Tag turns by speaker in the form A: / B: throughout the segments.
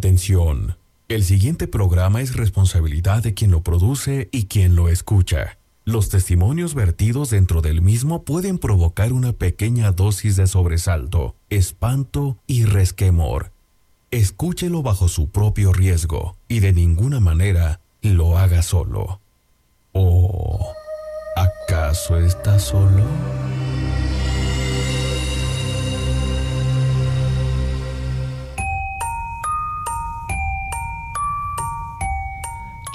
A: Atención. El siguiente programa es responsabilidad de quien lo produce y quien lo escucha. Los testimonios vertidos dentro del mismo pueden provocar una pequeña dosis de sobresalto, espanto y resquemor. Escúchelo bajo su propio riesgo y de ninguna manera lo haga solo. ¿O acaso está solo?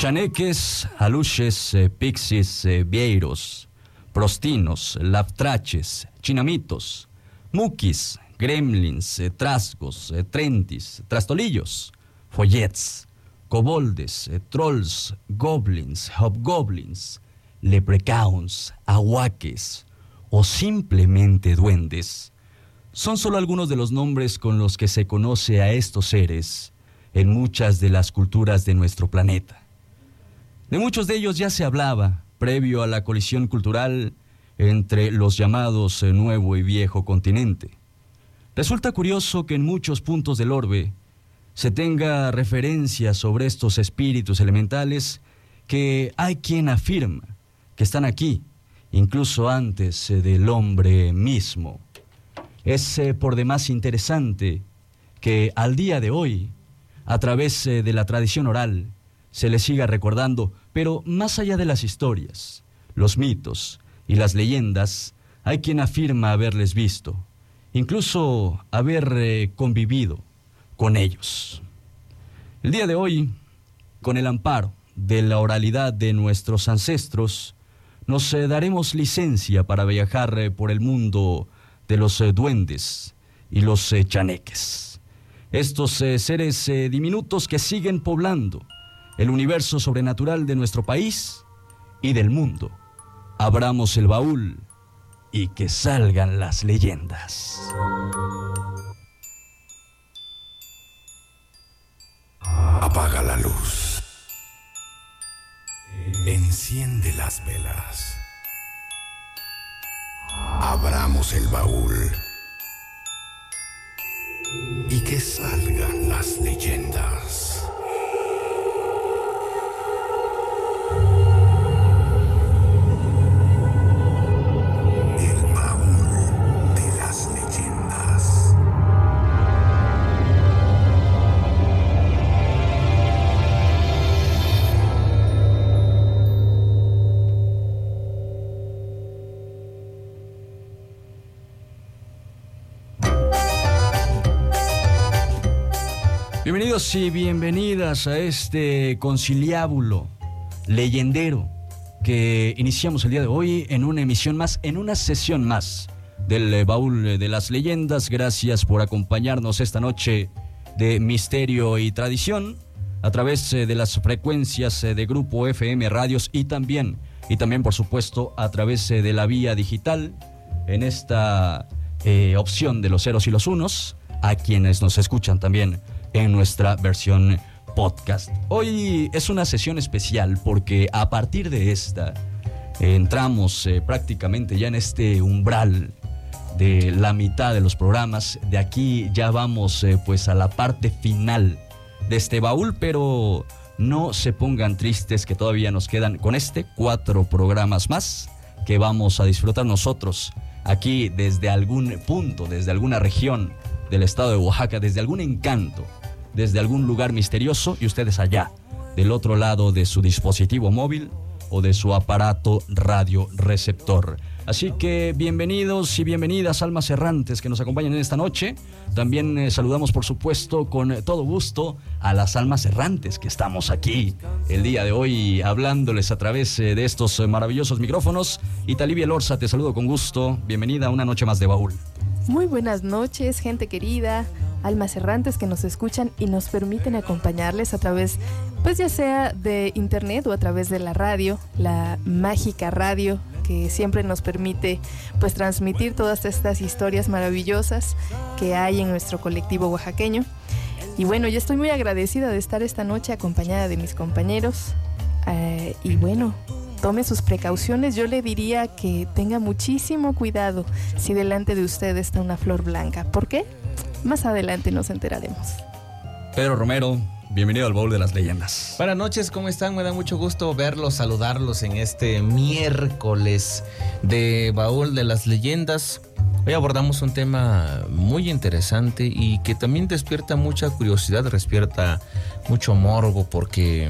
B: Chaneques, aluches, eh, pixis, eh, vieiros, prostinos, laptraches, chinamitos, muquis, gremlins, eh, trasgos, trentis, trastolillos, follets, coboldes, trolls, goblins, hobgoblins, leprechauns, aguaques o simplemente duendes, son solo algunos de los nombres con los que se conoce a estos seres en muchas de las culturas de nuestro planeta. De muchos de ellos ya se hablaba, previo a la colisión cultural entre los llamados eh, Nuevo y Viejo Continente. Resulta curioso que en muchos puntos del orbe se tenga referencia sobre estos espíritus elementales que hay quien afirma que están aquí, incluso antes eh, del hombre mismo. Es eh, por demás interesante que al día de hoy, a través de la tradición oral, se les siga recordando, pero más allá de las historias, los mitos y las leyendas, hay quien afirma haberles visto, incluso haber eh, convivido con ellos. El día de hoy, con el amparo de la oralidad de nuestros ancestros, nos eh, daremos licencia para viajar eh, por el mundo de los duendes y los chaneques. Estos seres diminutos que siguen poblando el universo sobrenatural de nuestro país y del mundo. Abramos el baúl y que salgan las leyendas.
A: Apaga la luz. Enciende las velas. Abramos el baúl y que salgan las leyendas.
B: Bienvenidos y bienvenidas a este conciliábulo leyendero que iniciamos el día de hoy en una emisión más, en una sesión más del eh, baúl de las leyendas. Gracias por acompañarnos esta noche de misterio y tradición a través eh, de las frecuencias eh, de Grupo FM Radios y también, y también por supuesto a través de la vía digital en esta opción de los ceros y los unos a quienes nos escuchan también en nuestra versión podcast. Hoy es una sesión especial porque a partir de esta entramos eh, prácticamente ya en este umbral de la mitad de los programas. De aquí ya vamos eh, pues a la parte final de este baúl, pero no se pongan tristes que todavía nos quedan con este cuatro programas más que vamos a disfrutar nosotros aquí desde algún punto, desde alguna región del estado de Oaxaca, desde algún encanto desde algún lugar misterioso y ustedes allá, del otro lado de su dispositivo móvil o de su aparato radio receptor. Así que bienvenidos y bienvenidas almas errantes que nos acompañan en esta noche. También eh, saludamos por supuesto con todo gusto a las almas errantes que estamos aquí el día de hoy hablándoles a través eh, de estos eh, maravillosos micrófonos. Y Talibia Lorza, te saludo con gusto. Bienvenida a una noche más de baúl.
C: Muy buenas noches, gente querida almas errantes que nos escuchan y nos permiten acompañarles a través, pues ya sea de internet o a través de la radio, la mágica radio que siempre nos permite pues transmitir todas estas historias maravillosas que hay en nuestro colectivo oaxaqueño. Y bueno, yo estoy muy agradecida de estar esta noche acompañada de mis compañeros. Eh, y bueno, tome sus precauciones. Yo le diría que tenga muchísimo cuidado si delante de usted está una flor blanca. ¿Por qué? Más adelante nos enteraremos.
B: Pedro Romero, bienvenido al Baúl de las Leyendas.
D: Buenas noches, ¿cómo están? Me da mucho gusto verlos, saludarlos en este miércoles de Baúl de las Leyendas. Hoy abordamos un tema muy interesante y que también despierta mucha curiosidad, despierta mucho morbo porque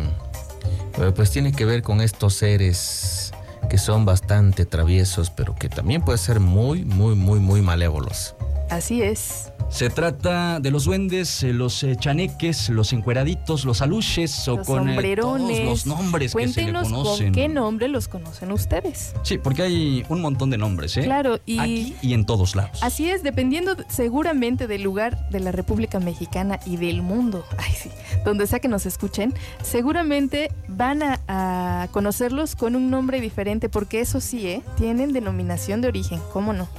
D: pues tiene que ver con estos seres que son bastante traviesos, pero que también pueden ser muy, muy, muy, muy malévolos.
C: Así es.
B: Se trata de los duendes, eh, los eh, chaneques, los encueraditos, los aluches o con eh, todos los nombres que se le conocen.
C: ¿Con qué nombre los conocen ustedes?
B: Sí, porque hay un montón de nombres, ¿eh?
C: Claro,
B: y aquí y en todos lados.
C: Así es, dependiendo seguramente del lugar de la República Mexicana y del mundo, ay sí, donde sea que nos escuchen, seguramente van a, a conocerlos con un nombre diferente, porque eso sí, ¿eh? Tienen denominación de origen, ¿cómo no?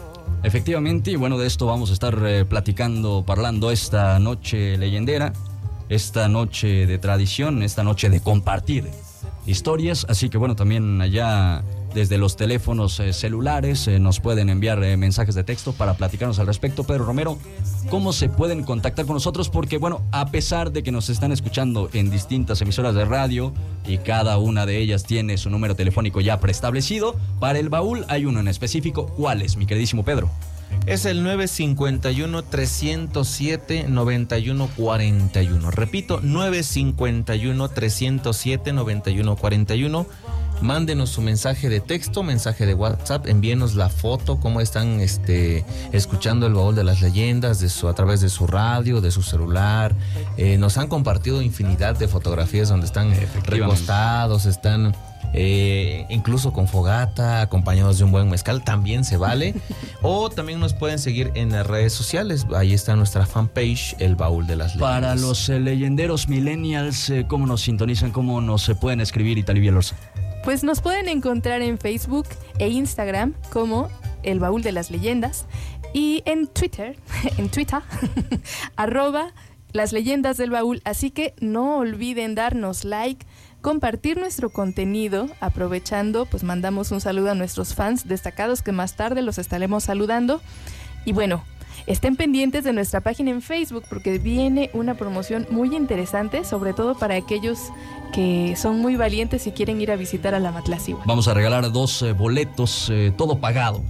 B: Efectivamente, y bueno, de esto vamos a estar eh, platicando, parlando esta noche leyendera, esta noche de tradición, esta noche de compartir historias. Así que bueno, también allá desde los teléfonos eh, celulares eh, nos pueden enviar eh, mensajes de texto para platicarnos al respecto. Pedro Romero, ¿cómo se pueden contactar con nosotros? Porque bueno, a pesar de que nos están escuchando en distintas emisoras de radio y cada una de ellas tiene su número telefónico ya preestablecido, para el baúl hay uno en específico. ¿Cuál es, mi queridísimo Pedro?
D: Es el 951-307-9141. Repito, 951-307-9141. Mándenos su mensaje de texto, mensaje de WhatsApp, envíenos la foto, cómo están este, escuchando el baúl de las leyendas de su, a través de su radio, de su celular. Eh, nos han compartido infinidad de fotografías donde están recostados, están eh, incluso con fogata, acompañados de un buen mezcal, también se vale. o también nos pueden seguir en las redes sociales, ahí está nuestra fanpage, El Baúl de las Leyendas.
B: Para los eh, leyenderos millennials, eh, ¿cómo nos sintonizan? ¿Cómo nos pueden escribir, Italia Lorza?
C: Pues nos pueden encontrar en Facebook e Instagram como El Baúl de las Leyendas y en Twitter, en Twitter, arroba las leyendas del baúl. Así que no olviden darnos like, compartir nuestro contenido, aprovechando, pues mandamos un saludo a nuestros fans destacados que más tarde los estaremos saludando. Y bueno, estén pendientes de nuestra página en Facebook porque viene una promoción muy interesante, sobre todo para aquellos que son muy valientes y quieren ir a visitar a la Matlacigua.
B: Vamos a regalar dos eh, boletos, eh, todo pagado,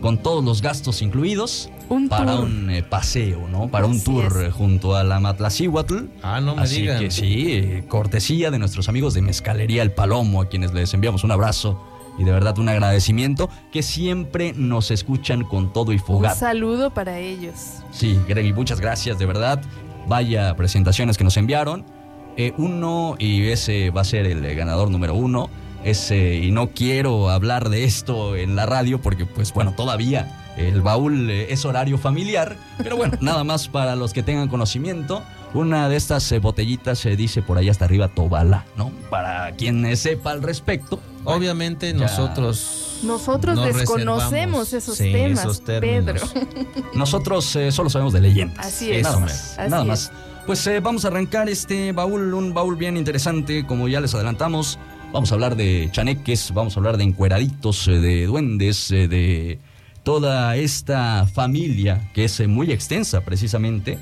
B: con todos los gastos incluidos.
C: Un
B: para
C: tour.
B: un eh, paseo, ¿no? Para un tour
C: es.
B: junto a la Matlacihuatl.
D: Ah, no me
B: Así
D: digan.
B: que sí, cortesía de nuestros amigos de Mezcalería El Palomo, a quienes les enviamos un abrazo y de verdad un agradecimiento, que siempre nos escuchan con todo y
C: Un
B: fogata.
C: saludo para ellos.
B: Sí, Greg, muchas gracias, de verdad. Vaya presentaciones que nos enviaron. Eh, uno, y ese va a ser el eh, ganador número uno. Ese, y no quiero hablar de esto en la radio porque, pues bueno, todavía el baúl eh, es horario familiar. Pero bueno, nada más para los que tengan conocimiento. Una de estas eh, botellitas se dice por ahí hasta arriba Tobala, ¿no? Para quien sepa al respecto.
D: Obviamente
B: Ya.
D: nosotros...
C: Nosotros
D: no
C: desconocemos esos
D: sí,
C: temas,
D: esos términos.
B: Nosotros eh, solo sabemos de leyendas.
C: Así
D: es.
B: Nada
D: Eso
B: más.
C: Así
B: nada
C: es.
B: más. Pues eh, vamos a arrancar este baúl, un baúl bien interesante, como ya les adelantamos. Vamos a hablar de chaneques, vamos a hablar de encueraditos, eh, de duendes, eh, de toda esta familia que es eh, muy extensa precisamente,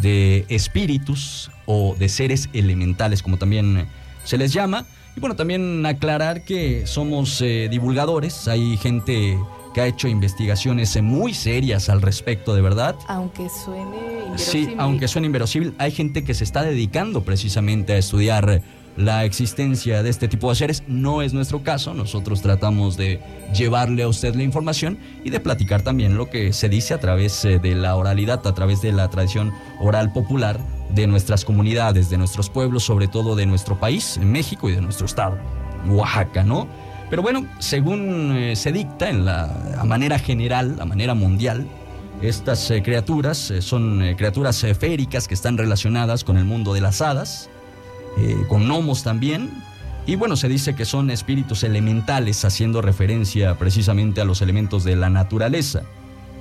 B: de espíritus o de seres elementales, como también se les llama. Y bueno, también aclarar que somos eh, divulgadores, hay gente que ha hecho investigaciones eh, muy serias al respecto, de verdad.
C: Aunque suene
B: Sí,
C: inverosímil.
B: aunque suene inverosímil, hay gente que se está dedicando precisamente a estudiar la existencia de este tipo de seres. No es nuestro caso, nosotros tratamos de llevarle a usted la información y de platicar también lo que se dice a través eh, de la oralidad, a través de la tradición oral popular de nuestras comunidades, de nuestros pueblos, sobre todo de nuestro país, en México y de nuestro estado, Oaxaca, ¿no? Pero bueno, según eh, se dicta en la a manera general, a manera mundial, estas eh, criaturas eh, son criaturas féricas que están relacionadas con el mundo de las hadas, con gnomos también. Y bueno, se dice que son espíritus elementales, haciendo referencia precisamente a los elementos de la naturaleza.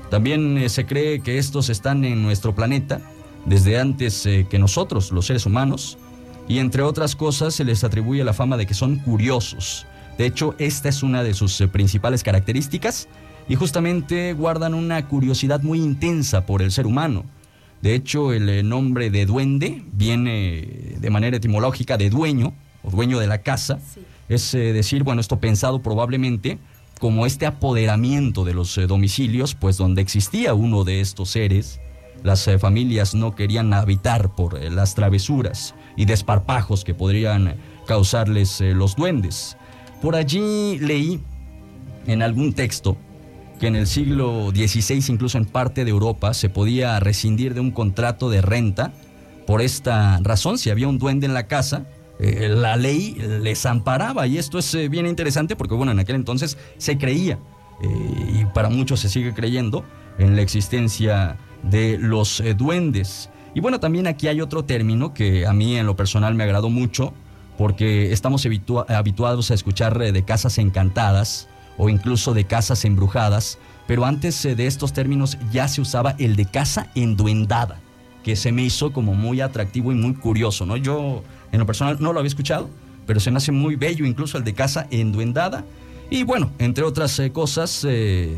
B: También se cree que estos están en nuestro planeta desde antes eh, que nosotros, los seres humanos, y entre otras cosas se les atribuye la fama de que son curiosos. De hecho, esta es una de sus eh, principales características y justamente guardan una curiosidad muy intensa por el ser humano. De hecho, el eh, nombre de duende viene de manera etimológica de dueño o dueño de la casa. Es decir, bueno, esto pensado probablemente como este apoderamiento de los domicilios, pues donde existía uno de estos seres, las familias no querían habitar por las travesuras y desparpajos que podrían causarles los duendes. Por allí leí en algún texto que en el siglo XVI, incluso en parte de Europa, se podía rescindir de un contrato de renta. Por esta razón, si había un duende en la casa, eh, la ley les amparaba. Y esto es eh, bien interesante porque, bueno, en aquel entonces se creía, eh, y para muchos se sigue creyendo, en la existencia de los duendes. Y bueno, también aquí hay otro término que a mí en lo personal me agradó mucho, porque estamos habituados a escuchar de casas encantadas, o incluso de casas embrujadas, pero antes eh, de estos términos ya se usaba el de casa enduendada, que se me hizo como muy atractivo y muy curioso, ¿no? Yo en lo personal no lo había escuchado, pero se me hace muy bello incluso el de casa enduendada. Y bueno, entre otras eh, cosas eh,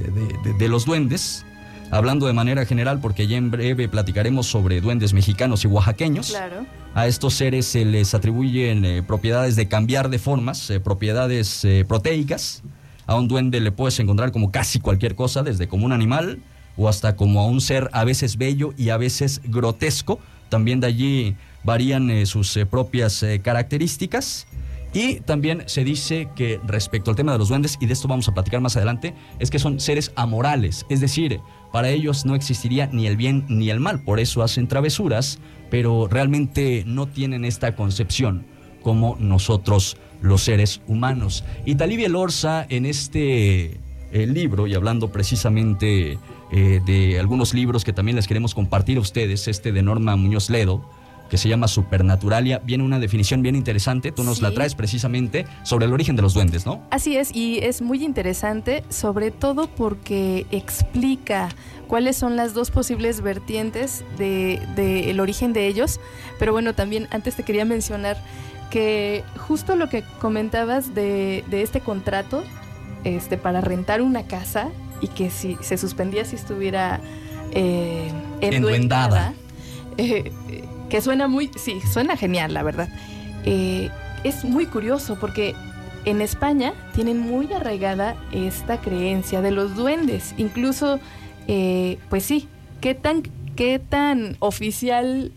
B: de, los duendes, hablando de manera general, porque ya en breve platicaremos sobre duendes mexicanos y oaxaqueños.
C: Claro.
B: A estos seres se les atribuyen propiedades de cambiar de formas, propiedades proteicas, a un duende le puedes encontrar como casi cualquier cosa, desde como un animal o hasta como a un ser a veces bello y a veces grotesco. También de allí varían eh, sus eh, propias eh, características. Y también se dice que respecto al tema de los duendes, y de esto vamos a platicar más adelante, es que son seres amorales, es decir, para ellos no existiría ni el bien ni el mal, por eso hacen travesuras, pero realmente no tienen esta concepción como nosotros los seres humanos. Y Talibia Lorza en este eh, libro, y hablando precisamente eh, de algunos libros que también les queremos compartir a ustedes, este de Norma Muñoz Ledo, que se llama Supernaturalia, viene una definición bien interesante, tú nos la traes precisamente sobre el origen de los duendes, ¿no?
C: Así es, y es muy interesante, sobre todo porque explica cuáles son las dos posibles vertientes del de, el origen de ellos, pero bueno, también antes te quería mencionar que justo lo que comentabas de, este contrato este, para rentar una casa y que si se suspendía si estuviera eh, enduendada, eh, que suena muy, sí, suena genial, la verdad. Eh, es muy curioso porque en España tienen muy arraigada esta creencia de los duendes. Incluso, eh, pues sí, ¿qué tan, qué tan oficial,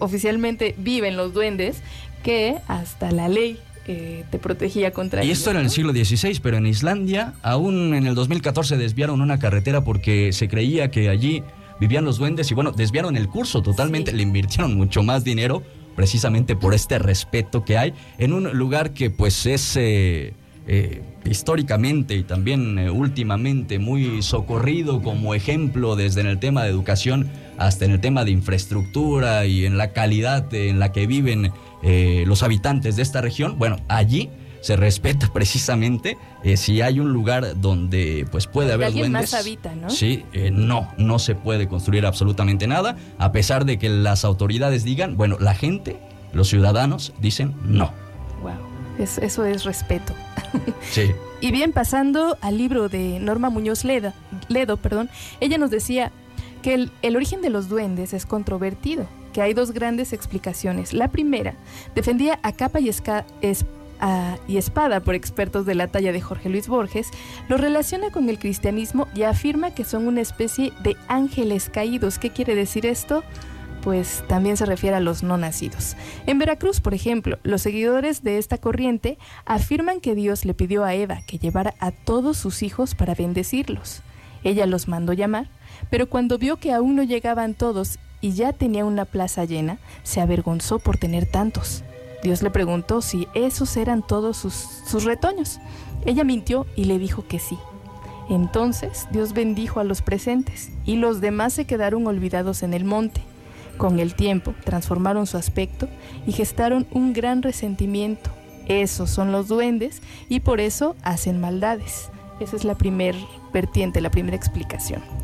C: oficialmente viven los duendes que hasta la ley eh, te protegía contra
B: Y esto era en el siglo XVI, pero en Islandia aún en el 2014 desviaron una carretera porque se creía que allí vivían los duendes y bueno, desviaron el curso totalmente, le invirtieron mucho más dinero precisamente por este respeto que hay en un lugar que pues es eh, eh, históricamente y también últimamente muy socorrido como ejemplo desde en el tema de educación hasta en el tema de infraestructura y en la calidad en la que viven eh, los habitantes de esta región, bueno, allí se respeta precisamente eh, si hay un lugar donde pues puede haber
C: alguien
B: duendes.
C: Más habita, ¿no?
B: Sí, eh, no, no se puede construir absolutamente nada, a pesar de que las autoridades digan, bueno, la gente, los ciudadanos dicen no.
C: Wow, eso es respeto.
B: Sí.
C: y bien, pasando al libro de Norma Muñoz Ledo, Ledo perdón, ella nos decía que el, el origen de los duendes es controvertido que hay dos grandes explicaciones. La primera, defendía a capa y, y espada por expertos de la talla de Jorge Luis Borges, lo relaciona con el cristianismo y afirma que son una especie de ángeles caídos. ¿Qué quiere decir esto? pues también se refiere a los no nacidos. En Veracruz, por ejemplo, los seguidores de esta corriente afirman que Dios le pidió a Eva que llevara a todos sus hijos para bendecirlos. Ella los mandó llamar, pero cuando vio que aún no llegaban todos y ya tenía una plaza llena, se avergonzó por tener tantos. Dios le preguntó si esos eran todos sus, retoños. Ella mintió y le dijo que sí. Entonces Dios bendijo a los presentes y los demás se quedaron olvidados en el monte. Con el tiempo transformaron su aspecto y gestaron un gran resentimiento. Esos son los duendes y por eso hacen maldades. Esa es la primer vertiente, la primera explicación.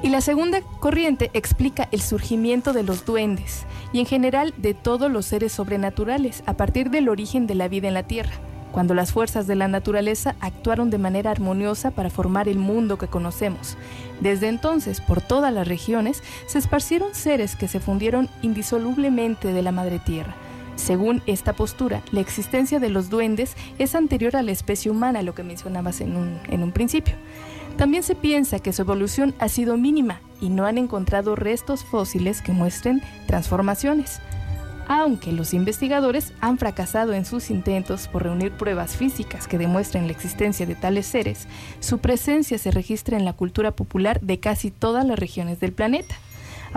C: Y la segunda corriente explica el surgimiento de los duendes y en general de todos los seres sobrenaturales a partir del origen de la vida en la Tierra. cuando las fuerzas de la naturaleza actuaron de manera armoniosa para formar el mundo que conocemos. Desde entonces, por todas las regiones, se esparcieron seres que se fundieron indisolublemente de la Madre Tierra. Según esta postura, la existencia de los duendes es anterior a la especie humana, lo que mencionabas en un, en un principio. También se piensa que su evolución ha sido mínima y no han encontrado restos fósiles que muestren transformaciones aunque los investigadores han fracasado en sus intentos por reunir pruebas físicas que demuestren la existencia de tales seres, su presencia se registra en la cultura popular de casi todas las regiones del planeta.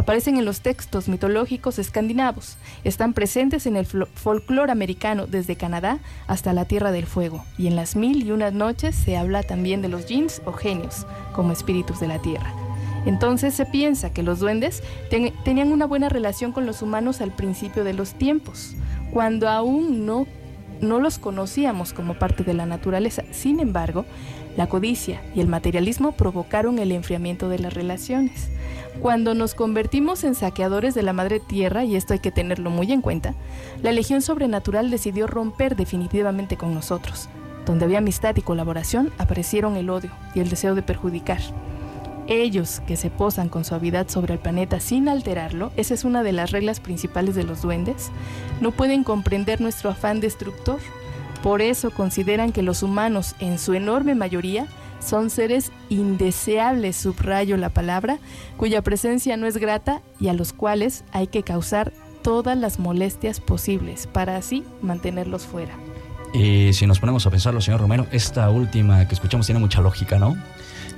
C: Aparecen en los textos mitológicos escandinavos, están presentes en el folclore americano desde Canadá hasta la Tierra del Fuego, y en las mil y unas noches se habla también de los jinns o genios, como espíritus de la Tierra. Entonces se piensa que los duendes tenían una buena relación con los humanos al principio de los tiempos, cuando aún no, no los conocíamos como parte de la naturaleza. Sin embargo, la codicia y el materialismo provocaron el enfriamiento de las relaciones. Cuando nos convertimos en saqueadores de la madre tierra, y esto hay que tenerlo muy en cuenta, la legión sobrenatural decidió romper definitivamente con nosotros. Donde había amistad y colaboración, aparecieron el odio y el deseo de perjudicar. Ellos que se posan con suavidad sobre el planeta sin alterarlo, esa es una de las reglas principales de los duendes, no pueden comprender nuestro afán destructor. Por eso consideran que los humanos, en su enorme mayoría, son seres indeseables, subrayo la palabra, cuya presencia no es grata y a los cuales hay que causar todas las molestias posibles para así mantenerlos fuera.
B: Y si nos ponemos a pensarlo, señor Romero, esta última que escuchamos tiene mucha lógica, ¿no?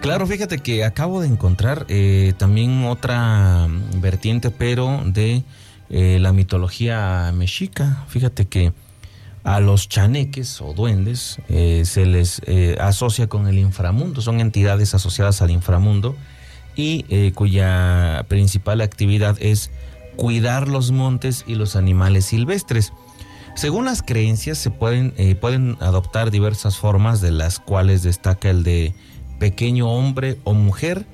D: Claro, fíjate que acabo de encontrar eh, también otra vertiente, pero de eh, la mitología mexica. Fíjate que a los chaneques o duendes eh, se les asocia con el inframundo, son entidades asociadas al inframundo y cuya principal actividad es cuidar los montes y los animales silvestres. Según las creencias, se pueden, pueden adoptar diversas formas, de las cuales destaca el de pequeño hombre o mujer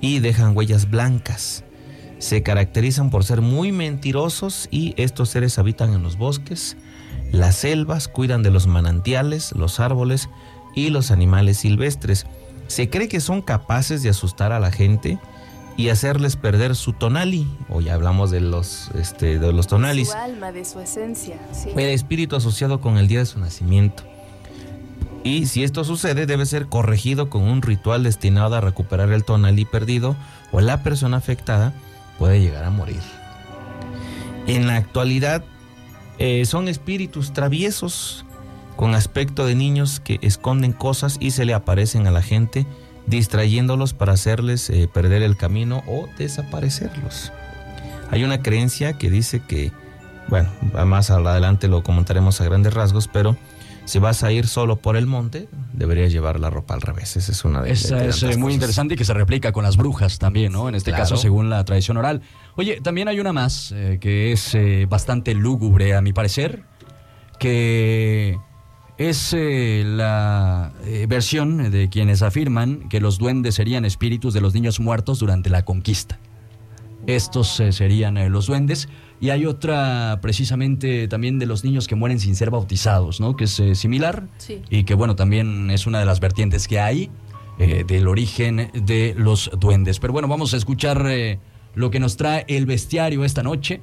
D: y dejan huellas blancas. Se caracterizan por ser muy mentirosos y estos seres habitan en los bosques, las selvas, cuidan de los manantiales, los árboles y los animales silvestres. Se cree que son capaces de asustar a la gente y hacerles perder su tonali, o ya hablamos de los, este, de los tonalis.
C: Su alma, de su esencia.
D: El espíritu asociado con el día de su nacimiento. Y si esto sucede, debe ser corregido con un ritual destinado a recuperar el tonalí perdido o la persona afectada puede llegar a morir. En la actualidad eh, son espíritus traviesos con aspecto de niños que esconden cosas y se le aparecen a la gente distrayéndolos para hacerles eh, perder el camino o desaparecerlos. Hay una creencia que dice que, bueno, más adelante lo comentaremos a grandes rasgos, pero si vas a ir solo por el monte, deberías llevar la ropa al revés. Esa es una de,
B: Esa es eh, muy interesante y que se replica con las brujas también, ¿no? En este caso, según la tradición oral. Oye, también hay una más eh, que es eh, bastante lúgubre, a mi parecer, que es la versión de quienes afirman que los duendes serían espíritus de los niños muertos durante la conquista. Estos serían los duendes. Y hay otra precisamente también de los niños que mueren sin ser bautizados, ¿no? Que es eh, similar y que bueno, también es una de las vertientes que hay eh, del origen de los duendes. Pero bueno, vamos a escuchar eh, lo que nos trae el bestiario esta noche.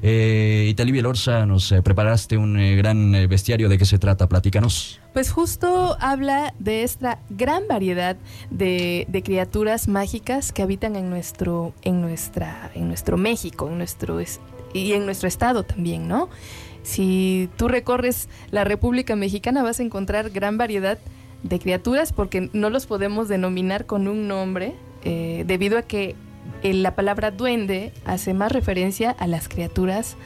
B: Eh, Itali Lorza, nos preparaste un gran bestiario. ¿De qué se trata? Platícanos.
C: Pues justo habla de esta gran variedad de, de, criaturas mágicas que habitan en nuestro, en nuestra, en nuestro México, en nuestro y en nuestro estado también, ¿no? Si tú recorres la República Mexicana vas a encontrar gran variedad de criaturas porque no los podemos denominar con un nombre eh, debido a que la palabra duende hace más referencia a las criaturas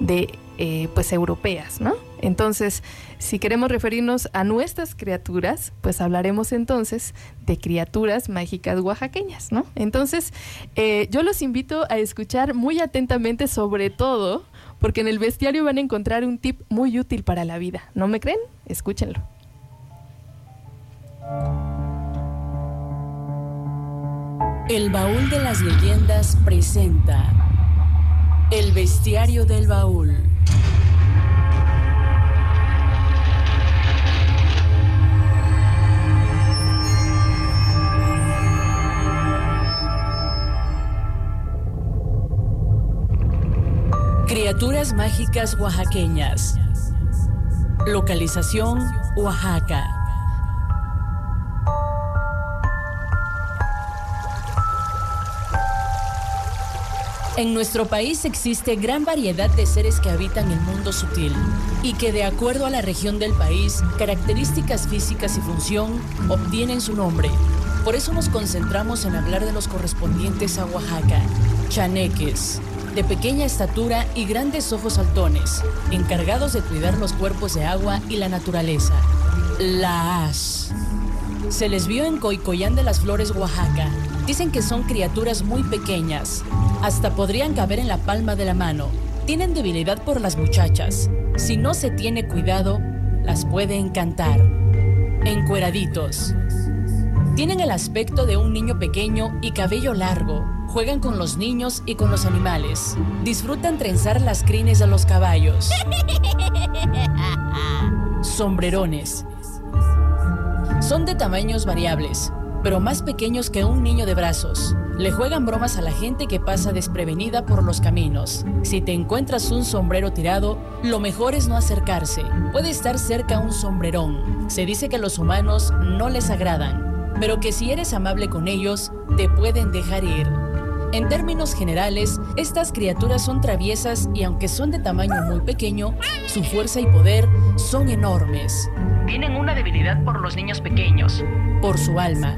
C: de eh, pues europeas, ¿no? Entonces, si queremos referirnos a nuestras criaturas, pues hablaremos entonces de criaturas mágicas oaxaqueñas, ¿no? Entonces, eh, yo los invito a escuchar muy atentamente sobre todo, porque en el bestiario van a encontrar un tip muy útil para la vida. ¿No me creen? Escúchenlo.
E: El baúl de las leyendas presenta el bestiario del baúl. Mágicas oaxaqueñas. Localización Oaxaca. En nuestro país existe gran variedad de seres que habitan el mundo sutil y que de acuerdo a la región del país, características físicas y función obtienen su nombre. Por eso nos concentramos en hablar de los correspondientes a Oaxaca, chaneques, de pequeña estatura y grandes ojos saltones, encargados de cuidar los cuerpos de agua y la naturaleza. Las. Se les vio en Coicoyán de las Flores, Oaxaca. Dicen que son criaturas muy pequeñas, hasta podrían caber en la palma de la mano. Tienen debilidad por las muchachas. Si no se tiene cuidado, las puede encantar. Encueraditos. Tienen el aspecto de un niño pequeño y cabello largo. Juegan con los niños y con los animales. Disfrutan trenzar las crines a los caballos. Sombrerones. Son de tamaños variables, pero más pequeños que un niño de brazos. Le juegan bromas a la gente que pasa desprevenida por los caminos. Si te encuentras un sombrero tirado, lo mejor es no acercarse. Puede estar cerca un sombrerón. Se dice que los humanos no les agradan, pero que si eres amable con ellos, te pueden dejar ir. En términos generales, estas criaturas son traviesas y aunque son de tamaño muy pequeño, su fuerza y poder son enormes. Tienen una debilidad por los niños pequeños, por su alma,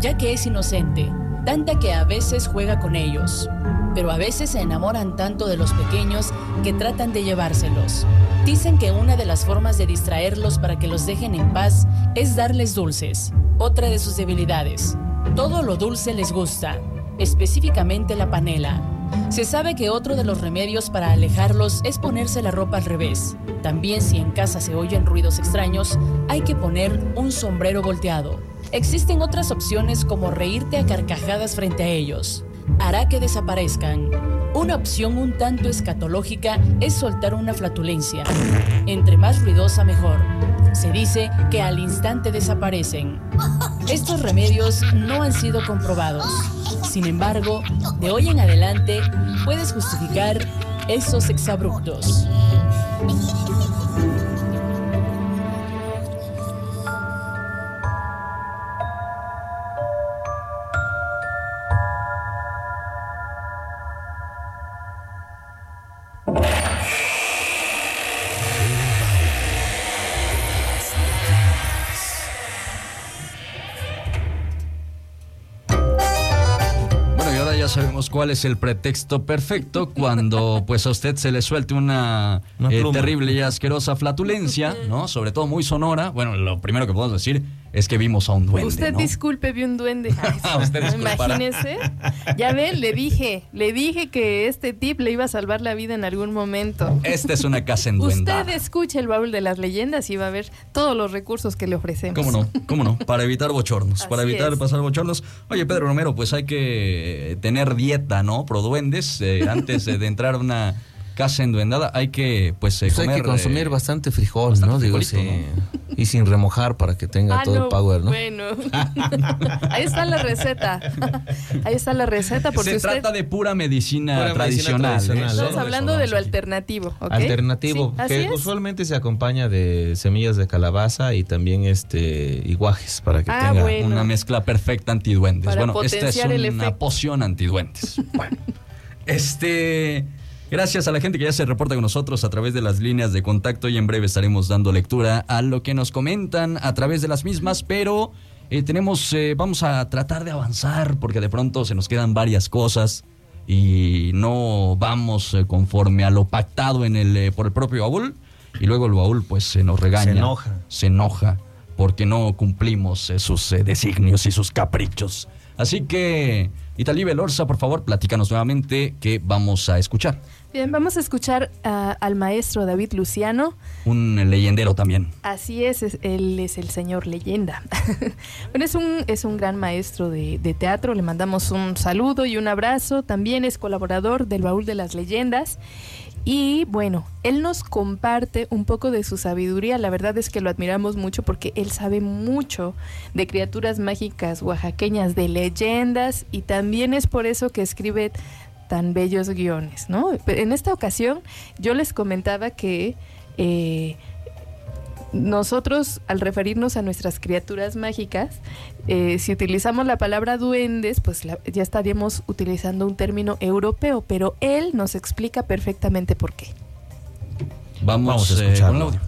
E: ya que es inocente, tanta que a veces juega con ellos, pero a veces se enamoran tanto de los pequeños que tratan de llevárselos. Dicen que una de las formas de distraerlos para que los dejen en paz es darles dulces, otra de sus debilidades. Todo lo dulce les gusta, específicamente la panela. Se sabe que otro de los remedios para alejarlos es ponerse la ropa al revés. También si en casa se oyen ruidos extraños, hay que poner un sombrero volteado. Existen otras opciones como reírte a carcajadas frente a ellos. Hará que desaparezcan. Una opción un tanto escatológica es soltar una flatulencia. Entre más ruidosa mejor. Se dice que al instante desaparecen. Estos remedios no han sido comprobados. Sin embargo, de hoy en adelante puedes justificar esos exabruptos.
B: Cuál es el pretexto perfecto cuando pues a usted se le suelte una, eh, terrible y asquerosa flatulencia, ¿no? Sobre todo muy sonora. Bueno, lo primero que podemos decir es que vimos a un duende.
C: Usted disculpe, vi un duende.
B: usted
C: Imagínese. Ya ven, le dije, le dije que este tip le iba a salvar la vida en algún momento.
B: Esta es una casa en
C: Usted escucha el baúl de las leyendas y va a ver todos los recursos que le ofrecemos.
B: ¿Cómo no? ¿Cómo no? Para evitar bochornos, para evitar pasar bochornos. Oye, Pedro Romero, pues hay que tener dieta, ¿no? Pro duendes eh, antes de entrar a una casa enduendada, hay que pues,
D: eh, pues hay que consumir eh, bastante frijol, ¿no? Digo, sí. Y sin remojar para que tenga ah, todo el power, ¿no?
C: Bueno. Ahí está la receta. Ahí está la receta
B: porque Se trata de pura medicina tradicional. ¿eh?
C: Estamos hablando de lo alternativo,
D: Alternativo, que usualmente se acompaña de semillas de calabaza y también este iguajes para que ah, tenga
B: una mezcla perfecta antiduendes. bueno, esta es una poción antiduendes. bueno. Este Gracias a la gente que ya se reporta con nosotros a través de las líneas de contacto y en breve estaremos dando lectura a lo que nos comentan a través de las mismas, pero eh, tenemos, eh, vamos a tratar de avanzar porque de pronto se nos quedan varias cosas y no vamos eh, conforme a lo pactado en el, por el propio baúl y luego el baúl pues se nos regaña.
D: Se enoja.
B: Se enoja porque no cumplimos sus designios y sus caprichos. Así que, Italí Belorza, por favor, platícanos nuevamente qué vamos a escuchar.
C: Bien, vamos a escuchar al maestro David Luciano.
B: Un leyendero también.
C: Así es, él es el señor leyenda. bueno, es un, es un gran maestro de, de, teatro, le mandamos un saludo y un abrazo. También es colaborador del Baúl de las Leyendas. Y bueno, él nos comparte un poco de su sabiduría. La verdad es que lo admiramos mucho porque él sabe mucho de criaturas mágicas oaxaqueñas, de leyendas, y también es por eso que escribe tan bellos guiones, ¿no? En esta ocasión yo les comentaba que eh, nosotros al referirnos a nuestras criaturas mágicas, eh, si utilizamos la palabra duendes, pues ya estaríamos utilizando un término europeo, pero él nos explica perfectamente por qué.
B: Vamos, a escuchar el audio.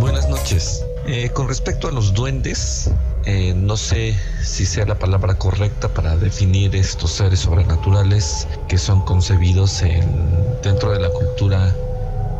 F: Buenas noches. Eh, con respecto a los duendes, eh, no sé si sea la palabra correcta para definir estos seres sobrenaturales que son concebidos en, dentro de la cultura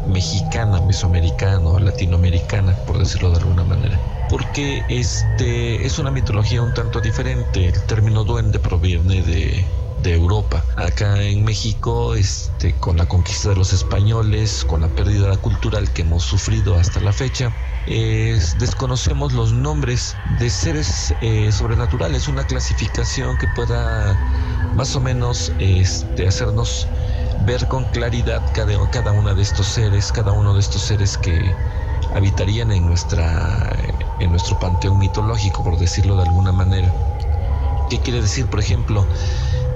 F: mexicana, mesoamericana o latinoamericana, por decirlo de alguna manera. Porque este es una mitología un tanto diferente. El término duende proviene de, de Europa. Acá en México, este, con la conquista de los españoles, con la pérdida cultural que hemos sufrido hasta la fecha, desconocemos los nombres de seres eh, sobrenaturales, una clasificación que pueda más o menos este, hacernos ver con claridad cada, cada uno de estos seres, cada uno de estos seres que habitarían en, nuestra, en nuestro panteón mitológico, por decirlo de alguna manera. ¿Qué quiere decir? Por ejemplo,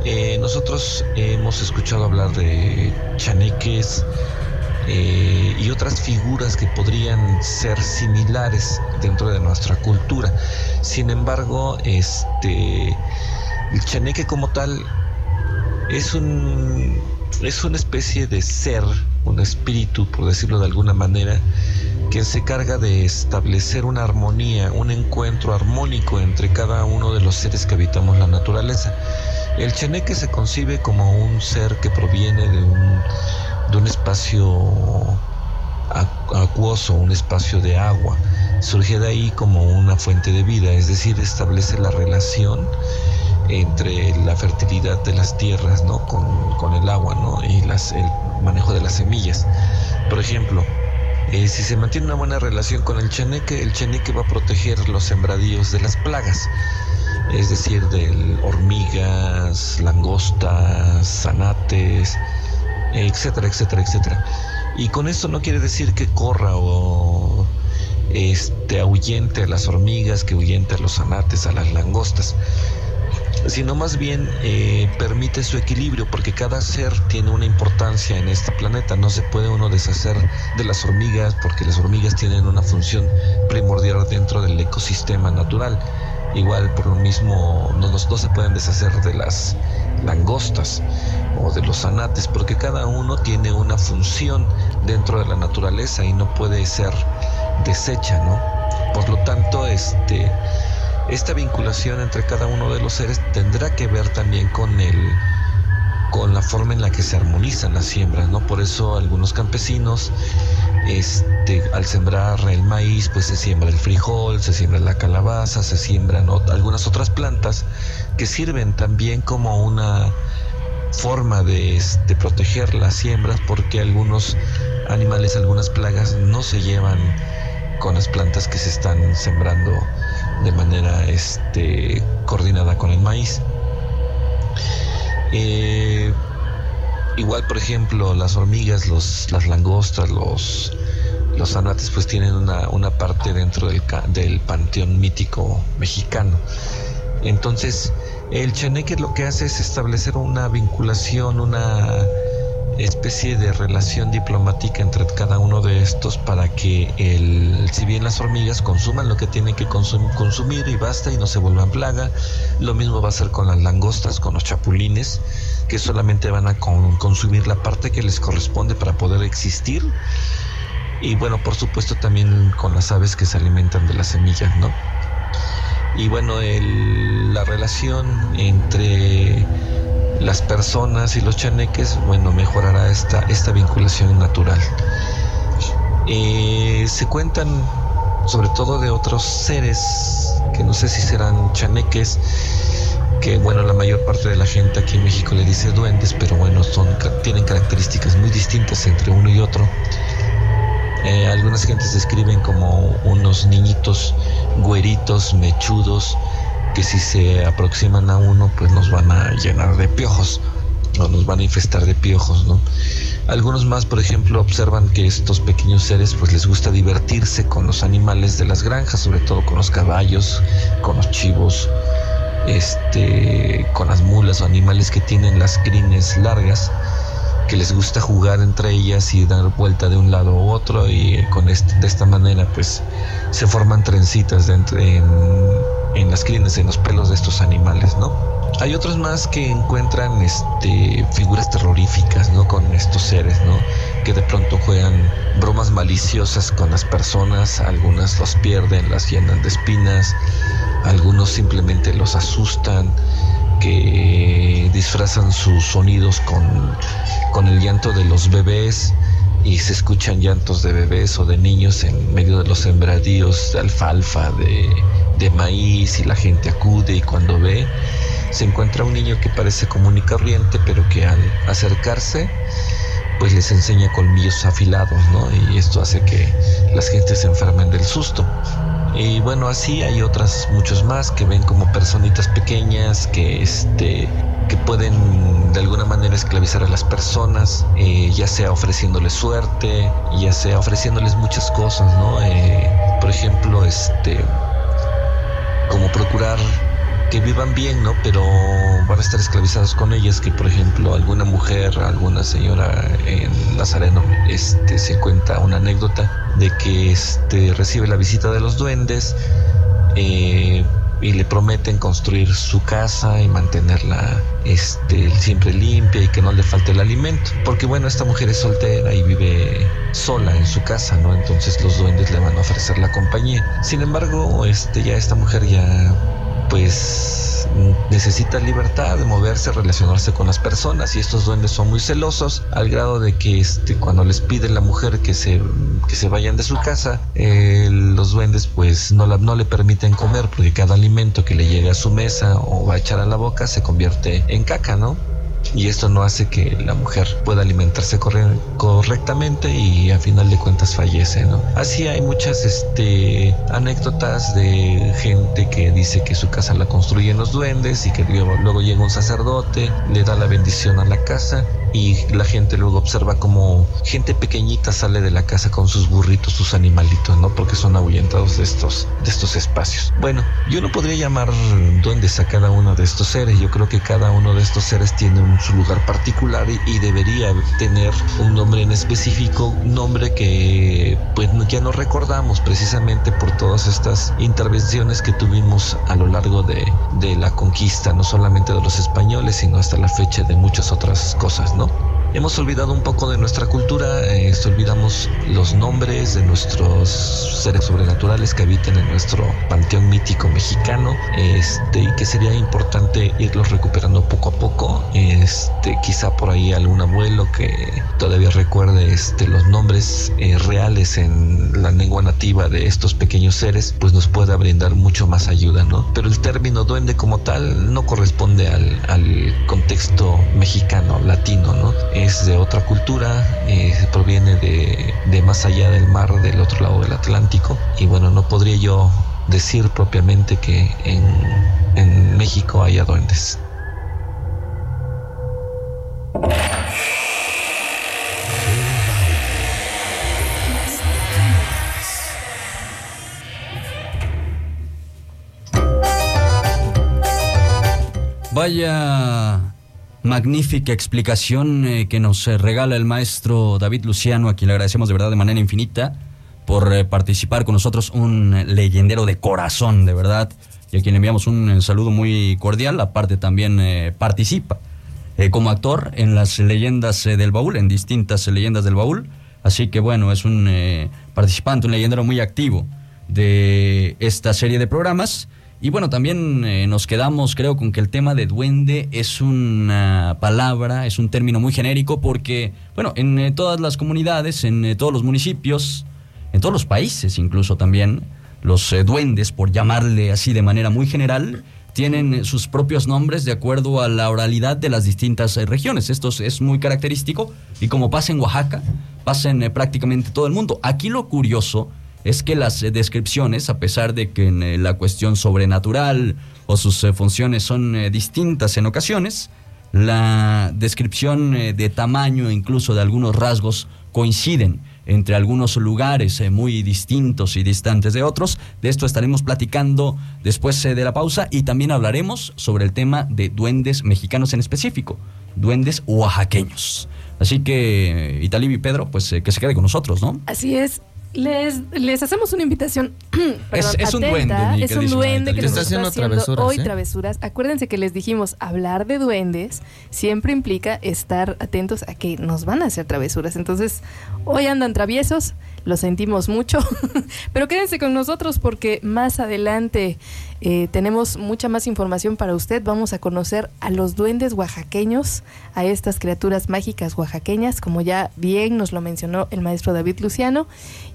F: eh, nosotros hemos escuchado hablar de chaneques, eh, y otras figuras que podrían ser similares dentro de nuestra cultura. Sin embargo, este, el chaneque como tal es un es una especie de ser, un espíritu, por decirlo de alguna manera, que se carga de establecer una armonía, un encuentro armónico entre cada uno de los seres que habitamos la naturaleza. El chaneque se concibe como un ser que proviene de un de un espacio acuoso, un espacio de agua. Surge de ahí como una fuente de vida, es decir, establece la relación entre la fertilidad de las tierras ¿no? con, el agua ¿no? y las, el manejo de las semillas. Por ejemplo, eh, si se mantiene una buena relación con el chaneque, el chaneque va a proteger los sembradíos de las plagas, es decir, de hormigas, langostas, zanates, etcétera, etcétera, etcétera. Y con esto no quiere decir que corra o este, ahuyente a las hormigas, que ahuyente a los anates, a las langostas, sino más bien eh, permite su equilibrio, porque cada ser tiene una importancia en este planeta. No se puede uno deshacer de las hormigas, porque las hormigas tienen una función primordial dentro del ecosistema natural. Igual por lo mismo no, no se pueden deshacer de las langostas o de los anates, porque cada uno tiene una función dentro de la naturaleza y no puede ser deshecha, ¿no? Por lo tanto, este, esta vinculación entre cada uno de los seres tendrá que ver también con el con la forma en la que se armonizan las siembras, ¿no? Por eso algunos campesinos, este, al sembrar el maíz, pues se siembra el frijol, se siembra la calabaza, se siembran algunas otras plantas que sirven también como una forma de, de proteger las siembras porque algunos animales, algunas plagas no se llevan con las plantas que se están sembrando de manera este, coordinada con el maíz. Eh, igual, por ejemplo, las hormigas, los, las langostas, los, los pues tienen una, una parte dentro del, del panteón mítico mexicano. Entonces, el chaneque lo que hace es establecer una vinculación, una especie de relación diplomática entre cada uno de estos para que el, si bien las hormigas consuman lo que tienen que consumir y basta y no se vuelvan plaga, lo mismo va a ser con las langostas, con los chapulines, que solamente van a consumir la parte que les corresponde para poder existir. Y bueno, por supuesto también con las aves que se alimentan de las semillas, ¿no? Y bueno, la relación entre las personas y los chaneques, bueno, mejorará esta, esta vinculación natural. Eh, se cuentan sobre todo de otros seres, que no sé si serán chaneques, que bueno, la mayor parte de la gente aquí en México le dice duendes, pero bueno, son, tienen características muy distintas entre uno y otro. Eh, algunas gentes describen como unos niñitos güeritos, mechudos, que si se aproximan a uno pues nos van a llenar de piojos. o nos van a infestar de piojos, ¿no? Algunos más, por ejemplo, observan que estos pequeños seres pues les gusta divertirse con los animales de las granjas, sobre todo con los caballos, con los chivos, este, con las mulas o animales que tienen las crines largas, que les gusta jugar entre ellas y dar vuelta de un lado a otro y con de esta manera pues se forman trencitas dentro, en, en las crines, en los pelos de estos animales, ¿no? Hay otros más que encuentran este, figuras terroríficas, ¿no? Con estos seres, ¿no? Que de pronto juegan bromas maliciosas con las personas, algunas los pierden, las llenan de espinas, algunos simplemente los asustan, que disfrazan sus sonidos con, con el llanto de los bebés y se escuchan llantos de bebés o de niños en medio de los sembradíos de alfalfa, de, de maíz y la gente acude y cuando ve se encuentra un niño que parece común y corriente, pero que al acercarse, pues les enseña colmillos afilados, ¿no? Y esto hace que las gentes se enfermen del susto. Y bueno, así hay otras, muchos más que ven como personitas pequeñas que, este, que pueden de alguna manera esclavizar a las personas, eh, ya sea ofreciéndoles suerte, ya sea ofreciéndoles muchas cosas, ¿no? Eh, por ejemplo, este, como procurar vivan bien, ¿no? Pero van a estar esclavizados con ellas, que por ejemplo alguna mujer, alguna señora en Nazareno, este, se cuenta una anécdota de que este, recibe la visita de los duendes eh, y le prometen construir su casa y mantenerla este, siempre limpia y que no le falte el alimento. Porque bueno, esta mujer es soltera y vive sola en su casa, ¿no? Entonces los duendes le van a ofrecer la compañía. Sin embargo, este, ya esta mujer ya pues necesita libertad de moverse, relacionarse con las personas y estos duendes son muy celosos al grado de que este, cuando les pide la mujer que se, que se vayan de su casa, eh, los duendes pues no, la, no le permiten comer porque cada alimento que le llegue a su mesa o va a echar a la boca se convierte en caca, ¿no? Y esto no hace que la mujer pueda alimentarse correctamente y a final de cuentas fallece, ¿no? Así hay muchas este, anécdotas de gente que dice que su casa la construyen los duendes y que luego, llega un sacerdote, le da la bendición a la casa y la gente luego observa como gente pequeñita sale de la casa con sus burritos, sus animalitos, ¿no? Porque son ahuyentados de estos, de estos espacios. Bueno, yo no podría llamar duendes a cada uno de estos seres. Yo creo que cada uno de estos seres tiene un, su lugar particular y, debería tener un nombre en específico, nombre que pues ya no recordamos precisamente por todas estas intervenciones que tuvimos a lo largo de, de la conquista, no solamente de los españoles, sino hasta la fecha de muchas otras cosas, ¿no? Hemos olvidado un poco de nuestra cultura, eh, olvidamos los nombres de nuestros seres sobrenaturales que habitan en nuestro panteón mítico mexicano, este, y que sería importante irlos recuperando poco a poco. Este, quizá por ahí algún abuelo que todavía recuerde este, los nombres eh, reales en la lengua nativa de estos pequeños seres, pues nos pueda brindar mucho más ayuda, ¿no? Pero el término duende como tal no corresponde al, al contexto mexicano, latino, ¿no? Es de otra cultura, eh, proviene de, de más allá del mar, del otro lado del Atlántico. Y bueno, no podría yo decir propiamente que en, en México haya duendes.
B: Vaya magnífica explicación eh, que nos eh, regala el maestro David Luciano, a quien le agradecemos de verdad de manera infinita por eh, participar con nosotros, un leyendero de corazón, de verdad, y a quien enviamos un saludo muy cordial, aparte también participa como actor en las leyendas del baúl, en distintas leyendas del baúl, así que bueno, es un participante, un leyendero muy activo de esta serie de programas. Y bueno, también eh, nos quedamos, creo, con que el tema de duende es una palabra, es un término muy genérico porque, bueno, en eh, todas las comunidades, en eh, todos los municipios, en todos los países incluso también, los duendes, por llamarle así de manera muy general, tienen sus propios nombres de acuerdo a la oralidad de las distintas regiones. Esto es muy característico y como pasa en Oaxaca, pasa en prácticamente todo el mundo. Aquí lo curioso es que las eh, descripciones, a pesar de que eh, la cuestión sobrenatural o sus eh, funciones son distintas en ocasiones, La descripción de tamaño, incluso de algunos rasgos, coinciden entre algunos lugares muy distintos y distantes de otros. De esto estaremos platicando después de la pausa y también hablaremos sobre el tema de duendes mexicanos en específico, duendes oaxaqueños. Así que, Italí y Pedro, pues que se quede con nosotros, ¿no?
C: Así es. Les, les hacemos una invitación.
B: es, un duende.
C: es un duende que nos
D: está haciendo, travesuras,
C: hoy
D: ¿eh?
C: travesuras. Acuérdense que les dijimos, hablar de duendes siempre implica estar atentos a que nos van a hacer travesuras. Entonces, hoy andan traviesos, lo sentimos mucho, pero quédense con nosotros porque más adelante eh, tenemos mucha más información para usted. Vamos a conocer a los duendes oaxaqueños, a estas criaturas mágicas oaxaqueñas, como ya bien nos lo mencionó el maestro David Luciano.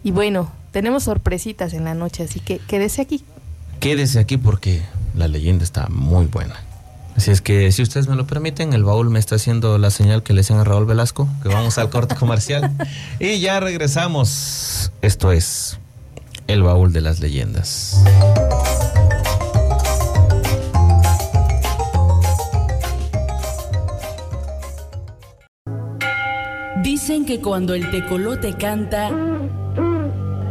C: Y bueno, tenemos sorpresitas en la noche, así que quédese aquí.
D: Quédese aquí porque la leyenda está muy buena. Así es que, si ustedes me lo permiten, el baúl me está haciendo la señal que le hacían a Raúl Velasco, que vamos al corte comercial. y ya regresamos. Esto es el baúl de las leyendas.
E: Dicen que cuando el tecolote canta,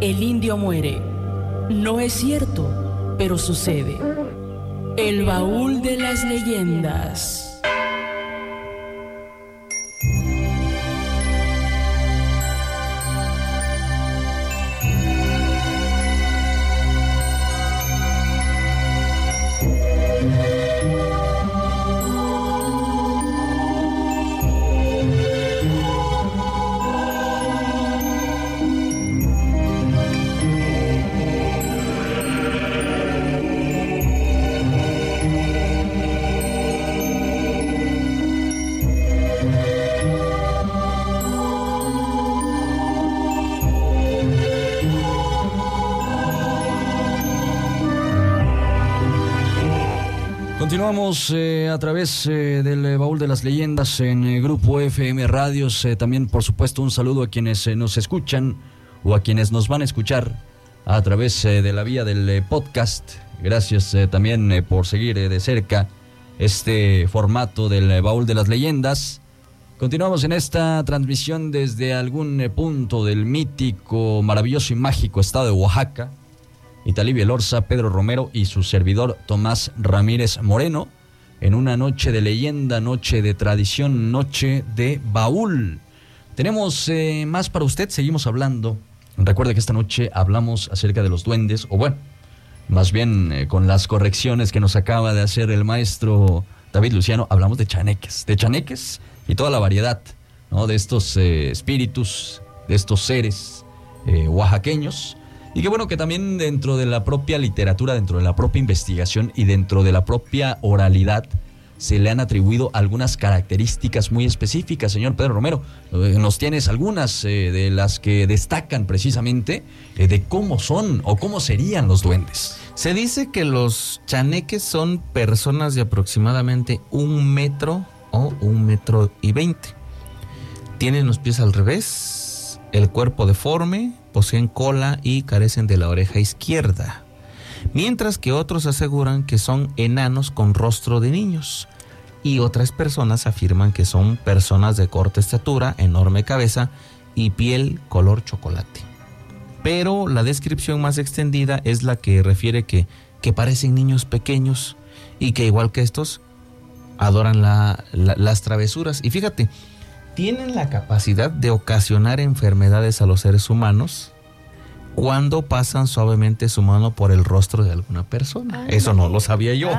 E: el indio muere. No es cierto, pero sucede. El baúl de las leyendas.
B: Continuamos eh, a través eh, del eh, baúl de las leyendas en eh, Grupo FM Radios. También, por supuesto, un saludo a quienes nos escuchan o a quienes nos van a escuchar a través de la vía del podcast. Gracias también por seguir de cerca este formato del baúl de las leyendas. Continuamos en esta transmisión desde algún punto del mítico, maravilloso y mágico estado de Oaxaca. Italí Bielorza, Pedro Romero y su servidor Tomás Ramírez Moreno en una noche de leyenda, noche de tradición, noche de baúl. Tenemos eh, más para usted, seguimos hablando. Recuerde que esta noche hablamos acerca de los duendes, o bueno, más bien eh, con las correcciones que nos acaba de hacer el maestro David Luciano, hablamos de chaneques, de chaneques y toda la variedad de estos eh, espíritus, de estos seres oaxaqueños. Y que bueno que también dentro de la propia literatura, dentro de la propia investigación y dentro de la propia oralidad se le han atribuido algunas características muy específicas, señor Pedro Romero. Eh, Nos tienes algunas eh, de las que destacan precisamente eh, de cómo son o cómo serían los duendes.
D: Se dice que los chaneques son personas de aproximadamente un metro o un metro y veinte. Tienen los pies al revés, el cuerpo deforme, poseen cola y carecen de la oreja izquierda. Mientras que otros aseguran que son enanos con rostro de niños. Y otras personas afirman que son personas de corta estatura, enorme cabeza y piel color chocolate. Pero la descripción más extendida es la que refiere que, que parecen niños pequeños y que igual que estos adoran la- la- las travesuras. Y fíjate, tienen la capacidad de ocasionar enfermedades a los seres humanos cuando pasan suavemente su mano por el rostro de alguna persona. Eso no lo sabía yo.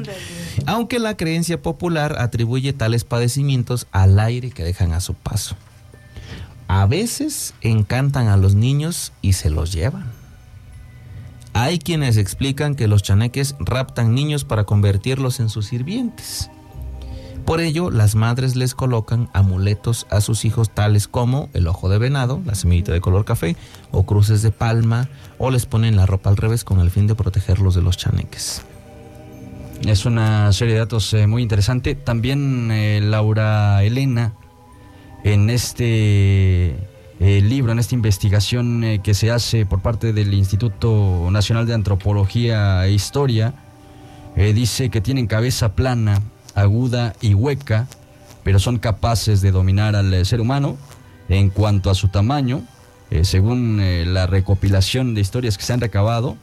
D: Aunque la creencia popular atribuye tales padecimientos al aire que dejan a su paso. A veces encantan a los niños y se los llevan. Hay quienes explican que los chaneques raptan niños para convertirlos en sus sirvientes. Por ello, las madres les colocan amuletos a sus hijos tales como el ojo de venado, la semillita de color café, o cruces de palma, o les ponen la ropa al revés con el fin de protegerlos de los chaneques.
B: Es una serie de datos eh, muy interesante. También eh, Laura Elena, en este eh, libro, en esta investigación que se hace por parte del Instituto Nacional de Antropología e Historia, dice que tienen cabeza plana, aguda y hueca, pero son capaces de dominar al eh, ser humano. En cuanto a su tamaño, eh, según eh, la recopilación de historias que se han recabado,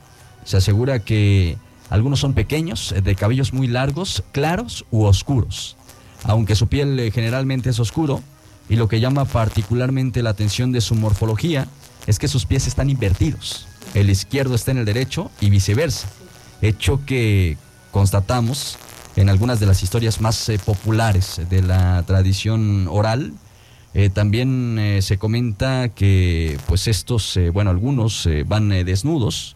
B: se asegura que algunos son pequeños, de cabellos muy largos, claros u oscuros. Aunque su piel generalmente es oscuro, y lo que llama particularmente la atención de su morfología es que sus pies están invertidos. El izquierdo está en el derecho y viceversa. Hecho que constatamos en algunas de las historias más populares de la tradición oral. Eh, también eh, se comenta que pues estos, eh, bueno, algunos van desnudos,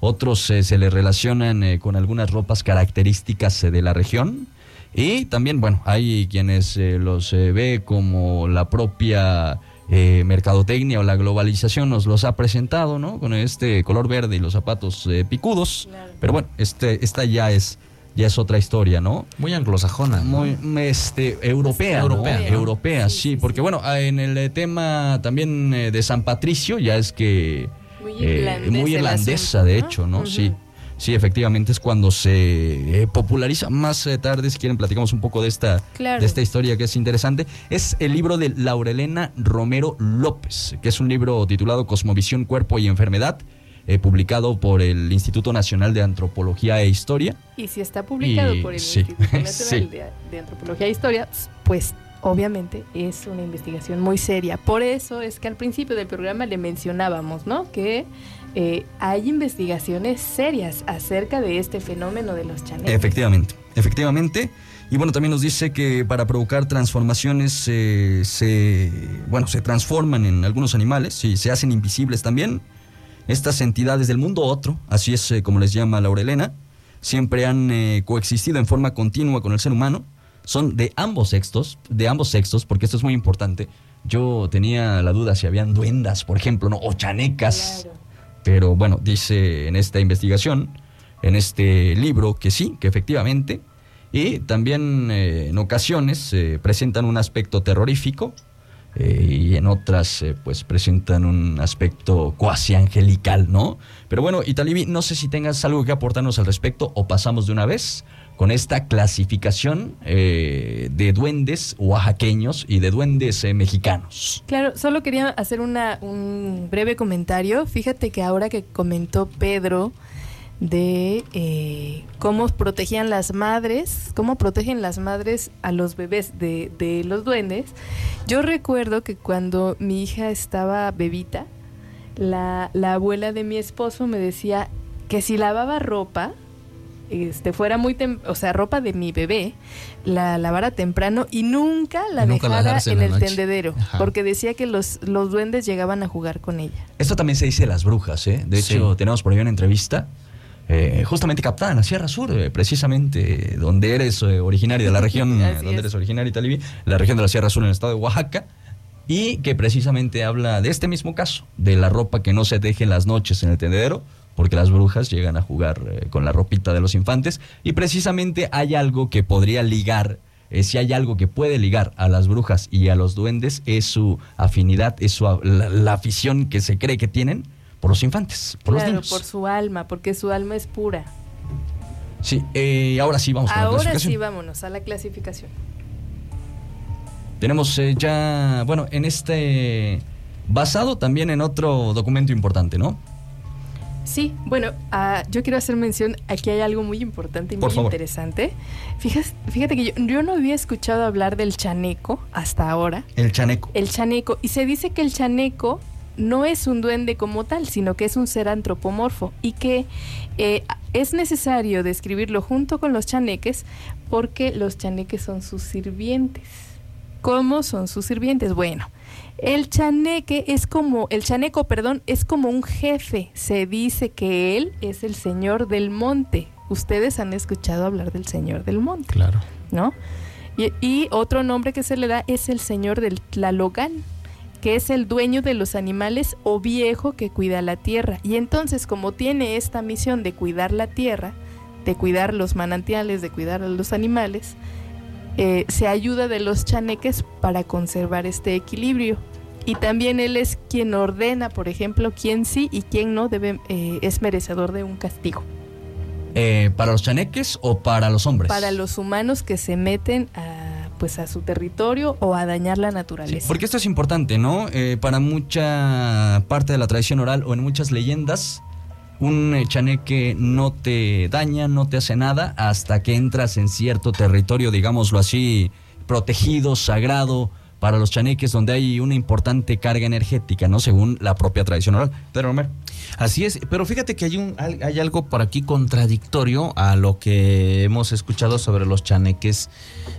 B: otros se les relacionan con algunas ropas características de la región. Y también, bueno, hay quienes los ve como la propia mercadotecnia o la globalización nos los ha presentado, ¿no? Con este color verde y los zapatos picudos, pero bueno, este, esta ya es ya es otra historia, ¿no?
D: Muy anglosajona.
B: Muy este, europea. Europea, europea, sí, porque bueno, ah, en el eh, tema también eh, de San Patricio ya es que... Muy, eh, irlandesa, de hecho, ¿no? Sí. Sí, efectivamente es cuando se populariza. Más tarde, si quieren, platicamos un poco de esta, de esta historia que es interesante. Es el libro de Laurelena Romero López, que es un libro titulado Cosmovisión, Cuerpo y Enfermedad eh, publicado por el Instituto Nacional de Antropología e Historia.
C: Y si está publicado por el Instituto Nacional de, Antropología e Historia, pues obviamente es una investigación muy seria. Por eso es que al principio del programa le mencionábamos, ¿no? Que eh, hay investigaciones serias acerca de este fenómeno de los chaneques.
B: Efectivamente, efectivamente. Y bueno, también nos dice que para provocar transformaciones eh, se, bueno, se transforman en algunos animales y se hacen invisibles también. Estas entidades del mundo otro, así es eh, como les llama Laurelena, siempre han eh, coexistido en forma continua con el ser humano. Son de ambos sexos, de ambos sexos, porque esto es muy importante. Yo tenía la duda si habían duendas, por ejemplo, ¿no? o chanecas. Pero bueno, dice en esta investigación, en este libro, que sí, que efectivamente. Y también eh, en ocasiones presentan un aspecto terrorífico, eh, y en otras eh, pues presentan un aspecto cuasi angelical, ¿no? Pero bueno, Italibi, no sé si tengas algo que aportarnos al respecto o pasamos de una vez con esta clasificación eh, de duendes oaxaqueños y de duendes mexicanos.
C: Claro, solo quería hacer una, un breve comentario. Fíjate que ahora que comentó Pedro, de eh, cómo protegían las madres, cómo protegen las madres a los bebés de, de, los duendes. Yo recuerdo que cuando mi hija estaba bebita, la, la abuela de mi esposo me decía que si lavaba ropa, este fuera muy o sea ropa de mi bebé la lavara temprano y nunca la dejara en, el tendedero porque decía que los, los duendes llegaban a jugar con ella.
B: Esto también se dice de las brujas eh de hecho tenemos por ahí una entrevista eh, justamente captada en la Sierra Sur, eh, precisamente donde eres eh, originario de la región, donde eres originario, Talibi, la región de la Sierra Sur en el estado de Oaxaca, y que precisamente habla de este mismo caso, de la ropa que no se deje en las noches en el tendedero, porque las brujas llegan a jugar con la ropita de los infantes, y precisamente hay algo que podría ligar si hay algo que puede ligar a las brujas y a los duendes es su afinidad, es su, la, afición que se cree que tienen por los infantes, por los niños.
C: por su alma, porque su alma es pura.
B: Sí, eh, ahora sí vamos a
C: la clasificación. Ahora sí vámonos a la clasificación.
B: Tenemos eh, ya, bueno, en este, basado también en otro documento importante, ¿no?
C: Sí, bueno, ah, yo quiero hacer mención, aquí hay algo muy importante y muy interesante. Fíjate, fíjate que yo, yo, no había escuchado hablar del chaneco hasta ahora.
B: El chaneco.
C: El chaneco. Y se dice que el chaneco no es un duende como tal, sino que es un ser antropomorfo y que eh, es necesario describirlo junto con los chaneques porque los chaneques son sus sirvientes. ¿Cómo son sus sirvientes? Bueno, el chaneque es como, el chaneco, perdón, es como un jefe. Se dice que él es el señor del monte. Ustedes han escuchado hablar del señor del monte.
B: Claro.
C: ¿No? Y, y otro nombre que se le da es el señor del Tlalogán que es el dueño de los animales o viejo que cuida la tierra. Y entonces, como tiene esta misión de cuidar la tierra, de cuidar los manantiales, de cuidar a los animales, eh, se ayuda de los chaneques para conservar este equilibrio. Y también él es quien ordena, por ejemplo, quién sí y quién no debe, eh, es merecedor de un castigo.
B: Eh, ¿Para los chaneques o para los hombres?
C: Para los humanos que se meten a, pues a su territorio o a dañar la naturaleza.
B: porque esto es importante, ¿no? Eh, para mucha parte de la tradición oral o en muchas leyendas, un chaneque no te daña, no te hace nada hasta que entras en cierto territorio, digámoslo así, protegido, sagrado, para los chaneques donde hay una importante carga energética, ¿no? Según la propia tradición oral. Pedro Romero.
D: Así es, pero fíjate que hay, un, hay algo por aquí contradictorio a lo que hemos escuchado sobre los chaneques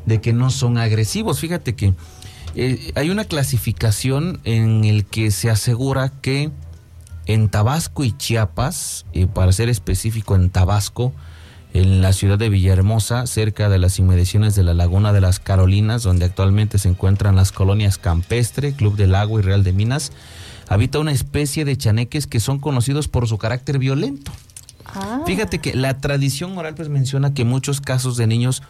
D: de que no son agresivos. Fíjate que eh, hay una clasificación en el que se asegura que en Tabasco y Chiapas, y para ser específico en Tabasco, en la ciudad de Villahermosa, cerca de las inmediaciones de la Laguna de las Carolinas, donde actualmente se encuentran las colonias Campestre, Club del Agua y Real de Minas, habita una especie de chaneques que son conocidos por su carácter violento. Ah. Fíjate que la tradición oral pues menciona que muchos casos de niños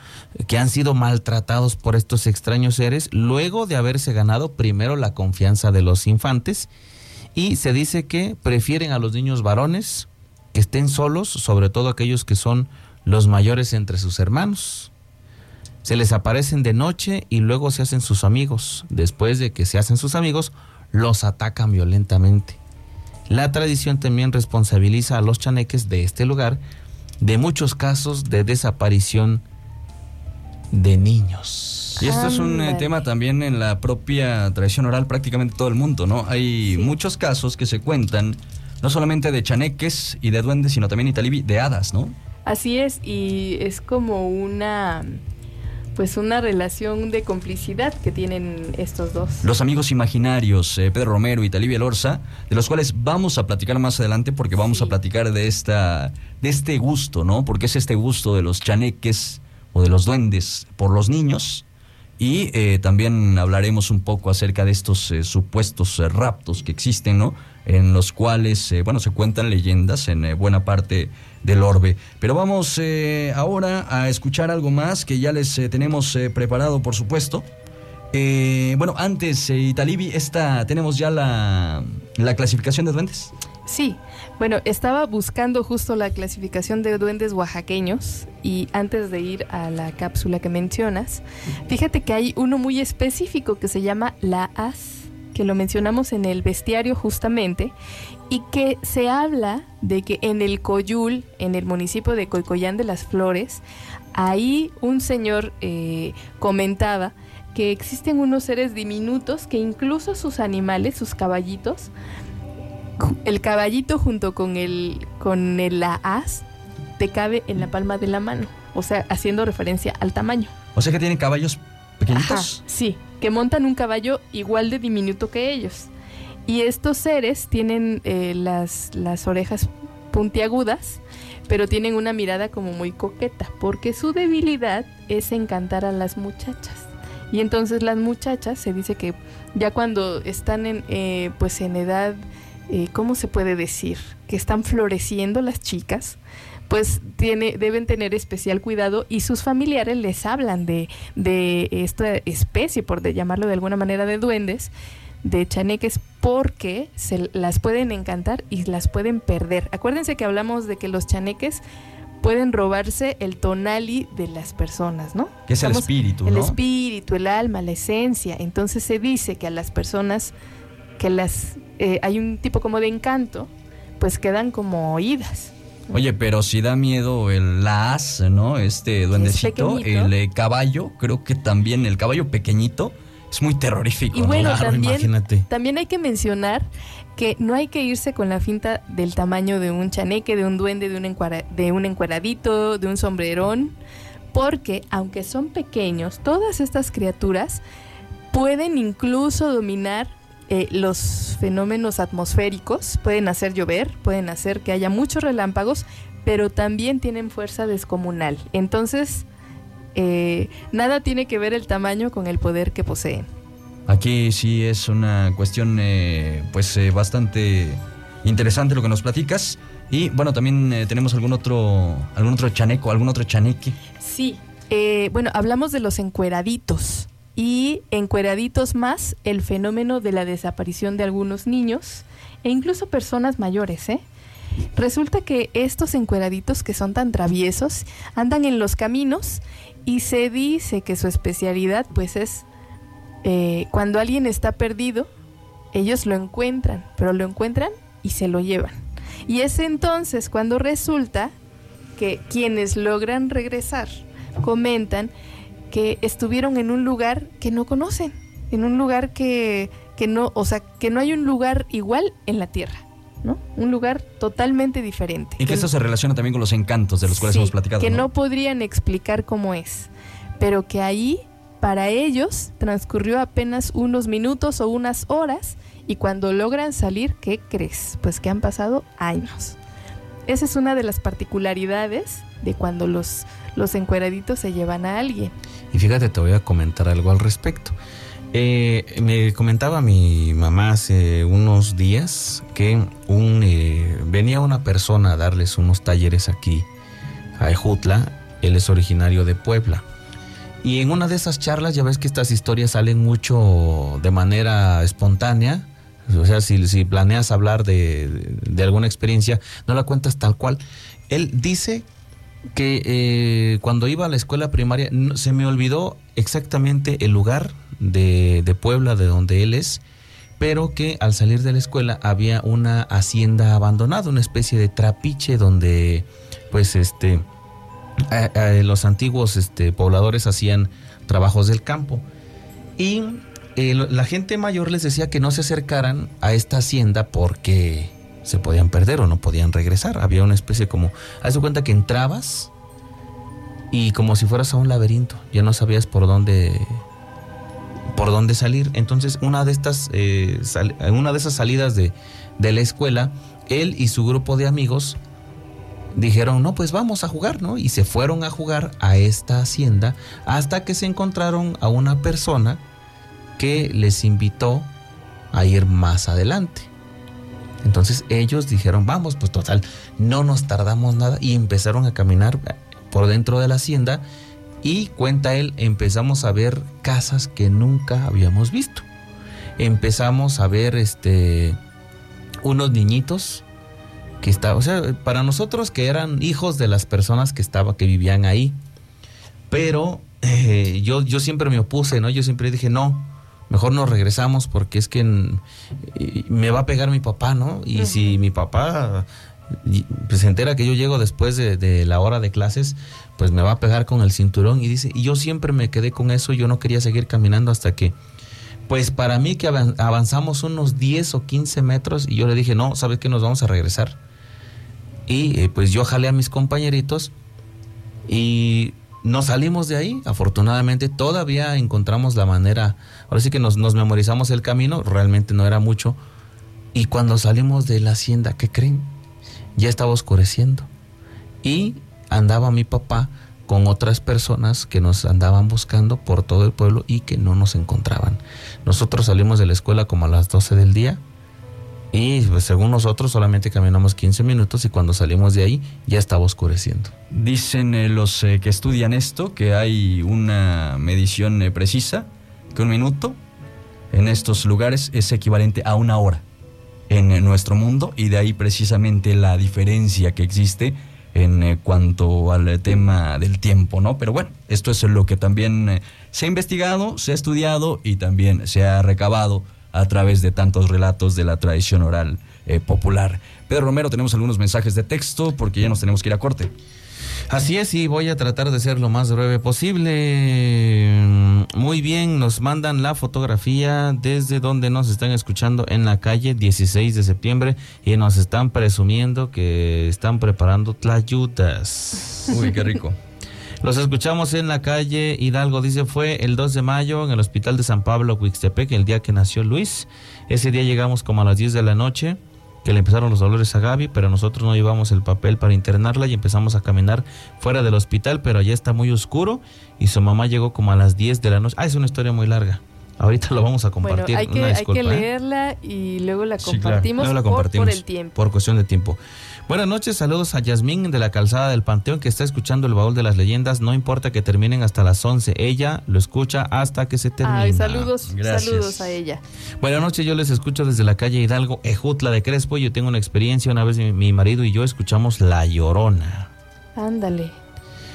D: que han sido maltratados por estos extraños seres, luego de haberse ganado primero la confianza de los infantes, y se dice que prefieren a los niños varones que estén solos, sobre todo aquellos que son los mayores entre sus hermanos. Se les aparecen de noche y luego se hacen sus amigos. Después de que se hacen sus amigos, los atacan violentamente. La tradición también responsabiliza a los chaneques de este lugar de muchos casos de desaparición de niños.
B: Y esto es un eh, tema también en la propia tradición oral prácticamente todo el mundo, ¿no? Hay muchos casos que se cuentan, no solamente de chaneques y de duendes, sino también Italibi, de hadas, ¿no?
C: Así es, y es como una pues una relación de complicidad que tienen estos dos.
B: Los amigos imaginarios, eh, Pedro Romero y Talibia Lorza, de los cuales vamos a platicar más adelante porque vamos a platicar de esta de este gusto, ¿no? Porque es este gusto de los chaneques o de los duendes por los niños. Y eh, también hablaremos un poco acerca de estos eh, supuestos raptos que existen, ¿no? En los cuales, bueno, se cuentan leyendas en buena parte del orbe. Pero vamos eh, ahora a escuchar algo más que ya les eh, tenemos eh, preparado, por supuesto. bueno, antes, Italibi, esta, ¿tenemos ya la, la clasificación de duendes?
C: Sí, bueno, estaba buscando justo la clasificación de duendes oaxaqueños y antes de ir a la cápsula que mencionas, fíjate que hay uno muy específico que se llama la as, que lo mencionamos en el bestiario justamente, y que se habla de que en el Coyul, en el municipio de Coicoyán de las Flores, ahí un señor eh, comentaba que existen unos seres diminutos que incluso sus animales, sus caballitos, el caballito junto con el con el as te cabe en la palma de la mano, o sea, haciendo referencia al tamaño.
B: O sea que tienen caballos
C: sí, que montan un caballo igual de diminuto que ellos. Y estos seres tienen eh, las, las orejas puntiagudas, pero tienen una mirada como muy coqueta, porque su debilidad es encantar a las muchachas. Y entonces las muchachas se dice que ya cuando están en, eh, pues en edad, eh, ¿cómo se puede decir? Que están floreciendo las chicas, pues tiene, deben tener especial cuidado y sus familiares les hablan de, de esta especie, por de llamarlo de alguna manera, de duendes, de chaneques porque se las pueden encantar y las pueden perder. Acuérdense que hablamos de que los chaneques pueden robarse el tonali de las personas, ¿no?
B: Que es el espíritu,
C: El espíritu, el alma, la esencia. Entonces se dice que a las personas que las eh, hay un tipo como de encanto, pues quedan como oídas.
B: Oye, pero si da miedo el as, ¿no? Este duendecito, el eh, caballo, creo que también el caballo pequeñito es muy terrorífico.
C: Y bueno, también, también hay que mencionar que no hay que irse con la finta del tamaño de un chaneque, de un duende, de un, de un encueradito, de un sombrerón, porque aunque son pequeños, todas estas criaturas pueden incluso dominar eh, los fenómenos atmosféricos, pueden hacer llover, pueden hacer que haya muchos relámpagos, pero también tienen fuerza descomunal. Entonces, eh, nada tiene que ver el tamaño con el poder que poseen.
B: Aquí sí es una cuestión eh, pues eh, bastante interesante lo que nos platicas. Y bueno, también tenemos algún otro, algún otro chaneco, algún otro chaneque.
C: Sí, bueno, hablamos de los encueraditos. Y encueraditos más el fenómeno de la desaparición de algunos niños e incluso personas mayores, ¿eh? Resulta que estos encueraditos que son tan traviesos andan en los caminos y se dice que su especialidad pues es eh, cuando alguien está perdido, ellos lo encuentran, pero lo encuentran y se lo llevan. Y es entonces cuando resulta que quienes logran regresar comentan que estuvieron en un lugar que no conocen, en un lugar que, que no, o sea, que no hay un lugar igual en la Tierra. ¿no? Un lugar totalmente diferente.
B: Y que, eso se relaciona también con los encantos de los cuales hemos platicado.
C: Que ¿no? podrían explicar cómo es, pero que ahí, para ellos, transcurrió apenas unos minutos o unas horas y cuando logran salir, ¿qué crees? Pues que han pasado años. Esa es una de las particularidades de cuando los, los encueraditos se llevan a alguien.
D: Y fíjate, te voy a comentar algo al respecto. Eh, me comentaba mi mamá hace unos días que un, eh, venía una persona a darles unos talleres aquí a Ejutla. Él es originario de Puebla. Y en una de esas charlas, ya ves que estas historias salen mucho de manera espontánea. O sea, si, planeas hablar de, de, alguna experiencia, no la cuentas tal cual. Él dice que eh, cuando iba a la escuela primaria se me olvidó exactamente el lugar de, de, Puebla, de donde él es, pero que al salir de la escuela había una hacienda abandonada, una especie de trapiche donde pues este a los antiguos este, pobladores hacían trabajos del campo. Y eh, la gente mayor les decía que no se acercaran a esta hacienda porque se podían perder o no podían regresar. Había una especie como, haz de cuenta que entrabas y como si fueras a un laberinto, ya no sabías por dónde por dónde salir. Entonces, una de estas eh, sal, una de esas salidas de, de la escuela, él y su grupo de amigos dijeron, no, pues vamos a jugar, ¿no? Y se fueron a jugar a esta hacienda hasta que se encontraron a una persona que les invitó a ir más adelante. Entonces ellos dijeron, vamos, pues total, no nos tardamos nada y empezaron a caminar por dentro de la hacienda y cuenta él, empezamos a ver casas que nunca habíamos visto. Empezamos a ver este unos niñitos que estaban, o sea, para nosotros que eran hijos de las personas que estaban que vivían ahí. Pero eh, yo yo siempre me opuse, ¿no? Yo siempre dije, "No, mejor nos regresamos porque es que me va a pegar mi papá, ¿no? Y uh -huh. si mi papá pues, se entera que yo llego después de, de, la hora de clases, pues me va a pegar con el cinturón y dice, y yo siempre me quedé con eso, yo no quería seguir caminando hasta que, pues para mí que avanzamos unos 10 o 15 metros y yo le dije, no, ¿sabes qué? Nos vamos a regresar. Y eh, pues yo jalé a mis compañeritos y nos salimos de ahí. Afortunadamente todavía encontramos la manera, ahora sí que nos, nos, memorizamos el camino, realmente no era mucho. Y cuando salimos de la hacienda, ¿qué creen? Ya estaba oscureciendo. Y andaba mi papá con otras personas que nos andaban buscando por todo el pueblo y que no nos encontraban. Nosotros salimos de la escuela como a las 12 del día y pues, según nosotros solamente caminamos 15 minutos y cuando salimos de ahí ya estaba oscureciendo.
B: Dicen eh, los eh, que estudian esto que hay una medición eh, precisa, que un minuto en estos lugares es equivalente a una hora en nuestro mundo y de ahí precisamente la diferencia que existe en cuanto al tema del tiempo, ¿no? Pero bueno, esto es lo que también se ha investigado, se ha estudiado y también se ha recabado a través de tantos relatos de la tradición oral eh, popular. Pedro Romero, tenemos algunos mensajes de texto porque ya nos tenemos que ir a corte.
D: Así es, y voy a tratar de ser lo más breve posible. Muy bien, nos mandan la fotografía desde donde nos están escuchando en la calle 16 de septiembre y nos están presumiendo que están preparando tlayudas.
B: Uy, qué rico.
D: Los escuchamos en la calle Hidalgo, dice, fue el 2 de mayo en el hospital de San Pablo, Huixtepec, el día que nació Luis. Ese día llegamos como a las 10 de la noche que le empezaron los dolores a Gaby, pero nosotros no llevamos el papel para internarla y empezamos a caminar fuera del hospital, pero allá está muy oscuro y su mamá llegó como a las 10 de la noche. Ah, es una historia muy larga. Ahorita lo vamos a compartir.
C: Bueno, hay que,
D: Una
C: hay
D: disculpa,
C: que
D: ¿eh?
C: leerla y luego la
B: Sí, claro.
C: compartimos,
D: Luego la
C: por-
D: compartimos
C: por el tiempo.
D: por cuestión de tiempo. Buenas noches, saludos a Yasmín de la Calzada del Panteón que está escuchando el baúl de las leyendas. No importa que terminen hasta las 11, ella lo escucha hasta que se termine.
C: Ay, saludos,
B: Gracias.
C: saludos a ella.
D: Buenas noches, yo les escucho desde la calle Hidalgo, Ejutla de Crespo. Yo tengo una experiencia, una vez mi, mi marido y yo escuchamos La Llorona.
C: Ándale,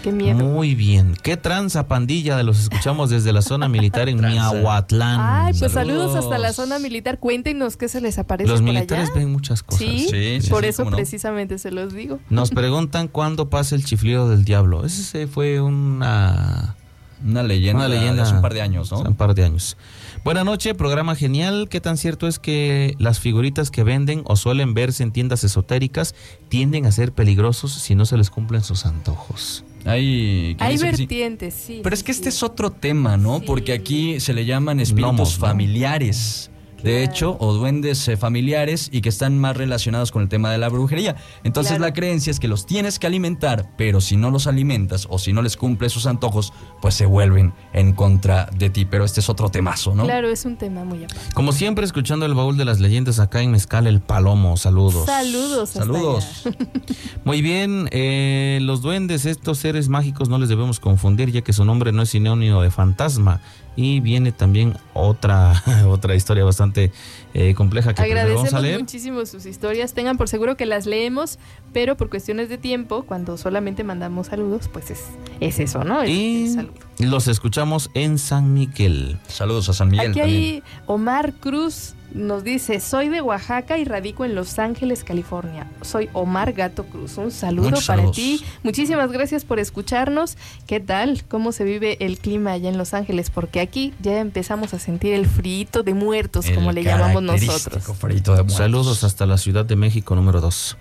C: qué miedo.
D: Muy bien. ¿Qué tranza pandilla de los escuchamos desde la zona militar en. Miahuatlán?
C: Ay, pues
B: Saludos.
C: saludos hasta la zona militar. Cuéntenos qué se les aparece
D: Los
C: por
D: militares
C: allá.
D: ven muchas cosas.
C: Sí,
B: Sí, sí,
C: por
B: sí,
C: eso
B: no.
C: precisamente se los digo.
D: Nos preguntan cuándo pasa el chiflido del diablo. Ese fue una,
B: Una leyenda,
D: una leyenda
B: hace un par de años, ¿no?
D: hace Un par de años. Buenas noches, programa genial. ¿Qué tan cierto es que las figuritas que venden o suelen verse en tiendas esotéricas tienden a ser peligrosos si no se les cumplen sus antojos?
B: Hay,
C: Hay
B: sí.
C: vertientes, sí.
B: Pero
C: sí,
B: es que este es otro tema, ¿no?
C: Sí.
B: Porque aquí se le llaman espíritus familiares. De
C: Claro.
B: hecho, o duendes eh, familiares y que están más relacionados con el tema de la brujería. Entonces
C: Claro.
B: la creencia es que los tienes que alimentar, pero si no los alimentas o si no les cumples sus antojos, pues se vuelven en contra de ti. Pero este es otro temazo, ¿no?
C: Claro, es un tema muy aparte.
D: Como siempre, escuchando el baúl de las leyendas acá en Mezcal el Palomo. Saludos.
C: Saludos.
B: Saludos.
C: allá.
D: Muy bien, eh, los duendes, estos seres mágicos, no les debemos confundir, ya que su nombre no es sinónimo de fantasma. Y viene también otra, otra historia bastante eh, compleja que primero vamos a
C: Agradecemos
D: leer.
C: muchísimo sus historias. Tengan por seguro que las leemos, pero por cuestiones de tiempo, cuando solamente mandamos saludos, pues es, es eso, ¿no? El
D: Y
C: saludo.
D: los escuchamos en San Miguel.
B: Saludos a San Miguel
C: Aquí
B: también.
C: hay Omar Cruz nos dice, soy de Oaxaca y radico en Los Ángeles, California. Soy Omar Gato Cruz. Un saludo
B: Muchos
C: para
B: saludos.
C: ti. Muchísimas gracias por escucharnos. ¿Qué tal? ¿Cómo se vive el clima allá en Los Ángeles? Porque aquí ya empezamos a sentir el frito de muertos, como le llamamos nosotros.
B: frito de muertos.
D: Saludos hasta la Ciudad de México número 2.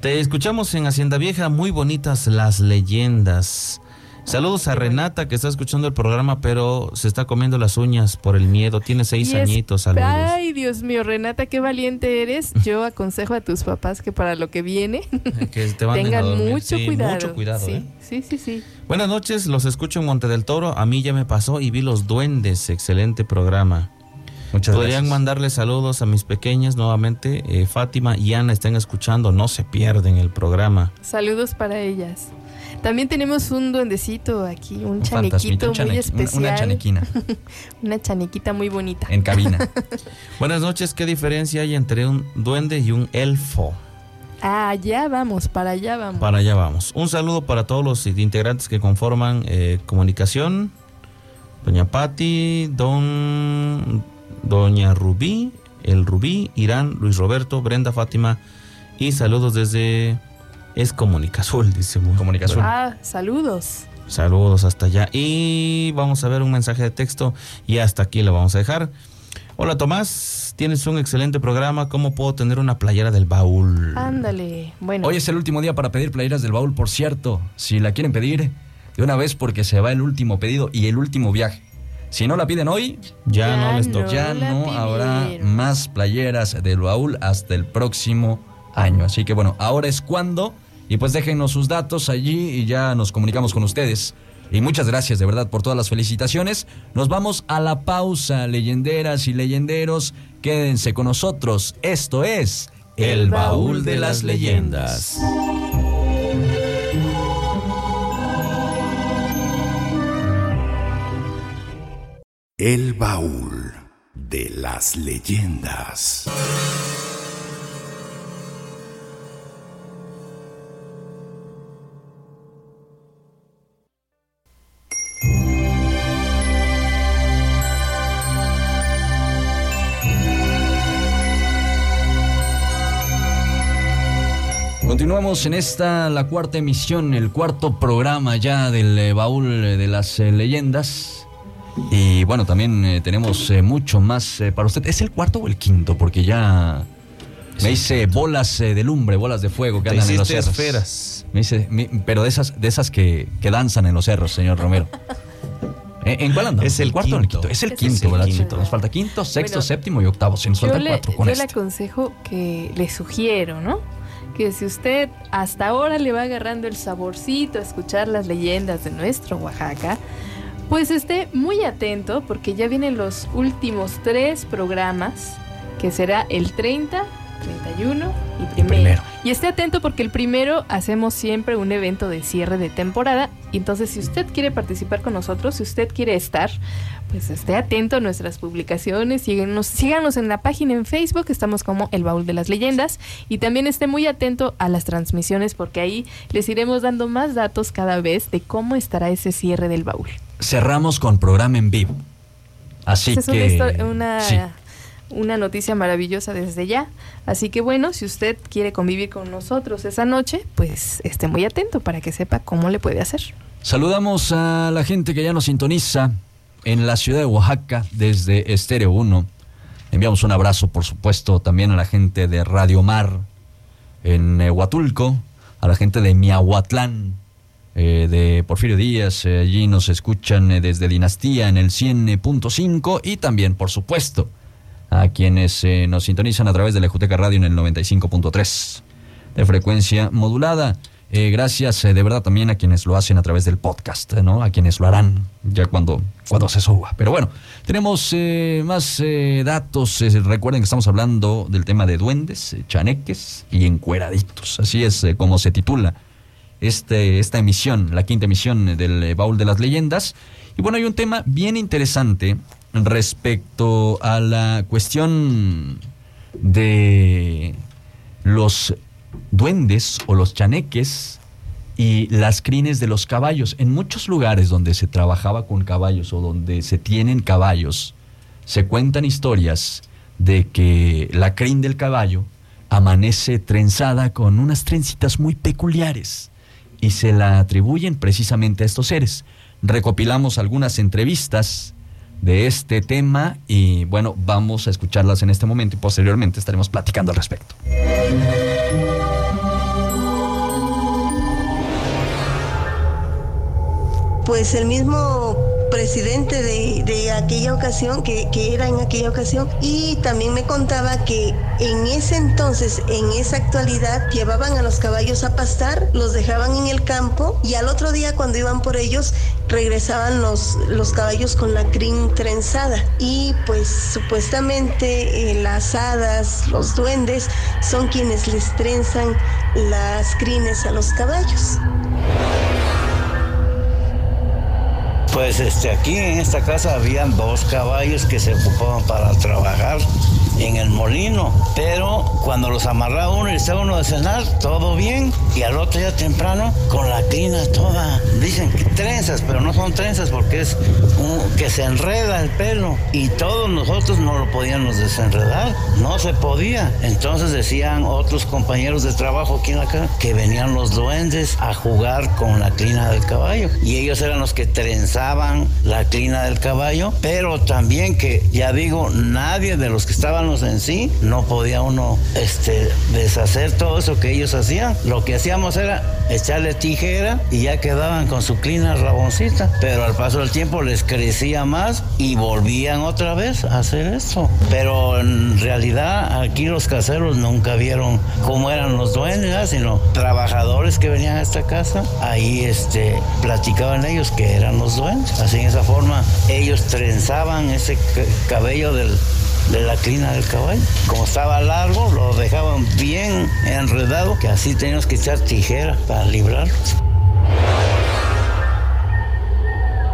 D: Te escuchamos en Hacienda Vieja, muy bonitas las leyendas. Saludos a Renata que está escuchando el programa, pero se está comiendo las uñas por el miedo. Tiene seis
C: es-
D: añitos, saludos.
C: Ay, Dios mío, Renata, qué valiente eres. Yo aconsejo a tus papás que para lo que viene
D: Que te manden a
C: tengan mucho
D: Sí,
C: cuidado.
D: Mucho cuidado,
C: sí,
D: ¿eh?
C: sí, sí, sí.
D: Buenas noches, los escucho en Monte del Toro. A mí ya me pasó y vi los duendes. Excelente programa.
B: Muchas
D: Podrían
B: gracias.
D: mandarle saludos a mis pequeñas nuevamente. Eh, Fátima y Ana están escuchando. No se pierden el programa.
C: Saludos para ellas. También tenemos un duendecito aquí, un,
B: Un
C: chanequito
B: un
C: muy
B: chanequi-
C: especial.
B: Una chanequina
C: Una chanequita muy bonita.
B: en cabina.
D: Buenas noches. ¿Qué diferencia hay entre un duende y un elfo?
C: Ah, allá vamos, para allá vamos.
D: Para allá vamos. Un saludo para todos los integrantes que conforman eh, comunicación. Doña Patti, don, Doña Rubí, el Rubí, Irán, Luis Roberto, Brenda, Fátima. Y saludos desde Es Comunica Azul, dice. muy-
B: Comunica Azul.
C: Ah, saludos.
D: Saludos hasta allá. Y vamos a ver un mensaje de texto y hasta aquí lo vamos a dejar. Hola Tomás, tienes un excelente programa. ¿Cómo puedo tener una playera del baúl?
C: Ándale. Bueno,
B: Hoy es el último día para pedir playeras del baúl, por cierto. Si la quieren pedir, de una vez porque se va el último pedido y el último viaje. Si no la piden hoy,
D: Ya,
C: Ya
D: no les
C: no.
D: toca.
B: ya no habrá más playeras del baúl hasta el próximo año. Así que bueno, ahora es cuando. Y pues déjenos sus datos allí y ya nos comunicamos con ustedes. Y muchas gracias de verdad por todas las felicitaciones. Nos vamos a la pausa, leyenderas y leyenderos. Quédense con nosotros. Esto es El Baúl de las Leyendas.
G: El baúl de las leyendas.
B: Continuamos en esta, la cuarta emisión, el cuarto programa ya del eh, baúl eh, de las eh, leyendas. Y bueno, también eh, tenemos eh, mucho más eh, para usted. ¿Es el cuarto o el quinto? Porque ya me hice bolas eh, de lumbre, bolas de fuego que
D: Te
B: andan en los cerros.
D: esferas.
B: Me hice, mi- pero de esas, de esas que, que danzan en los cerros, señor Romero. ¿En, cuál andamos?
D: Es el
B: cuarto o el
D: quinto.
B: quinto? Es el
C: Es
B: quinto,
C: el
B: ¿verdad?
C: quinto.
B: Nos falta quinto, sexto,
C: Bueno,
B: séptimo y octavo. Se nos
C: yo
B: falta
C: le,
B: cuatro con
C: yo le
B: este.
C: aconsejo que le sugiero, ¿no? Que si usted hasta ahora le va agarrando el saborcito a escuchar las leyendas de nuestro Oaxaca, Pues esté muy atento porque ya vienen los últimos tres programas, que será el 30, 31 y primero.
B: primero.
C: Y esté atento porque el primero hacemos siempre un evento de cierre de temporada. Entonces si usted quiere participar con nosotros, si usted quiere estar, pues esté atento a nuestras publicaciones, síganos, síganos en la página en Facebook, estamos como El Baúl de las Leyendas. Y también esté muy atento a las transmisiones porque ahí les iremos dando más datos cada vez de cómo estará ese cierre del baúl.
B: Cerramos con programa en vivo. Así
C: Esa es una,
B: que.
C: histo- una,
B: sí.
C: una noticia maravillosa desde ya. Así que bueno, si usted quiere convivir con nosotros esa noche, pues esté muy atento para que sepa cómo le puede hacer.
B: Saludamos a la gente que ya nos sintoniza en la ciudad de Oaxaca desde Estéreo 1. Enviamos un abrazo, por supuesto, también a la gente de Radio Mar en eh, Huatulco, a la gente de Miahuatlán, eh, de Porfirio Díaz. eh, allí nos escuchan desde Dinastía en el 100.5 y también, por supuesto, a quienes nos sintonizan a través de la Juteca Radio en el 95.3 de frecuencia modulada. Gracias de verdad también a quienes lo hacen a través del podcast, ¿no? A quienes lo harán ya cuando, cuando se suba. Pero bueno, tenemos eh, más eh, datos. Eh, recuerden que estamos hablando del tema de duendes, eh, chaneques y encueraditos. Así es eh, como se titula este, esta emisión, la quinta emisión del Baúl de las Leyendas. Y bueno, hay un tema bien interesante respecto a la cuestión de los duendes o los chaneques y las crines de los caballos. En muchos lugares donde se trabajaba con caballos o donde se tienen caballos, se cuentan historias de que la crin del caballo amanece trenzada con unas trencitas muy peculiares y se la atribuyen precisamente a estos seres. Recopilamos algunas entrevistas de este tema y bueno, vamos a escucharlas en este momento y posteriormente estaremos platicando al respecto.
H: Pues el mismo presidente de, de aquella ocasión, que, que era en aquella ocasión, y también me contaba que en ese entonces, en esa actualidad, llevaban a los caballos a pastar, los dejaban en el campo y al otro día cuando iban por ellos, regresaban los, los caballos con la crin trenzada. Y pues supuestamente eh, las hadas, los duendes, son quienes les trenzan las crines a los caballos.
I: Pues este, aquí en esta casa habían dos caballos que se ocupaban para trabajar en el molino, pero cuando los amarraba uno y estaba uno de cenar, todo bien, y al otro día temprano con la crina toda, dicen que trenzas, pero no son trenzas porque es un- que se enreda el pelo, y todos nosotros no lo podíamos desenredar, no se podía. Entonces decían otros compañeros de trabajo aquí en la casa que venían los duendes a jugar con la crina del caballo, y ellos eran los que trenzaban la crina del caballo, pero también que, ya digo, nadie de los que en sí no podía uno este, deshacer todo eso que ellos hacían. Lo que hacíamos era echarle tijera y ya quedaban con su crina raboncita, pero al paso del tiempo les crecía más y volvían otra vez a hacer esto. Pero en realidad aquí los caseros nunca vieron cómo eran los ¿verdad? sino trabajadores que venían a esta casa, ahí este, platicaban ellos que eran los duendes. Así en esa forma ellos trenzaban ese ca- cabello del, de la crina del caballo. Como estaba largo, lo dejaban bien enredado, que así teníamos que echar tijera para librarlo.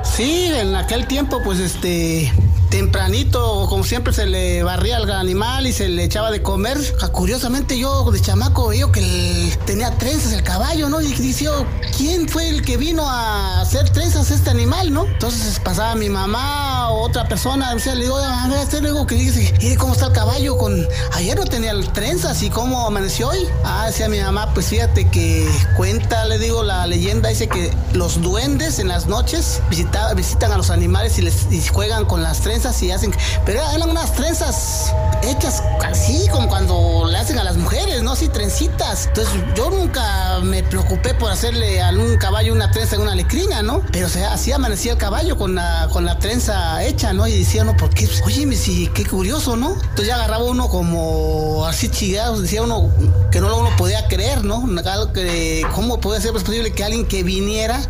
J: Sí, en aquel tiempo, pues este, tempranito, como siempre, se le barría al animal y se le echaba de comer. Ah, Curiosamente, yo de chamaco veo que tenía trenzas el caballo, ¿no? Y dice, yo, ¿quién fue el que vino a hacer trenzas este animal, no? Entonces pasaba mi mamá o otra persona, decía, le digo, a ver, este luego que dice, ¿y cómo está el caballo? con Ayer no tenía trenzas y cómo amaneció hoy. Ah, decía mi mamá, pues fíjate que cuenta, le digo, la leyenda dice que los duendes en las noches visita- visitan a los animales y les y juegan con las trenzas y hacen, pero eran unas trenzas hechas así como cuando le hacen a las mujeres, ¿no? Así trencitas. Entonces yo nunca me preocupé por hacerle a un caballo una trenza en una lecrina, ¿no? Pero o así amanecía el caballo con la, con la trenza hecha, ¿no? Y decía uno, ¿por qué? Oye, sí, qué curioso, ¿no? Entonces ya agarraba uno como así chillado, decía uno que no uno podía creer, ¿no? Que, ¿Cómo podía ser posible que alguien que viniera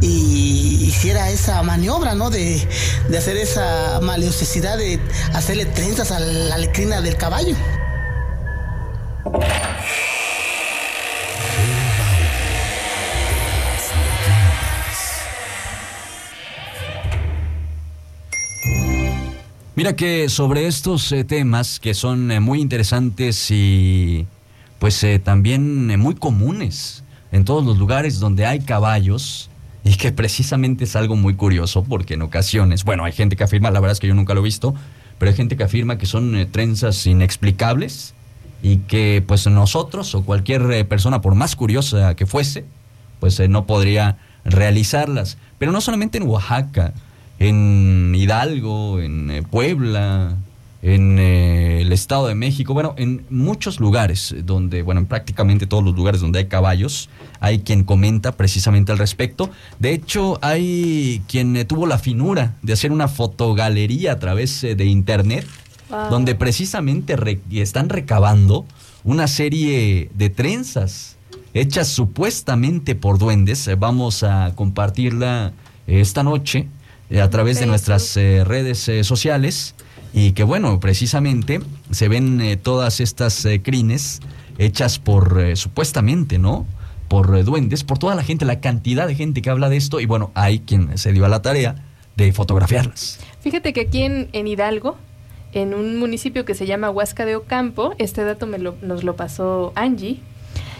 J: y hiciera esa maniobra, ¿no? De, de hacer esa maliciosidad de hacerle trenzas a la lecrina del caballo.
B: Mira que sobre estos eh, temas que son eh, muy interesantes y pues eh, también muy comunes en todos los lugares donde hay caballos y que precisamente es algo muy curioso porque en ocasiones, bueno, hay gente que afirma, la verdad es que yo nunca lo he visto, pero hay gente que afirma que son trenzas inexplicables y que pues nosotros o cualquier persona por más curiosa que fuese, pues no podría realizarlas. Pero no solamente en Oaxaca, en Hidalgo, en eh, Puebla, en eh, el Estado de México, bueno, en muchos lugares donde, bueno, en prácticamente todos los lugares donde hay caballos, hay quien comenta precisamente al respecto. De hecho, hay quien eh, tuvo la finura de hacer una fotogalería a través de internet, donde precisamente están recabando una serie de trenzas hechas supuestamente por duendes. Vamos a compartirla esta noche eh, a través de nuestras eh, redes eh, sociales y que bueno, precisamente se ven todas estas crines hechas por supuestamente, ¿no? Por duendes, por toda la gente, la cantidad de gente que habla de esto y bueno, hay quien se dio a la tarea de fotografiarlas.
C: Fíjate que aquí en, Hidalgo, en un municipio que se llama Huasca de Ocampo, este dato me lo, nos lo pasó Angie,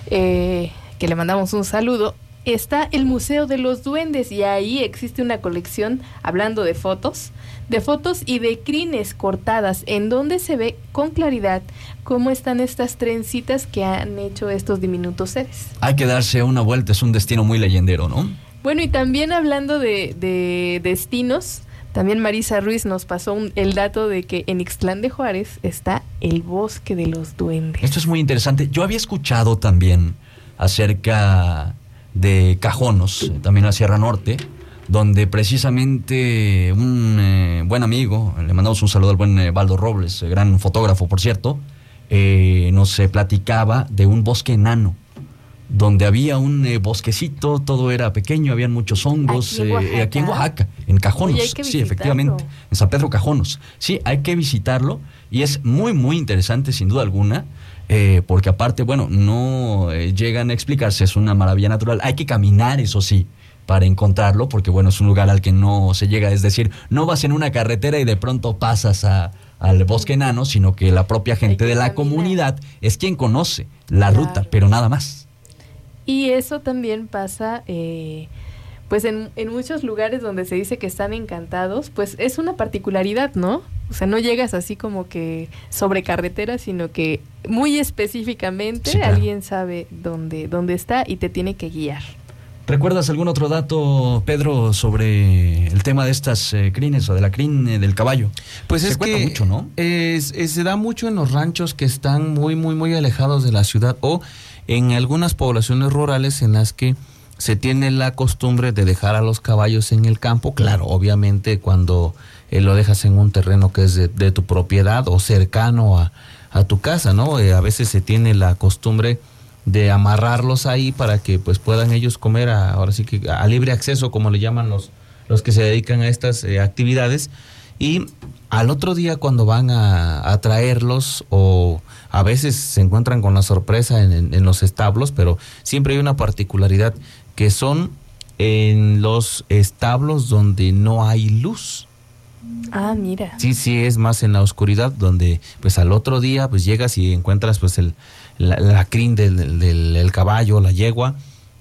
C: que le mandamos un saludo está el Museo de los Duendes y ahí existe una colección, hablando de fotos, de fotos y de crines cortadas, en donde se ve con claridad cómo están estas trencitas que han hecho estos diminutos seres.
B: Hay que darse una vuelta, es un destino muy leyendero, ¿no?
C: Bueno, y también hablando de, destinos, también Marisa Ruiz nos pasó el dato de que en Ixtlán de Juárez está el bosque de los duendes.
B: Esto es muy interesante. Yo había escuchado también acerca de Cajonos, también a Sierra Norte, donde precisamente un eh, buen amigo, le mandamos un saludo al buen Valdo eh, Robles, eh, gran fotógrafo por cierto, nos platicaba de un bosque enano, donde había un bosquecito, todo era pequeño, habían muchos hongos, aquí en Oaxaca, en, Cajonos, sí, efectivamente, en San Pedro Cajonos. Sí, hay que visitarlo y es muy, muy interesante sin duda alguna. Eh, porque aparte, bueno, no eh, llegan a explicarse, es una maravilla natural. Hay que caminar, eso sí, para encontrarlo, porque bueno, es un lugar al que no se llega, es decir, no vas en una carretera y de pronto pasas al bosque enano, sino que la propia gente de la comunidad es quien conoce la ruta, pero nada más.
C: Y eso también pasa... Eh, pues en, en, muchos lugares donde se dice que están encantados, pues es una particularidad, ¿no? O sea, no llegas así como que sobre carretera, sino que muy específicamente alguien sabe dónde, dónde está y te tiene que guiar.
B: ¿Recuerdas algún otro dato, Pedro, sobre el tema de estas eh, crines o de la crin del caballo?
D: Pues es que mucho, ¿no? se da mucho en los ranchos que están muy, muy, muy alejados de la ciudad o en algunas poblaciones rurales en las que se tiene la costumbre de dejar a los caballos en el campo, claro, obviamente cuando eh, lo dejas en un terreno que es de, tu propiedad o cercano a, tu casa, ¿no? Eh, a veces se tiene la costumbre de amarrarlos ahí para que pues puedan ellos comer a, ahora sí que a libre acceso, como le llaman los, los que se dedican a estas eh, actividades. Y al otro día cuando van a, traerlos o a veces se encuentran con la sorpresa en, en, los establos, pero siempre hay una particularidad que son en los establos donde no hay luz.
C: Ah, mira.
D: Sí, sí, es más en la oscuridad donde pues al otro día pues llegas y encuentras pues el, la, crin del, del, caballo, la yegua,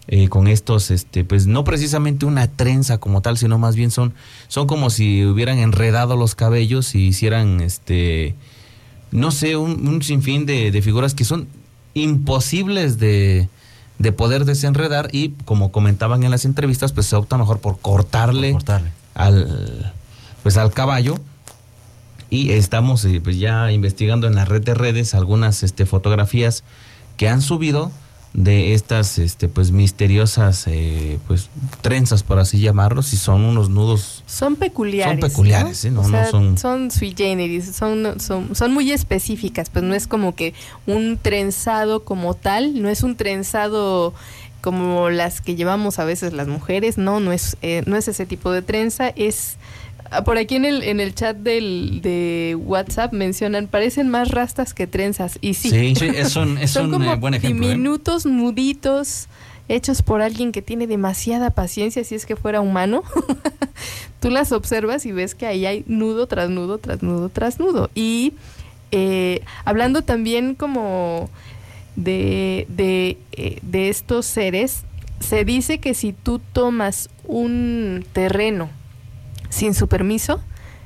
D: eh, con estos, este, pues no precisamente una trenza como tal, sino más bien son, son como si hubieran enredado los cabellos y hicieran, este, no sé, un, un sinfín de, de figuras que son imposibles de, de poder desenredar y como comentaban en las entrevistas, pues se opta mejor por cortarle, al pues al caballo. Y estamos eh, pues ya investigando en la red de redes algunas este, fotografías que han subido de estas este pues misteriosas eh, pues trenzas por así llamarlos y son unos nudos
C: son peculiares
D: son peculiares ¿no?
C: ¿eh? son son sui generis son, son son muy específicas pues no es como que un trenzado como tal no es un trenzado como las que llevamos a veces las mujeres, no, no es, eh, no es ese tipo de trenza, es por aquí en el, en el chat del, de WhatsApp mencionan, parecen más rastas que trenzas. Y sí,
B: Sí, sí, es un, es
C: son
B: un
C: como
B: eh, buen ejemplo. ¿eh?
C: diminutos nuditos hechos por alguien que tiene demasiada paciencia, si es que fuera humano. Tú las observas y ves que ahí hay nudo tras nudo, tras nudo, tras nudo. Y eh, hablando también como de, de, eh, de estos seres, se dice que si tú tomas un terreno sin su permiso,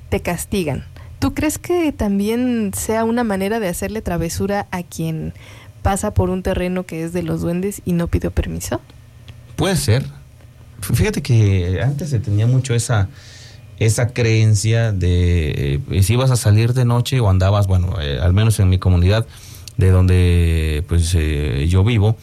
C: te castigan. ¿Tú crees que también sea una manera de hacerle travesura a quien pasa por un terreno que es de los duendes y no pidió permiso?
D: Puede ser. Fíjate que antes se tenía mucho esa, esa creencia de eh, si ibas a salir de noche o andabas, bueno, eh, al menos en mi comunidad de donde pues eh, yo vivo,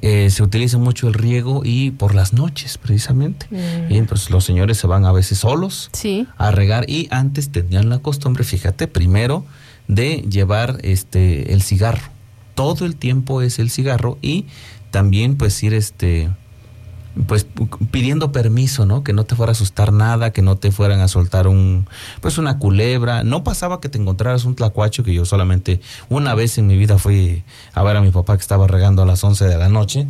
D: eh, se utiliza mucho el riego y por las noches precisamente.
C: Mm.
D: Y entonces los señores se van a veces solos
C: Sí.
D: a regar y antes tenían la costumbre, fíjate, primero de llevar este el cigarro. Todo el tiempo es el cigarro y también pues ir este pues pu- pidiendo permiso, ¿no? Que no te fuera a asustar nada, que no te fueran a soltar un pues una culebra. No pasaba que te encontraras un tlacuacho que yo solamente una vez en mi vida fui a ver a mi papá que estaba regando a las 11 de la noche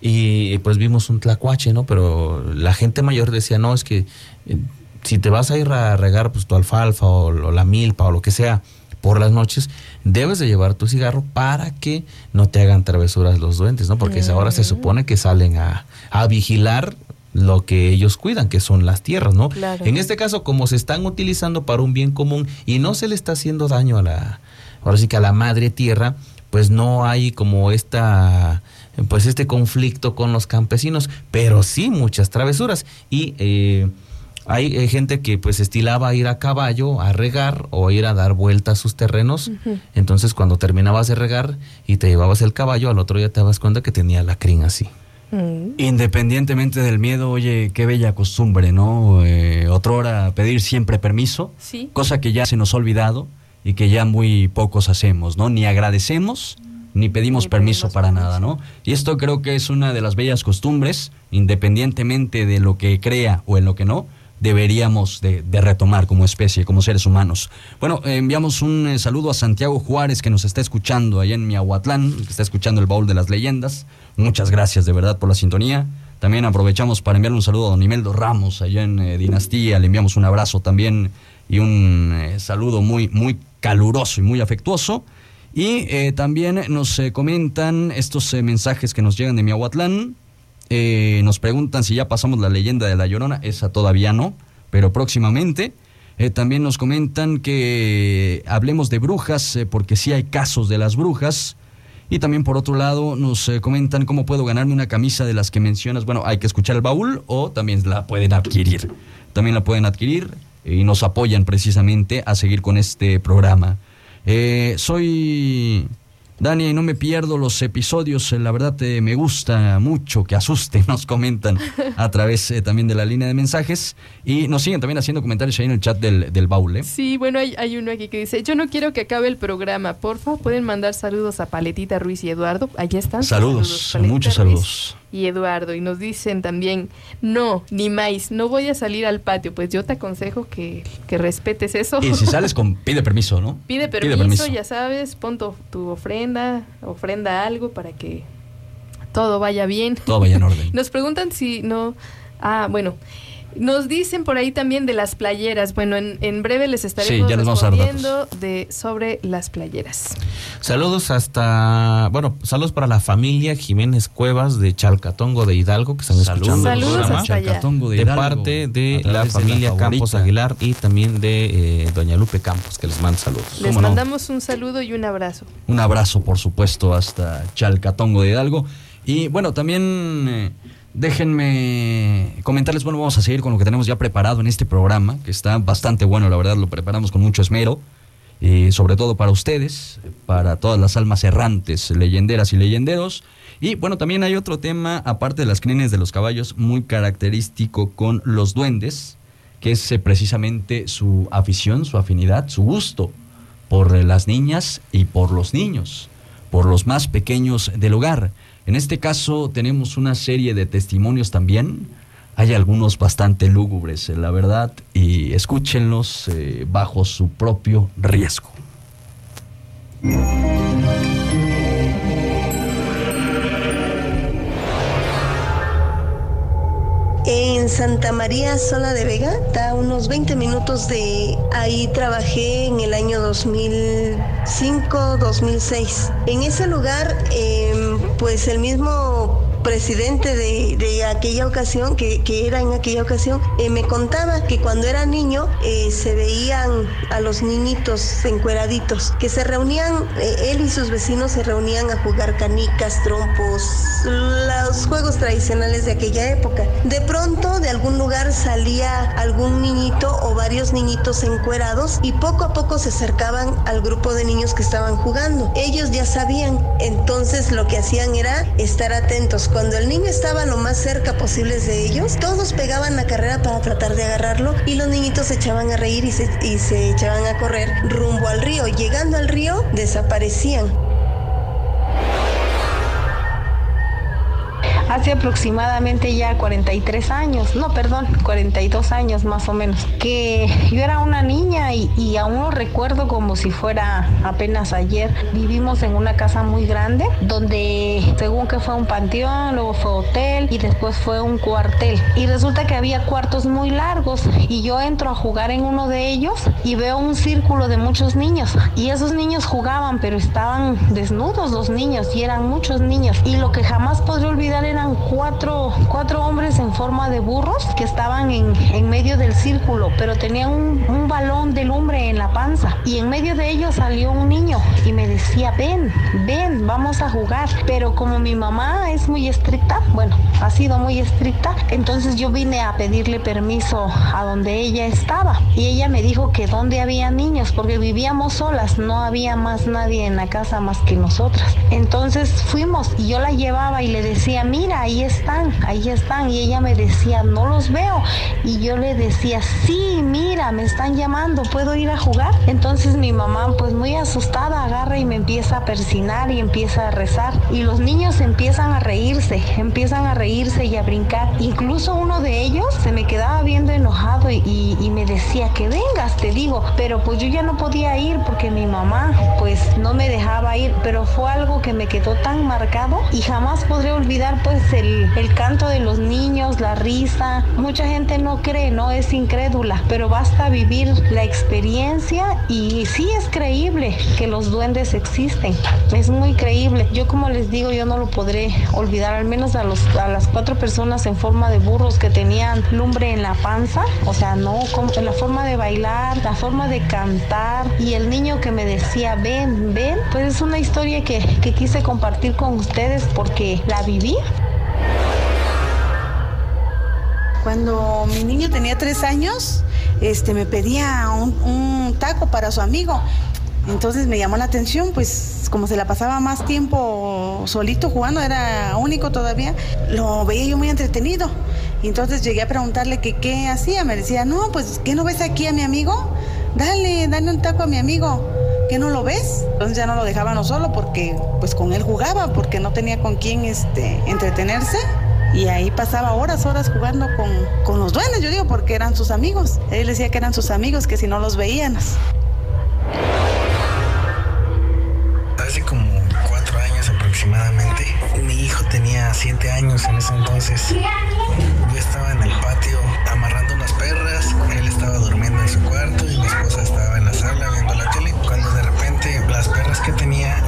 D: y pues vimos un tlacuache, ¿no? Pero la gente mayor decía, "No, es que eh, si te vas a ir a regar pues tu alfalfa o, o la milpa o lo que sea por las noches, debes de llevar tu cigarro para que no te hagan travesuras los duendes, ¿no? Porque ahora se supone que salen a, a vigilar lo que ellos cuidan, que son las tierras, ¿no?
C: Claro.
D: En este caso, como se están utilizando para un bien común y no se le está haciendo daño a la, ahora sí que a la madre tierra, pues no hay como esta pues este conflicto con los campesinos, pero sí muchas travesuras y eh, hay eh, gente que pues estilaba ir a caballo a regar o ir a dar vuelta a sus terrenos. Entonces cuando terminabas de regar y te llevabas el caballo, al otro día te dabas cuenta que tenía la crin así.
C: Mm.
B: Independientemente del miedo, oye, qué bella costumbre, ¿no? Eh, otrora pedir siempre permiso,
C: Sí.
B: cosa que ya se nos ha olvidado y que ya muy pocos hacemos, ¿no? Ni agradecemos ni pedimos
C: Ni
B: permiso
C: pedimos
B: para
C: permiso.
B: nada, ¿no? Y esto creo que es una de las bellas costumbres, independientemente de lo que crea o en lo que no, deberíamos de, retomar como especie, como seres humanos. Bueno, eh, enviamos un eh, saludo a Santiago Juárez que nos está escuchando allá en Miahuatlán, que está escuchando el baúl de las leyendas. Muchas gracias de verdad por la sintonía. También aprovechamos para enviarle un saludo a don Imeldo Ramos allá en eh, Dinastía. Le enviamos un abrazo también y un saludo muy, muy caluroso y muy afectuoso. Y también nos comentan estos mensajes que nos llegan de Miahuatlán. Eh, nos preguntan si ya pasamos la leyenda de la Llorona. Esa todavía no, pero próximamente. Eh, también nos comentan que hablemos de brujas, eh, porque sí hay casos de las brujas. Y también por otro lado nos comentan cómo puedo ganarme una camisa de las que mencionas. Bueno, hay que escuchar el baúl o también la pueden adquirir. También la pueden adquirir y nos apoyan precisamente a seguir con este programa. Soy Dani y no me pierdo los episodios. eh, La verdad eh, me gusta mucho que asusten, nos comentan a través eh, también de la línea de mensajes. Y nos siguen también haciendo comentarios ahí en el chat del, del baúl. ¿eh?
C: Sí, bueno, hay, hay uno aquí que dice, yo no quiero que acabe el programa, porfa, pueden mandar saludos a Paletita Ruiz y Eduardo, allí están.
B: Saludos, muchos
C: Ruiz
B: saludos.
C: Y Eduardo, y nos dicen también, no, ni más, no voy a salir al patio, pues yo te aconsejo que, que respetes eso.
B: Y si sales con pide permiso, ¿no?
C: Pide permiso, ya sabes, pon tu, tu ofrenda, ofrenda algo para que todo vaya bien.
B: Todo vaya en orden.
C: Nos preguntan si no. Ah, bueno. Nos dicen por ahí también de las playeras. Bueno, en, en breve les estaremos
B: Sí,
C: respondiendo de, sobre las playeras.
D: Saludos hasta, bueno, saludos para la familia Jiménez Cuevas de Chalcatongo de Hidalgo que están escuchando el
C: Saludos
D: programa.
C: hasta allá.
B: Chalcatongo
D: de,
B: Hidalgo,
D: parte de la
B: de
D: familia
B: la
D: Campos. Aguilar y también de eh, Doña Lupe Campos que les manda saludos.
C: Les mandamos un saludo y un abrazo.
B: Un abrazo, por supuesto, hasta Chalcatongo de Hidalgo. Y bueno, también eh, déjenme comentarles, bueno, vamos a seguir con lo que tenemos ya preparado en este programa, que está bastante bueno, la verdad, lo preparamos con mucho esmero, y sobre todo para ustedes, para todas las almas errantes, leyenderas y leyenderos. Y bueno, también hay otro tema, aparte de las crines de los caballos, muy característico con los duendes, que es eh, precisamente su afición, su afinidad, su gusto por eh, las niñas y por los niños. por los más pequeños del hogar. En este caso tenemos una serie de testimonios también. Hay algunos bastante lúgubres, la verdad, y escúchenlos eh, bajo su propio riesgo.
H: En Santa María Sola de Vega, está a unos 20 minutos de ahí trabajé en el año 2005-2006. En ese lugar, em, pues el mismo presidente de, aquella ocasión, que, era en aquella ocasión, eh, me contaba que cuando era niño eh, se veían a los niñitos encueraditos, que se reunían, eh, él y sus vecinos se reunían a jugar canicas, trompos, los juegos tradicionales de aquella época. De pronto, de algún lugar salía algún niñito o varios niñitos encuerados y poco a poco se acercaban al grupo de niños que estaban jugando. Ellos ya sabían, entonces lo que hacían era estar atentos cuando el niño estaba lo más cerca posible de ellos, todos pegaban la carrera para tratar de agarrarlo y los niñitos se echaban a reír y se, y se echaban a correr rumbo al río. Llegando al río, desaparecían.
K: Hace aproximadamente ya 43 años, no, perdón, 42 años más o menos, que yo era una niña y, aún lo recuerdo como si fuera apenas ayer. Vivimos en una casa muy grande donde según que fue un panteón, luego fue hotel y después fue un cuartel. Y resulta que había cuartos muy largos y yo entro a jugar en uno de ellos y veo un círculo de muchos niños y esos niños jugaban pero estaban desnudos los niños y eran muchos niños y lo que jamás podré olvidar eran cuatro, cuatro hombres en forma de burros que estaban en, en medio del círculo, pero tenían un, un, balón de lumbre en la panza. Y en medio de ellos salió un niño y me decía, ven, ven, vamos a jugar. Pero como mi mamá es muy estricta, bueno, ha sido muy estricta, entonces yo vine a pedirle permiso a donde ella estaba. Y ella me dijo que donde había niños, porque vivíamos solas, no había más nadie en la casa más que nosotras. Entonces fuimos y yo la llevaba y le decía, mira, ahí están, ahí están. Y ella me decía, no los veo. Y yo le decía, sí, mira, me están llamando, ¿puedo ir a jugar? Entonces mi mamá, pues muy asustada, agarra y me empieza a persinar y empieza a rezar. Y los niños empiezan a reírse, empiezan a reírse y a brincar. Incluso uno de ellos se me quedaba viendo enojado y, y me decía, que vengas, te digo. Pero pues yo ya no podía ir porque mi mamá, pues no me dejaba ir. Pero fue algo que me quedó tan marcado y jamás podré olvidar, pues el, el, canto de los niños, la risa. Mucha gente no cree, no es incrédula, pero basta vivir la experiencia y sí es creíble que los duendes existen. Es muy creíble. Yo como les digo, yo no lo podré olvidar, al menos a, los, a las cuatro personas en forma de burros que tenían lumbre en la panza, o sea, no, como la forma de bailar, la forma de cantar y el niño que me decía, ven, ven, pues es una historia que, que quise compartir con ustedes porque la viví
L: cuando mi niño tenía tres años, este, me pedía un, taco para su amigo. Entonces me llamó la atención, pues como se la pasaba más tiempo solito jugando, era único todavía, lo veía yo muy entretenido. Entonces llegué a preguntarle que qué hacía. Me decía, no, pues ¿qué no ves aquí a mi amigo? Dale, dale un taco a mi amigo. ¿Qué no lo ves? Entonces ya no lo dejábamos solo porque pues con él jugaba, porque no tenía con quién este, entretenerse. Y ahí pasaba horas, horas jugando con, con los duendes, yo digo, porque eran sus amigos. Él decía que eran sus amigos, que si no los veían.
M: Hace como cuatro años aproximadamente, mi hijo tenía siete años en ese entonces. Yo estaba en el patio amarrando unas perras, él estaba durmiendo en su cuarto y mi esposa estaba en la sala viendo la tele. Cuando de repente las perras que tenía,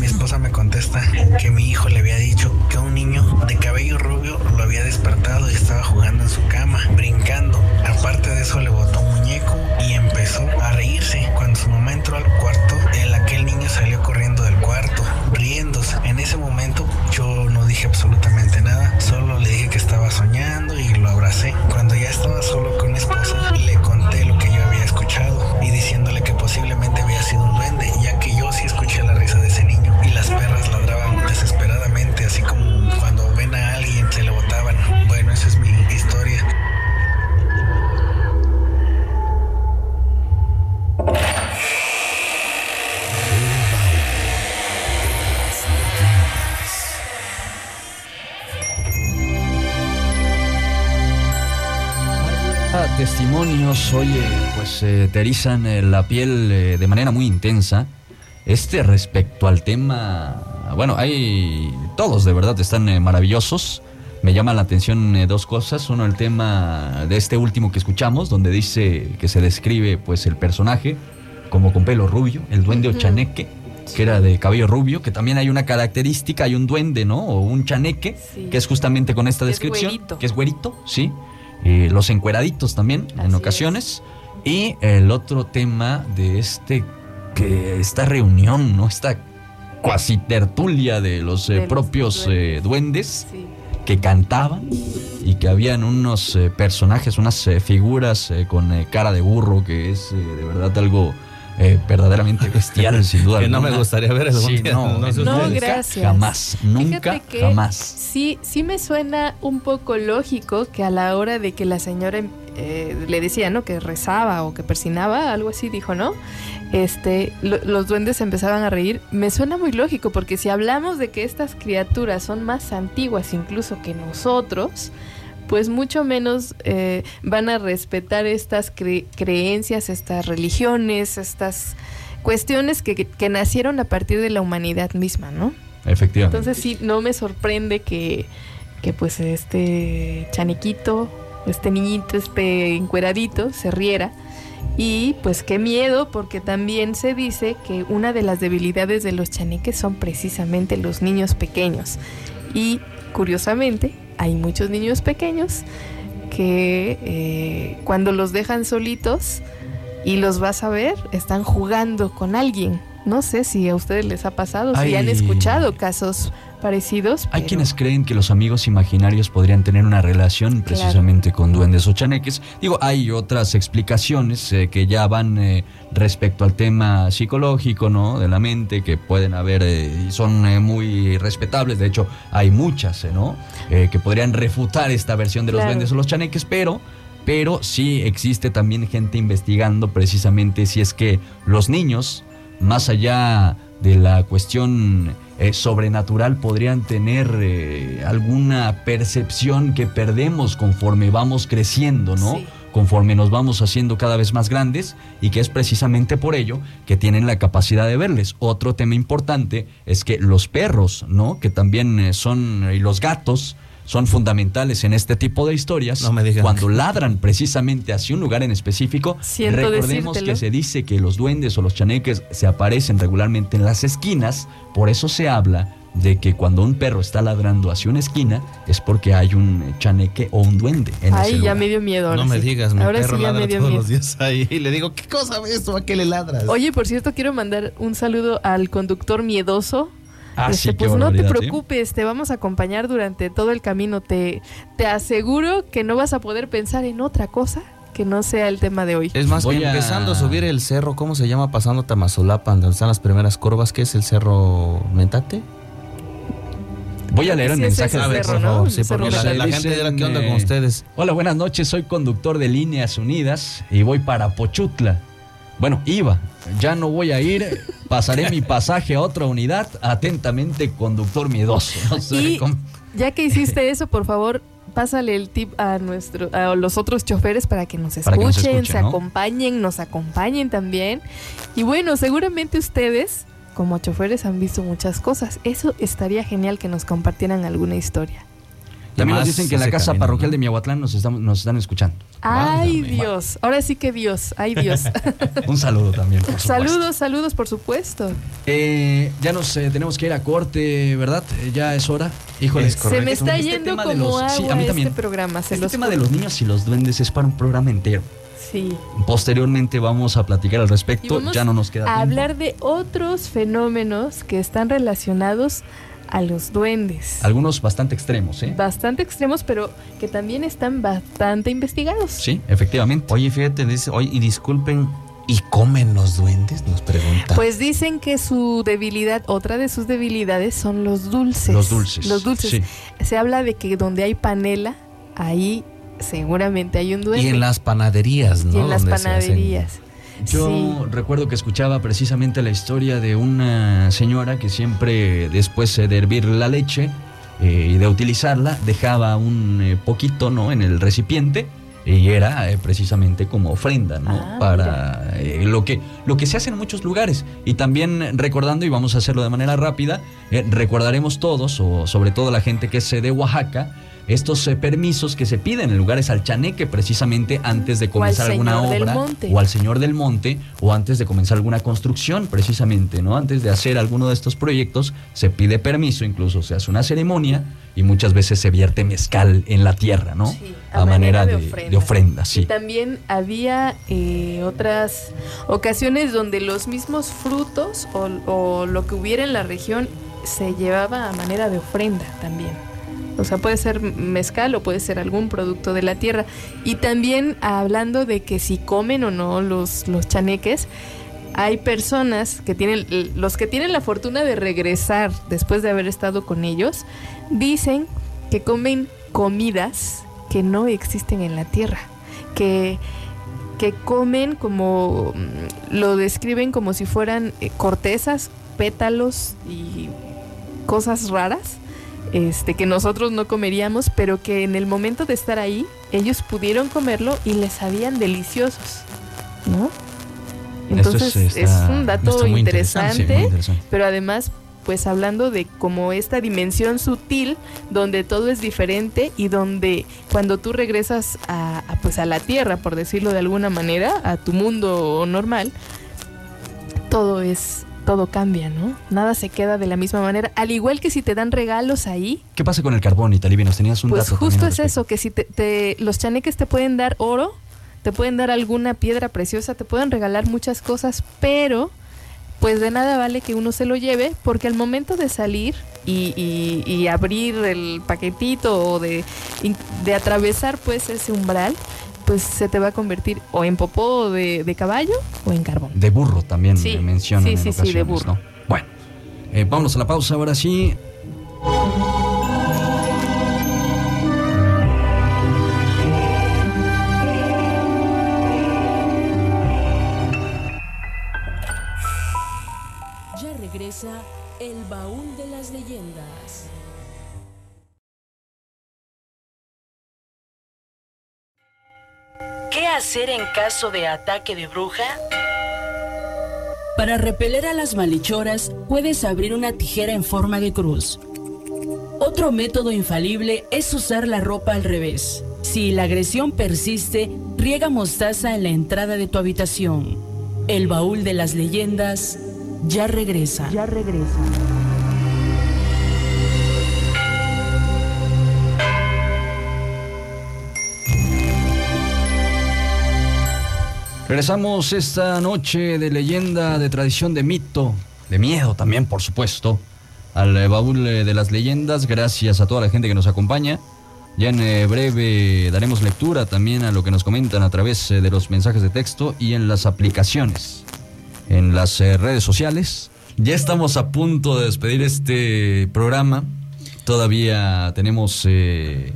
M: mi esposa me contesta que mi hijo le había dicho que un niño de cabello rubio lo había despertado y estaba jugando en su cama, brincando. Aparte de eso le botó un muñeco y empezó a reírse. Cuando su mamá entró al cuarto, el aquel niño salió corriendo del cuarto, riéndose. En ese momento yo no dije absolutamente nada, solo le dije que estaba soñando y lo abracé. Cuando ya estaba solo con
B: testimonios, oye, pues eh, te erizan eh, la piel eh, de manera muy intensa. Este respecto al tema, bueno, hay todos de verdad están eh, maravillosos. Me llama la atención dos cosas. Uno, el tema de este último que escuchamos, donde dice que se describe pues el personaje como con pelo rubio, el duende o chaneque, que era de cabello rubio, que también hay una característica, hay un duende, ¿no? O un chaneque,
C: Sí.
B: que es justamente con esta
C: es
B: descripción, que es güerito, sí. Eh, los encueraditos también, en ocasiones. Y el otro tema de este, que esta reunión, ¿no? Esta cuasi tertulia de los eh,
C: los
B: propios eh, duendes que cantaban y que habían unos eh, personajes, unas figuras eh, con cara de burro, que es de verdad algo eh, verdaderamente bestial, sin duda.
D: Que no
B: alguna.
D: me gustaría ver
B: Sí,
D: día,
B: no,
D: no
C: No, gracias.
B: Jamás, nunca,
C: Fíjate que
B: jamás.
C: Sí, sí me suena un poco lógico que a la hora de que la señora eh, le decía, ¿no? Que rezaba o que persinaba, algo así dijo, ¿no? Este, lo- los duendes empezaban a reír. Me suena muy lógico porque si hablamos de que estas criaturas son más antiguas incluso que nosotros, pues mucho menos eh, van a respetar estas cre- creencias, estas religiones, estas cuestiones que, que- que nacieron a partir de la humanidad misma, ¿no?
B: Efectivamente.
C: Entonces sí, no me sorprende que, que pues este chanequito, este niñito, este encueradito se riera. Y pues qué miedo, porque también se dice que una de las debilidades de los chaneques son precisamente los niños pequeños. Y curiosamente, hay muchos niños pequeños que eh, cuando los dejan solitos y los vas a ver, están jugando con alguien. No sé si a ustedes les ha pasado, si han escuchado casos parecidos.
B: Hay quienes creen que los amigos imaginarios podrían tener una relación precisamente con duendes o chaneques. Digo, hay otras explicaciones eh, que ya van eh, respecto al tema psicológico, ¿no? De la mente, que pueden haber eh, y son muy respetables. De hecho, hay muchas, ¿no? Que podrían refutar esta versión de los
C: Claro.
B: duendes o los chaneques, pero pero sí existe también gente investigando precisamente si es que los niños, más allá de la cuestión eh, sobrenatural, podrían tener eh, alguna percepción que perdemos conforme vamos creciendo, ¿no? Conforme nos vamos haciendo cada vez más grandes y que es precisamente por ello que tienen la capacidad de verles. Otro tema importante es que los perros, ¿no? Que también eh, son, y los gatos, son fundamentales en este tipo de historias.
D: No me digan.
B: Cuando ladran precisamente hacia un lugar en específico,
C: Siento
B: recordemos
C: decírtelo.
B: que se dice que los duendes o los chaneques se aparecen regularmente en las esquinas, por eso se habla de que cuando un perro está ladrando hacia una esquina es porque hay un chaneque o un duende en ese
C: Ay, ya
B: lugar.
C: me dio miedo. ahora
D: No me digas, mi
C: ahora
D: perro
C: sí ya
D: ladra
C: me dio
D: todos
C: miedo.
D: los días ahí. Y le digo, ¿qué cosa ves tú? ¿A qué le ladras?
C: Oye, por cierto, quiero mandar un saludo al conductor miedoso.
B: Ah,
C: Este,
B: sí,
C: pues no te preocupes, te vamos a acompañar durante todo el camino. Te, te aseguro que no vas a poder pensar en otra cosa que no sea el tema de hoy.
D: Es más,
B: Voy a-
D: empezando a subir el cerro, ¿cómo se llama? Pasando Tamazulapan, donde están las primeras curvas, ¿qué es el cerro Mentate?
B: Voy a leer el mensaje de
D: ver,
C: cerro,
D: por favor, sí, porque la, la gente dirá, ¿qué onda con ustedes?
B: Hola, buenas noches. Soy conductor de Líneas Unidas y voy para Pochutla. Bueno, iba. Ya no voy a ir. Pasaré mi pasaje a otra unidad. Atentamente, conductor miedoso. No sé
C: Y
B: cómo-
C: ya que hiciste eso, por favor, pásale el tip a nuestro, a los otros choferes para que nos escuchen,
B: que nos escuchen,
C: se
B: ¿no?
C: acompañen, nos acompañen también. Y bueno, seguramente ustedes, como choferes, han visto muchas cosas. Eso estaría genial que nos compartieran alguna historia.
B: También nos dicen que en la casa
D: camino,
B: parroquial
D: ¿no?
B: de Miahuatlán nos, estamos, nos están escuchando.
C: Ay. Dios. Ahora sí que Dios. Ay, Dios.
B: Un saludo también, por
C: saludos, saludos, por supuesto.
B: Eh, ya nos eh, tenemos que ir a corte, ¿verdad? Eh, ya es hora. Híjole,
D: Es
C: Se me está
B: Este
C: yendo
B: tema de
C: como
B: los-
C: agua
B: sí, a mí también.
C: este programa. Se
B: Este
C: los
B: tema de los niños y los duendes es para un programa entero.
C: Sí.
B: Posteriormente vamos a platicar al
C: Y
B: respecto.
C: vamos
B: Ya no nos queda
C: a
B: tiempo.
C: hablar de otros fenómenos que están relacionados a los duendes.
B: Algunos bastante extremos, ¿eh?
C: Bastante extremos, pero que también están bastante investigados.
B: Sí, efectivamente.
D: Oye, fíjate, dice, oye, y disculpen, ¿y comen los duendes? Nos pregunta.
C: Pues dicen que su debilidad, otra de sus debilidades son los dulces.
B: Los dulces.
C: Los dulces.
B: Sí.
C: Se habla de que donde hay panela, ahí seguramente hay un duende.
D: y en las panaderías, ¿no?
C: Y en las
D: Donde se hacen-
C: panaderías.
B: Yo
C: Sí.
B: recuerdo que escuchaba precisamente la historia de una señora que siempre después de hervir la leche eh, y de utilizarla dejaba un eh, poquito ¿no? en el recipiente y era eh, precisamente como ofrenda, ¿no?
C: Ah,
B: Para eh, lo, que, lo que se hace en muchos lugares. Y también recordando, y vamos a hacerlo de manera rápida, eh, recordaremos todos, o sobre todo la gente que es de Oaxaca, estos eh, permisos que se piden en lugares al chaneque precisamente antes de comenzar alguna obra o al señor del monte o antes de comenzar alguna construcción precisamente, ¿no? Antes de hacer alguno de estos proyectos se pide permiso, incluso se hace una ceremonia y muchas veces se vierte mezcal en la tierra, ¿no?
C: Sí,
B: a, manera, de,
C: ofrenda.
B: de ofrenda,
C: Y
B: sí.
C: también había eh, otras ocasiones donde los mismos frutos o, o lo que hubiera en la región se llevaba a manera de ofrenda también. O sea, puede ser mezcal o puede ser algún producto de la tierra. Y también hablando de que si comen o no los, los chaneques, hay personas que tienen, los que tienen la fortuna de regresar después de haber estado con ellos, dicen que comen comidas que no existen en la tierra, que, que comen como, mm, lo describen como si fueran eh, cortezas, pétalos y cosas raras. Este, que nosotros no comeríamos, pero que en el momento de estar ahí, ellos pudieron comerlo y les sabían deliciosos, ¿no? Entonces
B: es-
C: un dato
B: está muy
C: interesante,
B: interesante, muy interesante.
C: pero además, pues hablando de como esta dimensión sutil donde todo es diferente y donde cuando tú regresas a, a, pues a la tierra, por decirlo de alguna manera, a tu mundo normal, todo es todo cambia, ¿no? Nada se queda de la misma manera. Al igual que si te dan regalos ahí,
B: ¿Qué pasa con el carbón, Italibi? Nos tenías un
C: pues
B: dato
C: justo es eso, que si te, te- los chaneques te pueden dar oro, te pueden dar alguna piedra preciosa, te pueden regalar muchas cosas, pero pues de nada vale que uno se lo lleve, porque al momento de salir y, y- y abrir el paquetito o de, de atravesar pues ese umbral, pues se te va a convertir o en popó de, de caballo o en carbón.
B: De burro también
C: Sí,
B: me mencionan
C: sí,
B: en
C: sí, sí, de burro.
B: ¿no? Bueno, eh, vámonos a la pausa ahora sí.
E: Hacer en caso de ataque de bruja? Para repeler a las malhechoras, puedes abrir una tijera en forma de cruz. Otro método infalible es usar la ropa al revés. Si la agresión persiste, riega mostaza en la entrada de tu habitación. El baúl de las leyendas ya regresa. Ya regresa.
B: Regresamos esta noche de leyenda, de tradición, de mito, de miedo también, por supuesto, al eh, baúl eh, de las leyendas. Gracias a toda la gente que nos acompaña. Ya en eh, breve daremos lectura también a lo que nos comentan a través de los mensajes de texto y en las aplicaciones, en las redes sociales. Ya estamos a punto de despedir este programa. Todavía tenemos eh,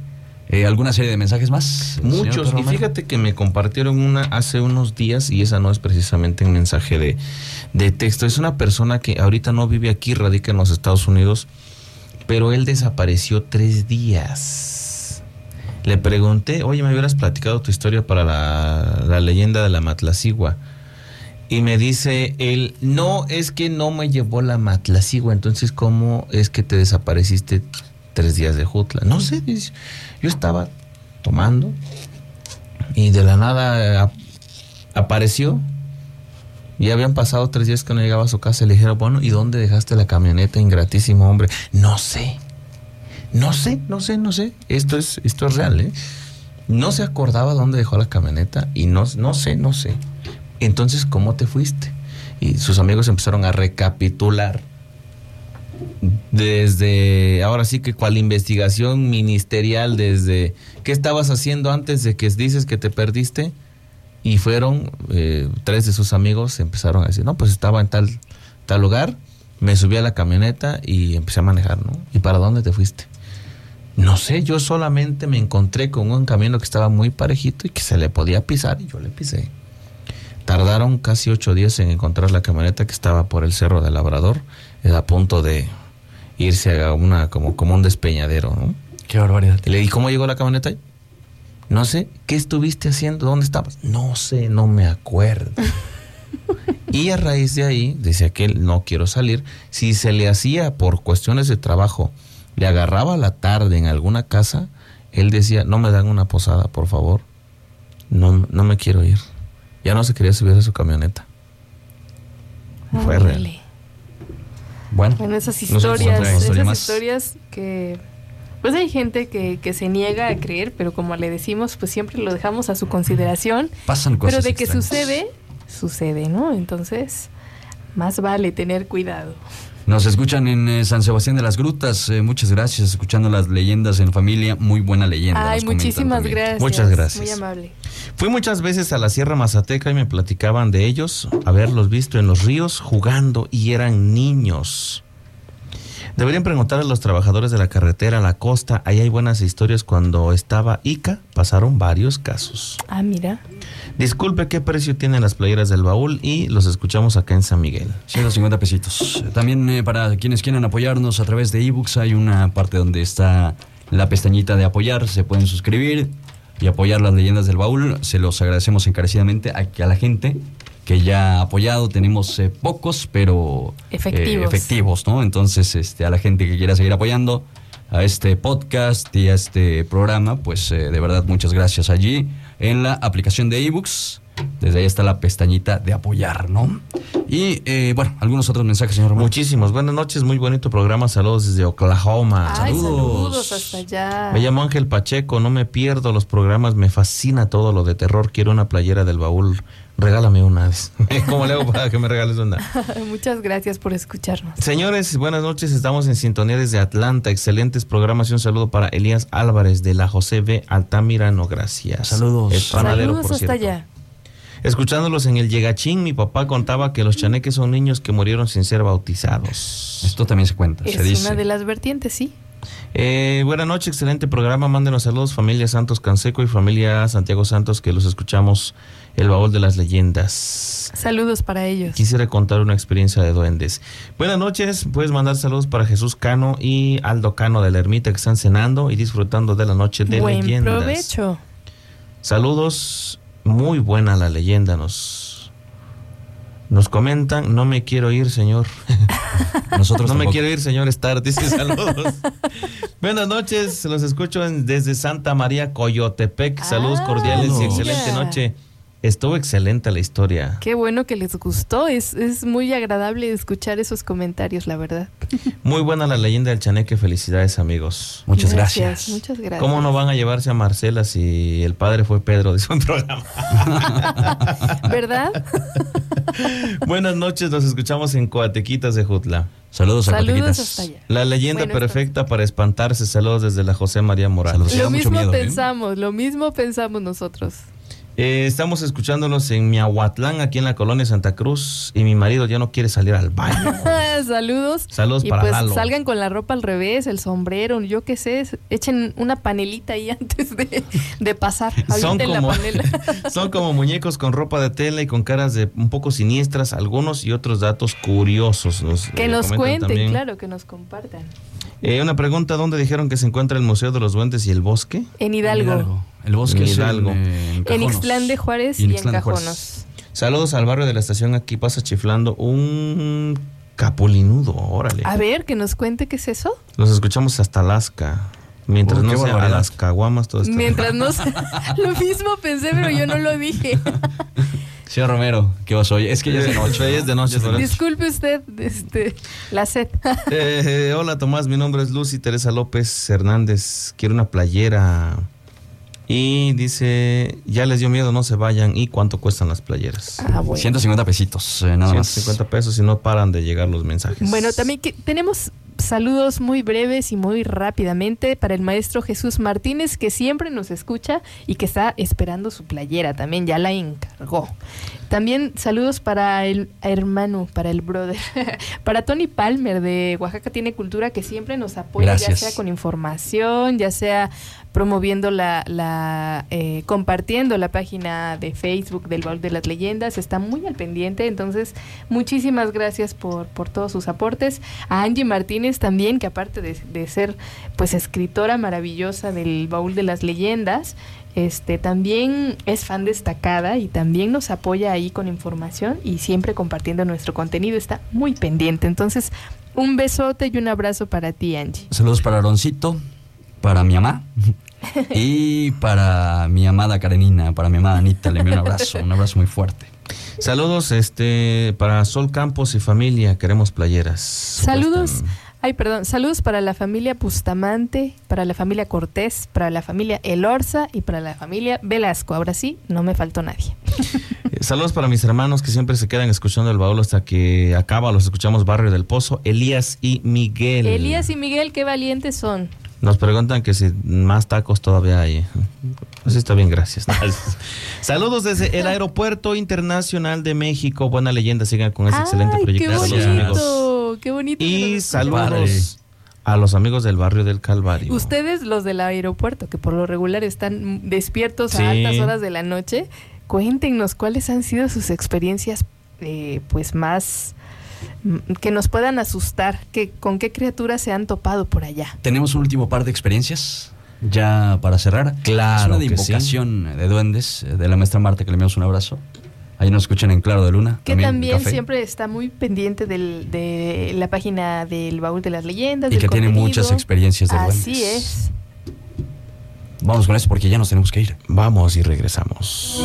B: eh, alguna serie de mensajes más.
D: Muchos. Y fíjate que me compartieron una hace unos días y esa no es precisamente un mensaje de, de texto. Es una persona que ahorita no vive aquí, radica en los Estados Unidos, pero él desapareció tres días. Le pregunté, oye, me hubieras platicado tu historia para la, la leyenda de la Matlacigua. Y me dice él, no, es que no me llevó la Matlacigua, entonces ¿cómo es que te desapareciste tres días de Jutla? No sé, dice, yo estaba tomando y de la nada ap- apareció. Y habían pasado tres días que no llegaba a su casa le dijeron, bueno, ¿y dónde dejaste la camioneta, ingratísimo hombre? No sé, no sé, no sé, no sé. Esto es, esto es real, ¿eh? No se acordaba dónde dejó la camioneta y no, no sé, no sé. Entonces, ¿cómo te fuiste? Y sus amigos empezaron a recapitular desde, ahora sí que cual investigación ministerial, desde qué estabas haciendo antes de que dices que te perdiste. Y fueron eh, tres de sus amigos, empezaron a decir, no, pues estaba en tal, tal lugar, me subí a la camioneta y empecé a manejar, ¿no? ¿Y para dónde te fuiste? No sé, yo solamente me encontré con un camino que estaba muy parejito y que se le podía pisar y yo le pisé. Tardaron casi ocho días en encontrar la camioneta que estaba por el Cerro del Labrador, a punto de irse a una como, como un despeñadero, ¿no?
B: Qué barbaridad.
D: Y le dije, ¿cómo llegó la camioneta ahí? No sé, ¿qué estuviste haciendo? ¿Dónde estabas? No sé, no me acuerdo. y a raíz de ahí, decía que él no quiero salir, si se le hacía por cuestiones de trabajo, le agarraba la tarde en alguna casa, él decía, no me dan una posada, por favor. No, no me quiero ir. Ya no se quería subir a su camioneta. Fue real.
B: Bueno,
C: Bueno, esas historias, esas
B: historia
C: historias que... Pues hay gente que, que se niega a creer, pero como le decimos, pues siempre lo dejamos a su consideración.
B: Pasan cosas
C: Pero de que
B: extrañas.
C: sucede, sucede, ¿no? Entonces, más vale tener cuidado.
B: Nos escuchan en eh, San Sebastián de las Grutas. eh, muchas gracias, escuchando las leyendas en familia. Muy buena leyenda.
C: Ay, muchísimas gracias.
D: Muchas gracias.
C: Muy amable.
D: Fui muchas veces a la Sierra Mazateca y me platicaban de ellos, haberlos visto en los ríos jugando y eran niños. Deberían preguntar a los trabajadores de la carretera, la costa, ahí hay buenas historias. Cuando estaba Ica, pasaron varios casos.
C: Ah, mira.
D: Disculpe, ¿qué precio tienen las playeras del baúl? Y los escuchamos acá en San Miguel.
B: 150 pesitos. También eh, para quienes quieran apoyarnos a través de ebooks hay una parte donde está la pestañita de apoyar. Se pueden suscribir y apoyar las leyendas del baúl. Se los agradecemos encarecidamente a, a la gente que ya ha apoyado. Tenemos eh, pocos, pero eh,
C: Efectivos.
B: ¿no? Entonces, este, a la gente que quiera seguir apoyando a este podcast y a este programa, pues eh, de verdad muchas gracias allí en la aplicación de ebooks. Desde ahí está la pestañita de apoyar, ¿no? Y eh, bueno, algunos otros mensajes, señor Román.
D: Muchísimos. Buenas noches, muy bonito programa. Saludos desde Oklahoma.
C: Ay, saludos hasta allá.
D: Me llamo Ángel Pacheco, no me pierdo los programas, me fascina todo lo de terror. Quiero una playera del baúl. Regálame una. ¿Cómo le hago para que me regales una?
C: Muchas gracias por escucharnos.
D: Señores, buenas noches. Estamos en sintonía desde Atlanta. Excelentes programas y un saludo para Elías Álvarez de la José B. Altamirano. Gracias.
B: Saludos.
D: Es panadero,
C: Saludos
D: por
C: hasta
D: cierto.
C: allá.
D: Escuchándolos en el Llegachín, mi papá contaba que los chaneques son niños que murieron sin ser bautizados.
B: Esto también se cuenta,
C: Es una de las vertientes, sí.
D: Eh, buenas noches, excelente programa. Mándenos saludos, familia Santos Canseco y familia Santiago Santos, que los escuchamos el baúl de las leyendas.
C: Saludos para ellos.
D: Quisiera contar una experiencia de duendes. Buenas noches, puedes mandar saludos para Jesús Cano y Aldo Cano de la Ermita que están cenando y disfrutando de la noche de
C: Buen
D: leyendas.
C: provecho.
D: Saludos, muy buena la leyenda, nos, nos comentan, no me quiero ir, señor.
B: Nosotros
D: no me quiero ir, señor Star, dice saludos. Buenas noches, los escucho en- desde Santa María, Coyotepec. Saludos cordiales y excelente noche. Estuvo excelente la historia.
C: Qué bueno que les gustó. Es, es muy agradable escuchar esos comentarios, la verdad.
D: Muy buena la leyenda del chaneque. Felicidades, amigos.
B: Muchas
C: Gracias, muchas gracias.
D: ¿Cómo no van a llevarse a Marcela si el padre fue Pedro de su programa?
C: ¿Verdad?
D: Buenas noches, nos escuchamos en Coatequitas de Jutla.
B: Saludos
C: a Saludos Coatequitas. hasta allá.
D: La leyenda
C: Buenas
D: perfecta para espantarse. Saludos desde la José María Morales.
C: lo mismo pensamos, lo mismo pensamos nosotros.
D: Eh, estamos escuchándolos en Miahuatlán, aquí en la colonia Santa Cruz, y mi marido ya no quiere salir al baño.
C: Saludos.
D: Saludos
C: y
D: para
C: pues
D: Lalo.
C: salgan con la ropa al revés, el sombrero, yo qué sé, echen una panelita ahí antes de, de pasar.
D: Son
C: la
D: como,
C: panela.
D: son como muñecos con ropa de tela y con caras de un poco siniestras, algunos y otros datos curiosos. Nos,
C: Que
D: eh,
C: nos cuenten,
D: también.
C: claro, que nos compartan.
D: Eh, una pregunta, ¿dónde dijeron que se encuentra el Museo de los Duendes y el Bosque?
C: En Hidalgo.
B: El bosque
D: En
B: es en,
D: Hidalgo.
B: eh, en
C: En. Ixtlán de Juárez
B: Y
C: y,
B: en Juárez.
C: Cajonos.
D: Saludos al barrio de la estación, aquí pasa chiflando un capolinudo, órale.
C: A ver, que nos cuente qué es eso.
D: Los escuchamos hasta Alaska. Mientras
B: Oh,
D: no sea a
B: barbaridad.
D: las caguamas, todo esto.
C: Mientras no se- Lo mismo pensé, pero yo no lo dije.
B: Señor Romero, ¿qué vas hoy? Es que ya es de noche.
D: Ya es de noche.
C: Disculpe usted este, la sed.
D: Eh, eh, hola Tomás, mi nombre es Lucy Teresa López Hernández. Quiero una playera. Y dice, ya les dio miedo, no se vayan. ¿Y cuánto cuestan las playeras?
C: Ah, bueno.
B: 150 pesitos, eh, nada más.
D: 150 pesos y no paran de llegar los mensajes.
C: Bueno, también que tenemos saludos muy breves y muy rápidamente para el maestro Jesús Martínez, que siempre nos escucha y que está esperando su playera, también ya la encargó. También saludos para el hermano, para el brother, para Tony Palmer de Oaxaca Tiene Cultura, que siempre nos apoya,
B: Gracias.
C: ya sea con información, ya sea promoviendo la, la eh, compartiendo la página de Facebook del Baúl de las Leyendas, está muy al pendiente, entonces muchísimas gracias por, por todos sus aportes. A Angie Martínez también, que aparte de, ser pues escritora maravillosa del Baúl de las Leyendas, Este también es fan destacada y también nos apoya ahí con información y siempre compartiendo nuestro contenido. Está muy pendiente. Entonces, un besote y un abrazo para ti, Angie.
B: Saludos para Aroncito, para mi mamá y para mi amada Karenina, para mi amada Anita. Le envío un abrazo, un abrazo muy fuerte.
D: Saludos este para Sol Campos y familia, queremos playeras.
C: Saludos. Ay, perdón. Saludos para la familia Bustamante, para la familia Cortés, para la familia Elorza y para la familia Velasco. Ahora sí, no me faltó nadie.
D: Eh, Saludos para mis hermanos que siempre se quedan escuchando el baúl hasta que acaba. Los escuchamos Barrio del Pozo, Elías y Miguel.
C: Elías y Miguel, qué valientes son.
D: Nos preguntan que si más tacos todavía hay. Pues está bien, gracias. Saludos desde el Aeropuerto Internacional de México. Buena leyenda, sigan con ese excelente
C: Ay, qué
D: proyecto. Saludos, amigos.
C: bonito, qué bonito.
D: Y saludos a los amigos del barrio del Calvario.
C: Ustedes, los del aeropuerto, que por lo regular están despiertos
D: Sí.
C: a altas horas de la noche, cuéntenos cuáles han sido sus experiencias, eh, pues más que nos puedan asustar, que con qué criaturas se han topado por allá.
B: Tenemos un último par de experiencias ya para cerrar.
D: Claro
B: Es una de
D: sí.
B: invocación de duendes eh, de la maestra Marta, que le enviamos un abrazo. Ahí nos escuchan en Claro de Luna.
C: Que
B: también,
C: siempre está muy pendiente del- de la página del baúl de las leyendas.
B: Y
C: del
B: que tiene muchas experiencias de
C: Así
B: duendes.
C: es.
B: Vamos con eso porque ya nos tenemos que ir.
D: Vamos y regresamos.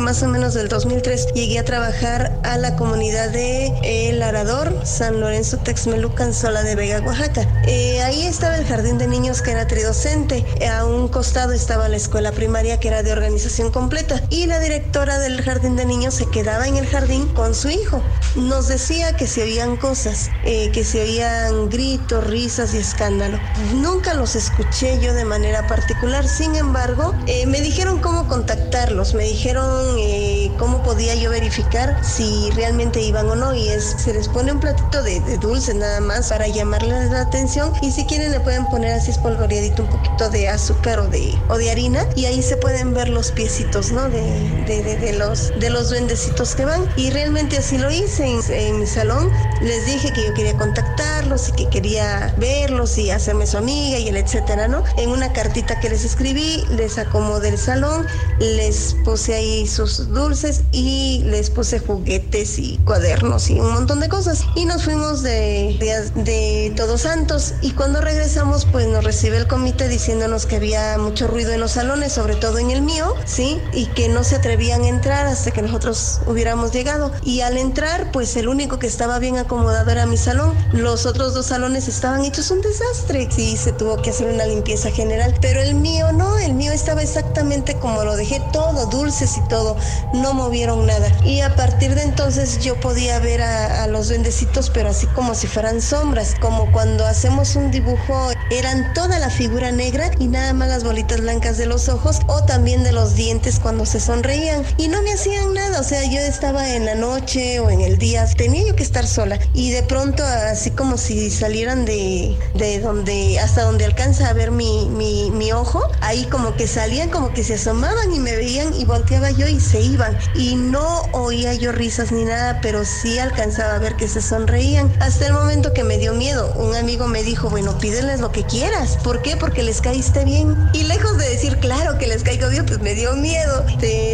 H: Más o menos del 2003 llegué a trabajar a la comunidad de El Arador, San Lorenzo Texmelucan, Sola de Vega, Oaxaca. Eh, ahí estaba el jardín de niños que era tridocente. Eh, a un costado estaba la escuela primaria que era de organización completa y la directora del jardín de niños se quedaba en el jardín con su hijo. Nos decía que se oían cosas, eh, que se oían gritos, risas y escándalo. Nunca los escuché yo de manera particular, sin embargo, eh, me dijeron cómo contactarlos, me dijeron eh, cómo podía yo verificar si realmente iban o no. Y es, se les pone un platito de, de dulce nada más para llamarles la atención. Y si quieren le pueden poner así espolvoreadito un poquito de azúcar o de, o de harina. Y ahí se pueden ver los piecitos, ¿no? De, de, de, de los, de los duendecitos que van. Y realmente así lo hice en, en mi salón, les dije que yo quería contactarlos y que quería verlos y hacerme su amiga y el etcétera, ¿no? En una cartita que les escribí, les acomodé el salón, les puse ahí sus dulces y les puse juguetes y cuadernos y un montón de cosas. Y nos fuimos de, de, de Todos Santos y cuando regresamos pues nos recibe el comité diciéndonos que había mucho ruido en los salones, sobre todo en el mío, ¿sí? Y que no se atrevían a entrar hasta que nosotros hubiéramos llegado. Y al entrar pues el único que estaba bien acomodado era mi salón. Los otros dos salones estaban hechos un desastre. Sí, se tuvo que hacer una limpieza general. Pero el mío no, el mío estaba exactamente como lo dejé, todo, dulces y todo. No movieron nada. Y a partir de entonces yo podía ver a, a los duendecitos, pero así como si fueran sombras. Como cuando hacemos un dibujo, eran toda la figura negra y nada más las bolitas blancas de los ojos o también de los dientes cuando se sonreían. Y no me hacían nada, o sea, yo estaba en la noche o en el día, tenía yo que estar sola. Y de pronto, así como si salieran de, de donde, hasta donde alcanza a ver mi, mi, mi ojo, ahí como que salían, como que se asomaban y me veían y volteaba yo y se iban. Y no oía yo risas ni nada, pero sí alcanzaba a ver que se sonreían. Hasta el momento que me dio miedo. Un amigo me dijo, bueno, pídeles lo que quieras. ¿Por qué? Porque les caíste bien. Y lejos de decir, claro que les caigo bien, pues me dio miedo.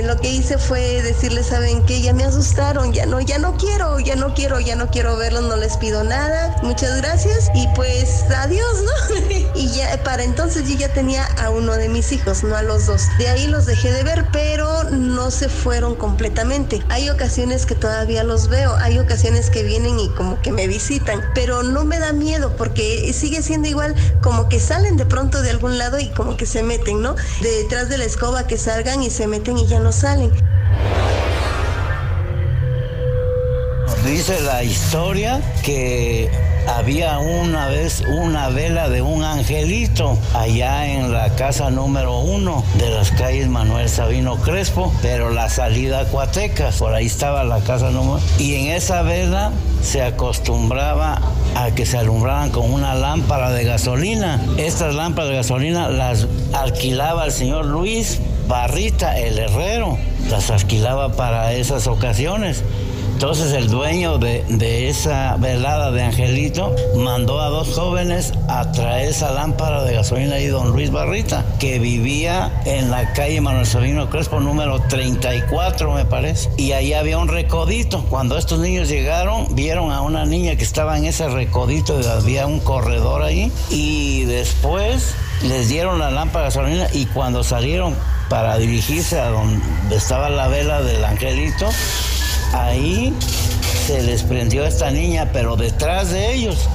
H: Lo que hice fue decirles, ¿saben qué? Ya me asustaron, ya no, ya no quiero, ya no quiero, ya no quiero verlos, no les pido nada. Muchas gracias y pues adiós, ¿no? y ya para entonces yo ya tenía a uno de mis hijos, no a los dos. De ahí los dejé de ver, pero no se fueron completamente. Hay ocasiones que todavía los veo, hay ocasiones que vienen y como que me visitan, pero no me da miedo porque sigue siendo igual como que salen de pronto de algún lado y como que se meten, ¿no? Detrás de la escoba que salgan y se meten y ya no salen.
I: Dice la historia que había una vez una vela de un angelito allá en la casa número uno de las calles Manuel Sabino Crespo, pero la salida a Cuatecas, por ahí estaba la casa número. Y en esa vela se acostumbraba a que se alumbraran con una lámpara de gasolina. Estas lámparas de gasolina las alquilaba el señor Luis Barrita, el herrero, las alquilaba para esas ocasiones. Entonces el dueño de, esa velada de Angelito mandó a dos jóvenes a traer esa lámpara de gasolina y don Luis Barrita, que vivía en la calle Manuel Sabino Crespo número 34 me parece. Y ahí había un recodito. Cuando estos niños llegaron, vieron a una niña que estaba en ese recodito y había un corredor ahí. Y después les dieron la lámpara de gasolina y cuando salieron para dirigirse a donde estaba la vela del angelito, ahí se les prendió esta niña, pero detrás de ellos,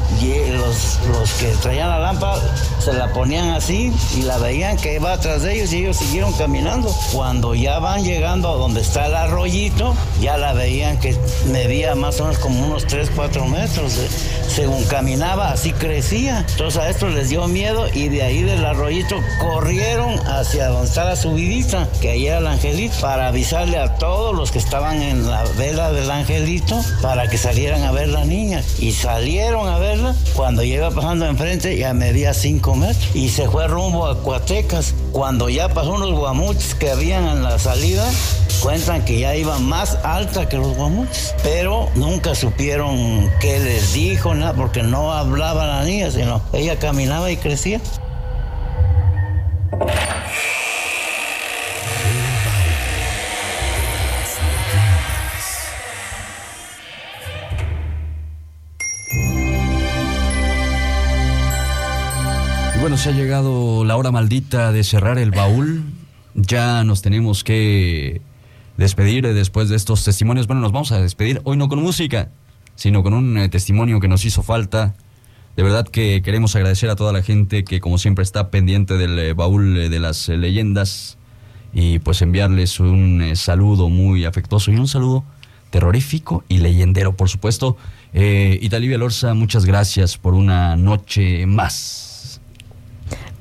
I: los, los que traían la lámpara se la ponían así y la veían que iba atrás de ellos y ellos siguieron caminando. Cuando ya van llegando a donde está el arroyito, ya la veían que medía más o menos como unos 3, 4 metros. Según caminaba, así crecía. Entonces a esto les dio miedo y de ahí del arroyito corrieron hacia donde está la subidita, que ahí era el angelito, para avisarle a todos los que estaban en la vela del angelito para que salieran a ver la niña. Y salieron a verla. Cuando ya iba pasando enfrente, ya medía 5 metros. Y se fue rumbo a Cuatecas. Cuando ya pasó unos guamuches que habían en la salida, cuentan que ya iba más alta que los guamuches. Pero nunca supieron qué les dijo, nada, porque no hablaba la niña, sino ella caminaba y crecía.
B: Bueno, se ha llegado la hora maldita de cerrar el baúl. Ya nos tenemos que despedir después de estos testimonios. Bueno, nos vamos a despedir hoy no con música, sino con un eh, testimonio que nos hizo falta. De verdad que queremos agradecer a toda la gente que como siempre está pendiente del eh, baúl eh, de las leyendas y pues enviarles un saludo muy afectuoso y un saludo terrorífico y leyendero, por supuesto. Eh, Italivia Lorza, muchas gracias por una noche más.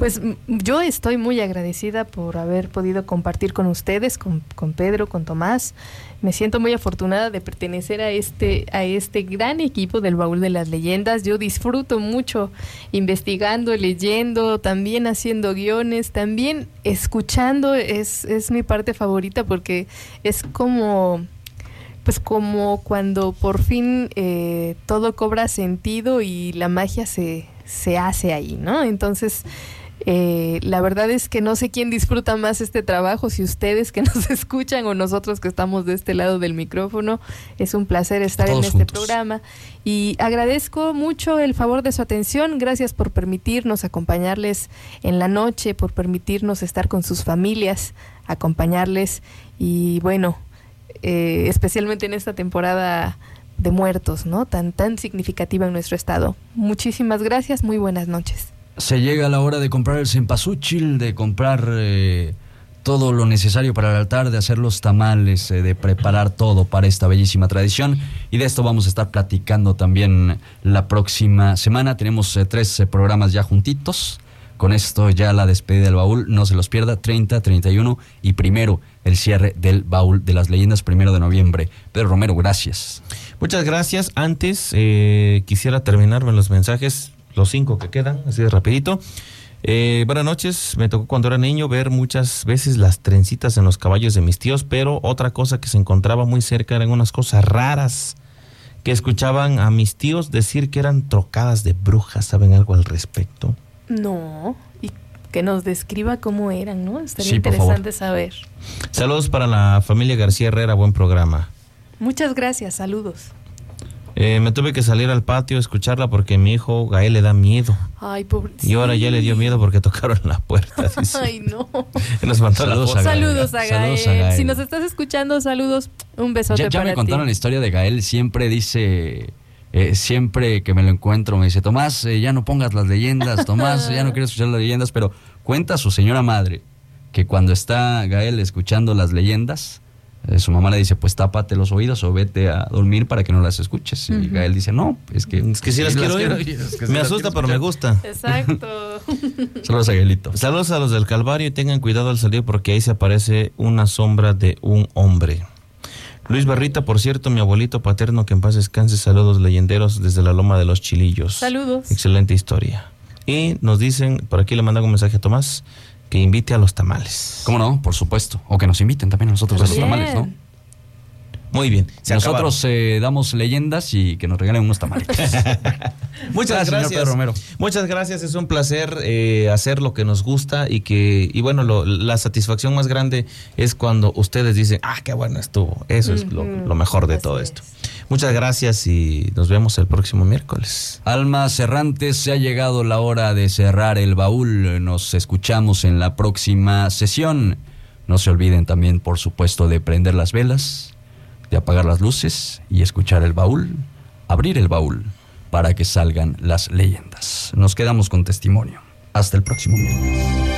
C: Pues yo estoy muy agradecida por haber podido compartir con ustedes, con, Pedro, con Tomás. Me siento muy afortunada de pertenecer a este, a este gran equipo del Baúl de las Leyendas. Yo disfruto mucho investigando, leyendo, también haciendo guiones, también escuchando es, es mi parte favorita porque es como pues como cuando por fin eh, todo cobra sentido y la magia se, se hace ahí, ¿no? Entonces, eh, la verdad es que no sé quién disfruta más este trabajo, si ustedes que nos escuchan o nosotros que estamos de este lado del micrófono. Es un placer estar en este programa y agradezco mucho el favor de su atención. Gracias por permitirnos acompañarles en la noche, por permitirnos estar con sus familias, acompañarles y bueno, eh, especialmente en esta temporada de muertos, ¿no? Tan tan significativa en nuestro estado. Muchísimas gracias, muy buenas noches
B: se llega la hora de comprar el cempasúchil, de comprar eh, todo lo necesario para el altar, de hacer los tamales, eh, de preparar todo para esta bellísima tradición. Y de esto vamos a estar platicando también la próxima semana. Tenemos eh, tres programas ya juntitos. Con esto ya la despedida del baúl, no se los pierda, 30, 31 y primero el cierre del baúl de las leyendas, primero de noviembre. Pedro Romero, gracias.
D: Muchas gracias. Antes quisiera terminarme los mensajes los cinco que quedan, así de rapidito. Eh, buenas noches, me tocó cuando era niño ver muchas veces las trencitas en los caballos de mis tíos, pero otra cosa que se encontraba muy cerca eran unas cosas raras que escuchaban a mis tíos decir que eran trocadas de brujas. ¿Saben algo al respecto?
C: No, y que nos describa cómo eran, ¿no? Estaría interesante saber.
D: Saludos para la familia García Herrera, buen programa.
C: Muchas gracias, saludos.
D: Eh, me tuve que salir al patio a escucharla porque mi hijo Gael le da miedo.
C: Ay, pobre.
D: Y ahora ya le dio miedo porque tocaron la puerta.
C: Ay, no.
D: saludos,
C: a saludos, a Gael. Si nos estás escuchando, saludos. Un besote
B: ya, ya me contaron la historia de Gael. Siempre dice... Eh, siempre que me lo encuentro me dice, Tomás, eh, ya no pongas las leyendas, Tomás, ya no quiero escuchar las leyendas, pero cuenta a su señora madre que cuando está Gael escuchando las leyendas, Eh, su mamá le dice, pues tápate los oídos o vete a dormir para que no las escuches. Y Gael dice, no, es que...
D: Es que sí las quiero oír.
B: es que sí
D: Me
B: las
D: asusta,
B: quiero
D: pero me
B: escuchar".
D: gusta.
C: Exacto.
B: Saludos a Gaelito.
D: Saludos a los del Calvario y tengan cuidado al salir porque ahí se aparece una sombra de un hombre. Luis Barrita, por cierto, mi abuelito paterno, que en paz descanse, saludos leyenderos desde la Loma de los Chilillos.
C: Saludos.
D: Excelente historia. Y nos dicen, por aquí le mandan un mensaje a Tomás, que invite a los tamales.
B: ¿Cómo no? Por supuesto. O que nos inviten también a nosotros a los tamales, ¿no?
D: Muy bien. se
B: Nosotros eh, damos leyendas y que nos regalen unos tamales.
D: Muchas gracias.
B: Pedro Romero.
D: Muchas gracias, es un placer eh, hacer lo que nos gusta y que, y bueno, lo- la satisfacción más grande es cuando ustedes dicen, ah, qué bueno estuvo. Eso es lo, lo mejor de todo esto. Muchas gracias y nos vemos el próximo miércoles.
B: Almas errantes, se ha llegado la hora de cerrar el baúl. Nos escuchamos en la próxima sesión. No se olviden también, por supuesto, de prender las velas, de apagar las luces y escuchar el baúl, abrir el baúl para que salgan las leyendas. Nos quedamos con testimonio. Hasta el próximo miércoles.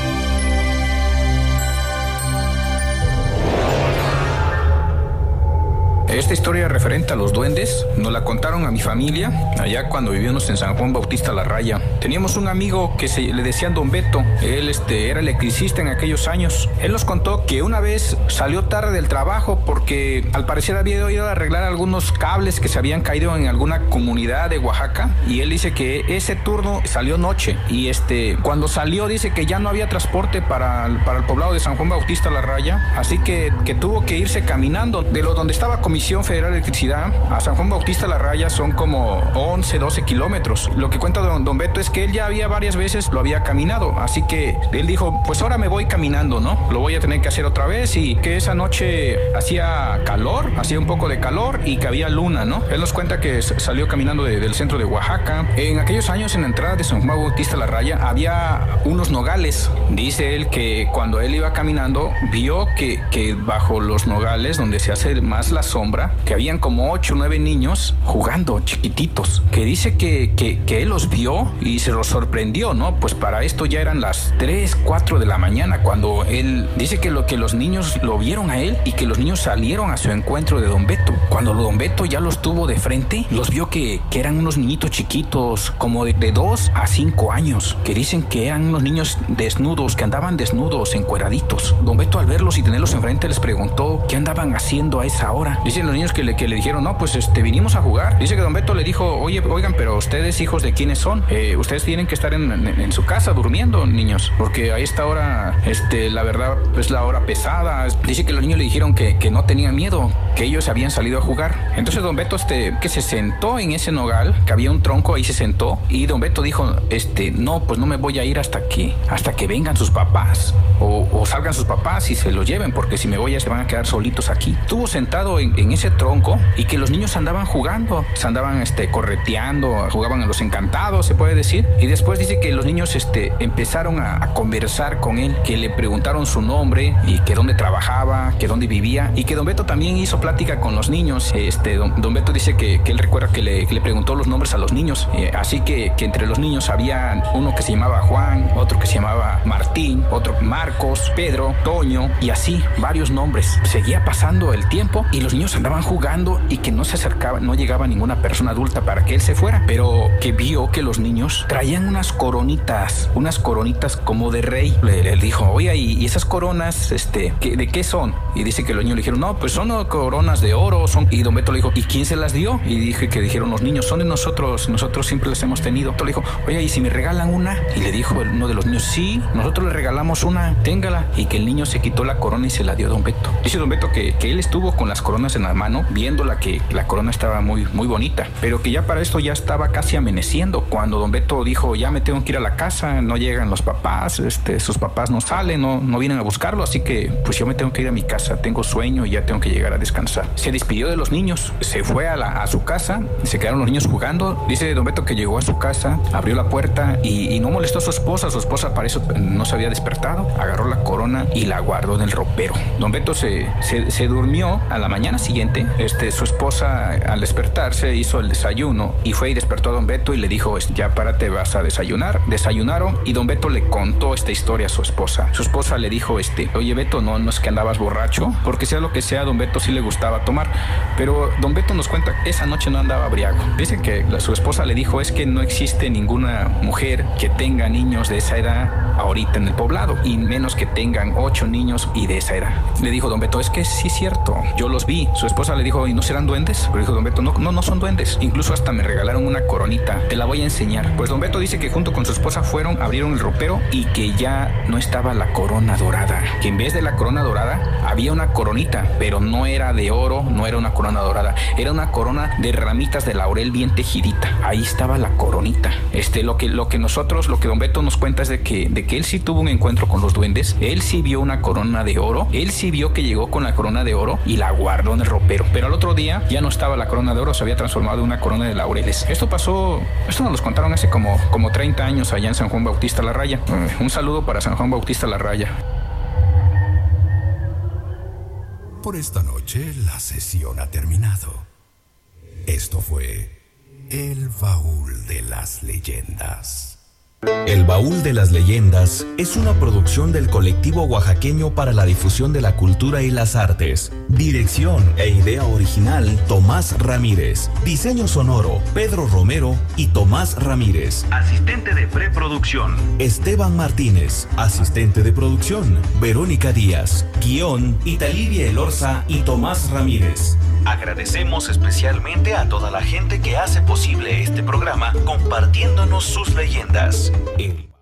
N: Esta historia referente a los duendes nos la contaron a mi familia allá cuando vivíamos en San Juan Bautista La Raya. Teníamos un amigo que se le decían Don Beto. Él este, era electricista en aquellos años. Él nos contó que una vez salió tarde del trabajo porque al parecer había ido a arreglar algunos cables que se habían caído en alguna comunidad de Oaxaca y él dice que ese turno salió noche y este cuando salió dice que ya no había transporte para, el- para el poblado de San Juan Bautista La Raya, así que, que tuvo que irse caminando de lo donde estaba Comisión Federal de Electricidad a San Juan Bautista La Raya son como 11, 12 kilómetros. Lo que cuenta don, don Beto es que él ya había varias veces lo había caminado, así que él dijo, pues ahora me voy caminando, ¿no? Lo voy a tener que hacer otra vez y que esa noche hacía calor, hacía un poco de calor y que había luna, ¿no? Él nos cuenta que salió caminando de- del centro de Oaxaca. En aquellos años en la entrada de San Juan Bautista La Raya había unos nogales. Dice él que cuando él iba caminando vio que, que bajo los nogales, donde se hace más la sombra, que habían como ocho o nueve niños jugando chiquititos. Que dice que, que, que él los vio y se los sorprendió, ¿no? Pues para esto ya eran las 3, 4 de la mañana cuando él dice que, lo, que los niños lo vieron a él y que los niños salieron a su encuentro de Don Beto. Cuando Don Beto ya los tuvo de frente, los vio que, que eran unos niñitos chiquitos, como de, de 2 a 5 años, que dicen que eran unos niños desnudos, que andaban desnudos, encueraditos. Don Beto al verlos y tenerlos enfrente les preguntó qué andaban haciendo a esa hora. Dicen los niños que le, que le dijeron, no, pues este, vinimos a jugar. Dice que Don Beto le dijo, oye, oigan, pero ustedes hijos de quiénes son? Eh, ustedes tienen que estar en, en- en su casa durmiendo, niños, porque a esta hora, este, la verdad, es la hora pesada. Dice que los niños le dijeron que, que no tenían miedo, que ellos habían salido a jugar. Entonces Don Beto, este, que se sentó en ese nogal, que había un tronco ahí se sentó, y Don Beto dijo, este, no, pues no me voy a ir hasta que, hasta que vengan sus papás, o, o salgan sus papás y se los lleven, porque si me voy ya se van a quedar solitos aquí. Estuvo sentado en, en ese tronco y que los niños andaban jugando, se andaban este, correteando, jugaban a los encantados, se puede decir. Y después dice que los niños este, empezaron a, a conversar con él, que le preguntaron su nombre y que dónde trabajaba, que dónde vivía, y que don Beto también hizo plática con los niños. Este, don, don Beto dice que, que él recuerda que le, que le preguntó los nombres a los niños. Eh, así que, que entre los niños había uno que se llamaba Juan, otro que se llamaba Martín, otro Marcos, Pedro, Toño, y así varios nombres. Seguía pasando el tiempo y los niños andaban jugando y que no se acercaba, no llegaba ninguna persona adulta para que él se fuera, pero que vio que los niños traían unas coronitas, unas coronitas como de rey. Le, dijo, oye, ¿y, esas coronas, este, ¿qué- de qué son? Y dice que los niños le dijeron, no, pues son coronas de oro, son. Y don Beto le dijo, ¿y quién se las dio? Y dije que dijeron los niños, son de nosotros, nosotros siempre las hemos tenido. Entonces le dijo, oye, ¿y si me regalan una? Y le dijo uno de los niños, sí, nosotros le regalamos una, téngala. Y que el niño se quitó la corona y se la dio a don Beto. Dice don Beto que, que él estuvo con las coronas en la mano, viéndola que la corona estaba muy, muy bonita, pero que ya para esto ya estaba casi amaneciendo. Cuando don Beto dijo, ya me tengo que ir a la casa, no llegan los papás, este, sus papás no salen, no, no vienen a buscarlo, así que pues yo me tengo que ir a mi casa, tengo sueño y ya tengo que llegar a descansar. Se despidió de los niños, se fue a, la- a su casa, se quedaron los niños jugando. Dice don Beto que llegó a su casa, abrió la puerta y, y no molestó a su esposa, su esposa para eso no se había despertado, agarró la corona y la guardó en el ropero. Don Beto se, se, se durmió a la mañana siguiente, este, su esposa al despertarse hizo el desayuno y fue y despertó a don Beto y le dijo, "Este, ya párate, vas a desayunar. Desayunaron y don Beto le contó esta historia a su esposa. Su esposa le dijo, este, oye Beto, no, no es que andabas borracho porque sea lo que sea, don Beto sí le gustaba tomar. Pero don Beto nos cuenta, esa noche no andaba briago. Dicen que su esposa le dijo, es que no existe ninguna mujer que tenga niños de esa edad ahorita en el poblado, y menos que tengan ocho niños y de esa edad. Le dijo don Beto, es que sí es cierto, yo los vi. Esposa le dijo, ¿y no serán duendes? Pero dijo don Beto, no, no, no son duendes. Incluso hasta me regalaron una coronita, te la voy a enseñar. Pues don Beto dice que junto con su esposa fueron, abrieron el ropero y que ya no estaba la corona dorada. Que en vez de la corona dorada había una coronita, pero no era de oro, no era una corona dorada, era una corona de ramitas de laurel bien tejidita. Ahí estaba la coronita. Este, lo que, lo que nosotros, lo que don Beto nos cuenta es de que, de que él sí tuvo un encuentro con los duendes, él sí vio una corona de oro, él sí vio que llegó con la corona de oro y la guardó en el ropero. Pero al otro día ya no estaba la corona de oro, se había transformado en una corona de laureles. Esto pasó, esto nos lo contaron hace como, como 30 años allá en San Juan Bautista La Raya. Eh, un saludo para San Juan Bautista La Raya.
G: Por esta noche la sesión ha terminado. Esto fue El Baúl de las Leyendas.
D: El Baúl de las Leyendas es una producción del colectivo oaxaqueño para la difusión de la cultura y las artes. Dirección e idea original Tomás Ramírez. Diseño sonoro Pedro Romero y Tomás Ramírez. Asistente de preproducción Esteban Martínez. Asistente de producción Verónica Díaz. Guión Italivia Elorza y Tomás Ramírez. Agradecemos especialmente a toda la gente que hace posible este programa compartiéndonos sus leyendas. El